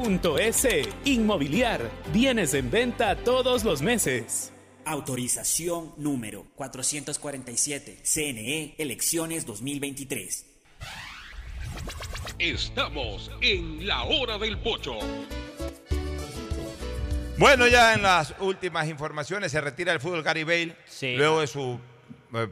Inmobiliar, bienes en venta todos los meses. Autorización número 447. CNE Elecciones 2023. Estamos en la hora del pocho. Bueno, ya en las últimas informaciones se retira el fútbol Gary Bale. Luego de su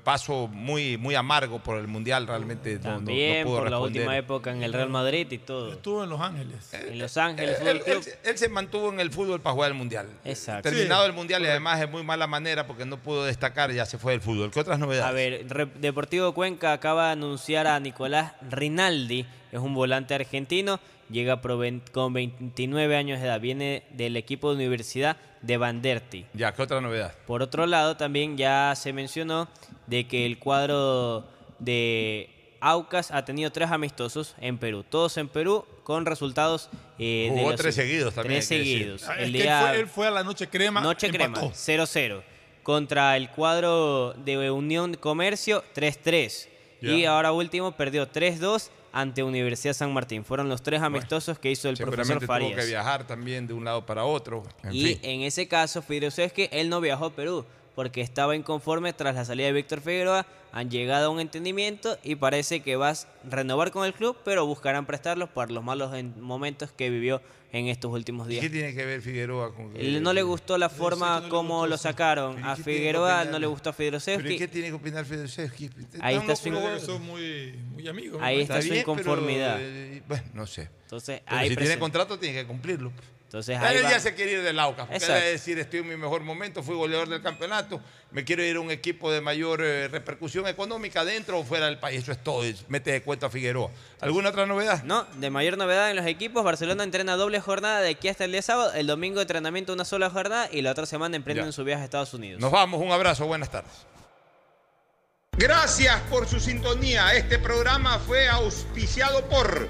paso muy, muy amargo por el Mundial, realmente no- no, no También pudo por la última época en el Real Madrid y todo. Estuvo en Los Ángeles. En Los Ángeles Él, Fútbol él- se mantuvo en el fútbol para jugar el Mundial. Exacto. Terminado Sí, el Mundial y además es muy mala manera porque no pudo destacar, ya se fue del fútbol. ¿Qué otras novedades? A ver, Deportivo Cuenca acaba de anunciar a Nicolás Rinaldi, es un volante argentino, llega con 29 años de edad, viene del equipo de Universidad de Banderti. Ya, ¿qué otra novedad? Por otro lado, también ya se mencionó de que el cuadro de Aucas ha tenido tres amistosos en Perú, todos en Perú con resultados eh, de Jugó los- tres seguidos también, Tres seguidos. Ah, El que él día- fue, él fue a la noche crema. Noche empató. Crema, 0-0. Contra el cuadro de Unión Comercio, 3-3. Y ahora último, perdió 3-2 ante Universidad San Martín. Fueron los tres amistosos que hizo el profesor Seguramente tuvo Farías. que viajar también de un lado para otro. En y fin. en ese caso, que él no viajó a Perú porque estaba inconforme tras la salida de Víctor Figueroa. Han llegado a un entendimiento y parece que vas a renovar con el club, pero buscarán prestarlos por los malos en- momentos que vivió en estos últimos ¿Y días. qué tiene que ver Figueroa con que- Él no le gustó la forma como lo sacaron. A ¿Qué tiene que Figueroa no le gustó a ¿Pero y Fidrosevski. qué tiene que opinar Fidrosevski? Ahí está su- muy, muy amigos. Ahí ¿no? está su bien, inconformidad. eh, bueno, no sé. Entonces, Pero ahí si tiene contrato, tiene que cumplirlo. Entonces, Él va. ya se quiere ir del Aucas, porque a decir, estoy en mi mejor momento, fui goleador del campeonato, me quiero ir a un equipo de mayor eh, repercusión económica dentro o fuera del país. Eso es todo, mete de cuenta a Figueroa. ¿Alguna otra novedad? No, de mayor novedad en los equipos, Barcelona entrena doble jornada de aquí hasta el día sábado, el domingo entrenamiento una sola jornada y la otra semana emprenden su viaje a Estados Unidos. Nos vamos, un abrazo, buenas tardes. Gracias por su sintonía. Este programa fue auspiciado por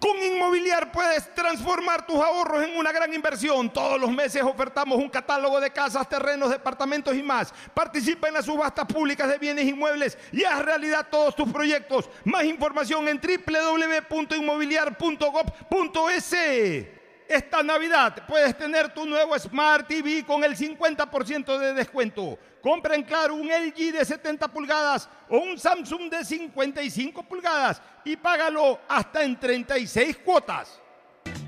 Con Inmobiliar puedes transformar tus ahorros en una gran inversión. Todos los meses ofertamos un catálogo de casas, terrenos, departamentos y más. Participa en las subastas públicas de bienes inmuebles y haz realidad todos tus proyectos. Más información en www.inmobiliar.gov.es. Esta Navidad puedes tener tu nuevo Smart TV con el 50% de descuento. Compra en Claro un LG de 70 pulgadas o un Samsung de 55 pulgadas y págalo hasta en 36 cuotas.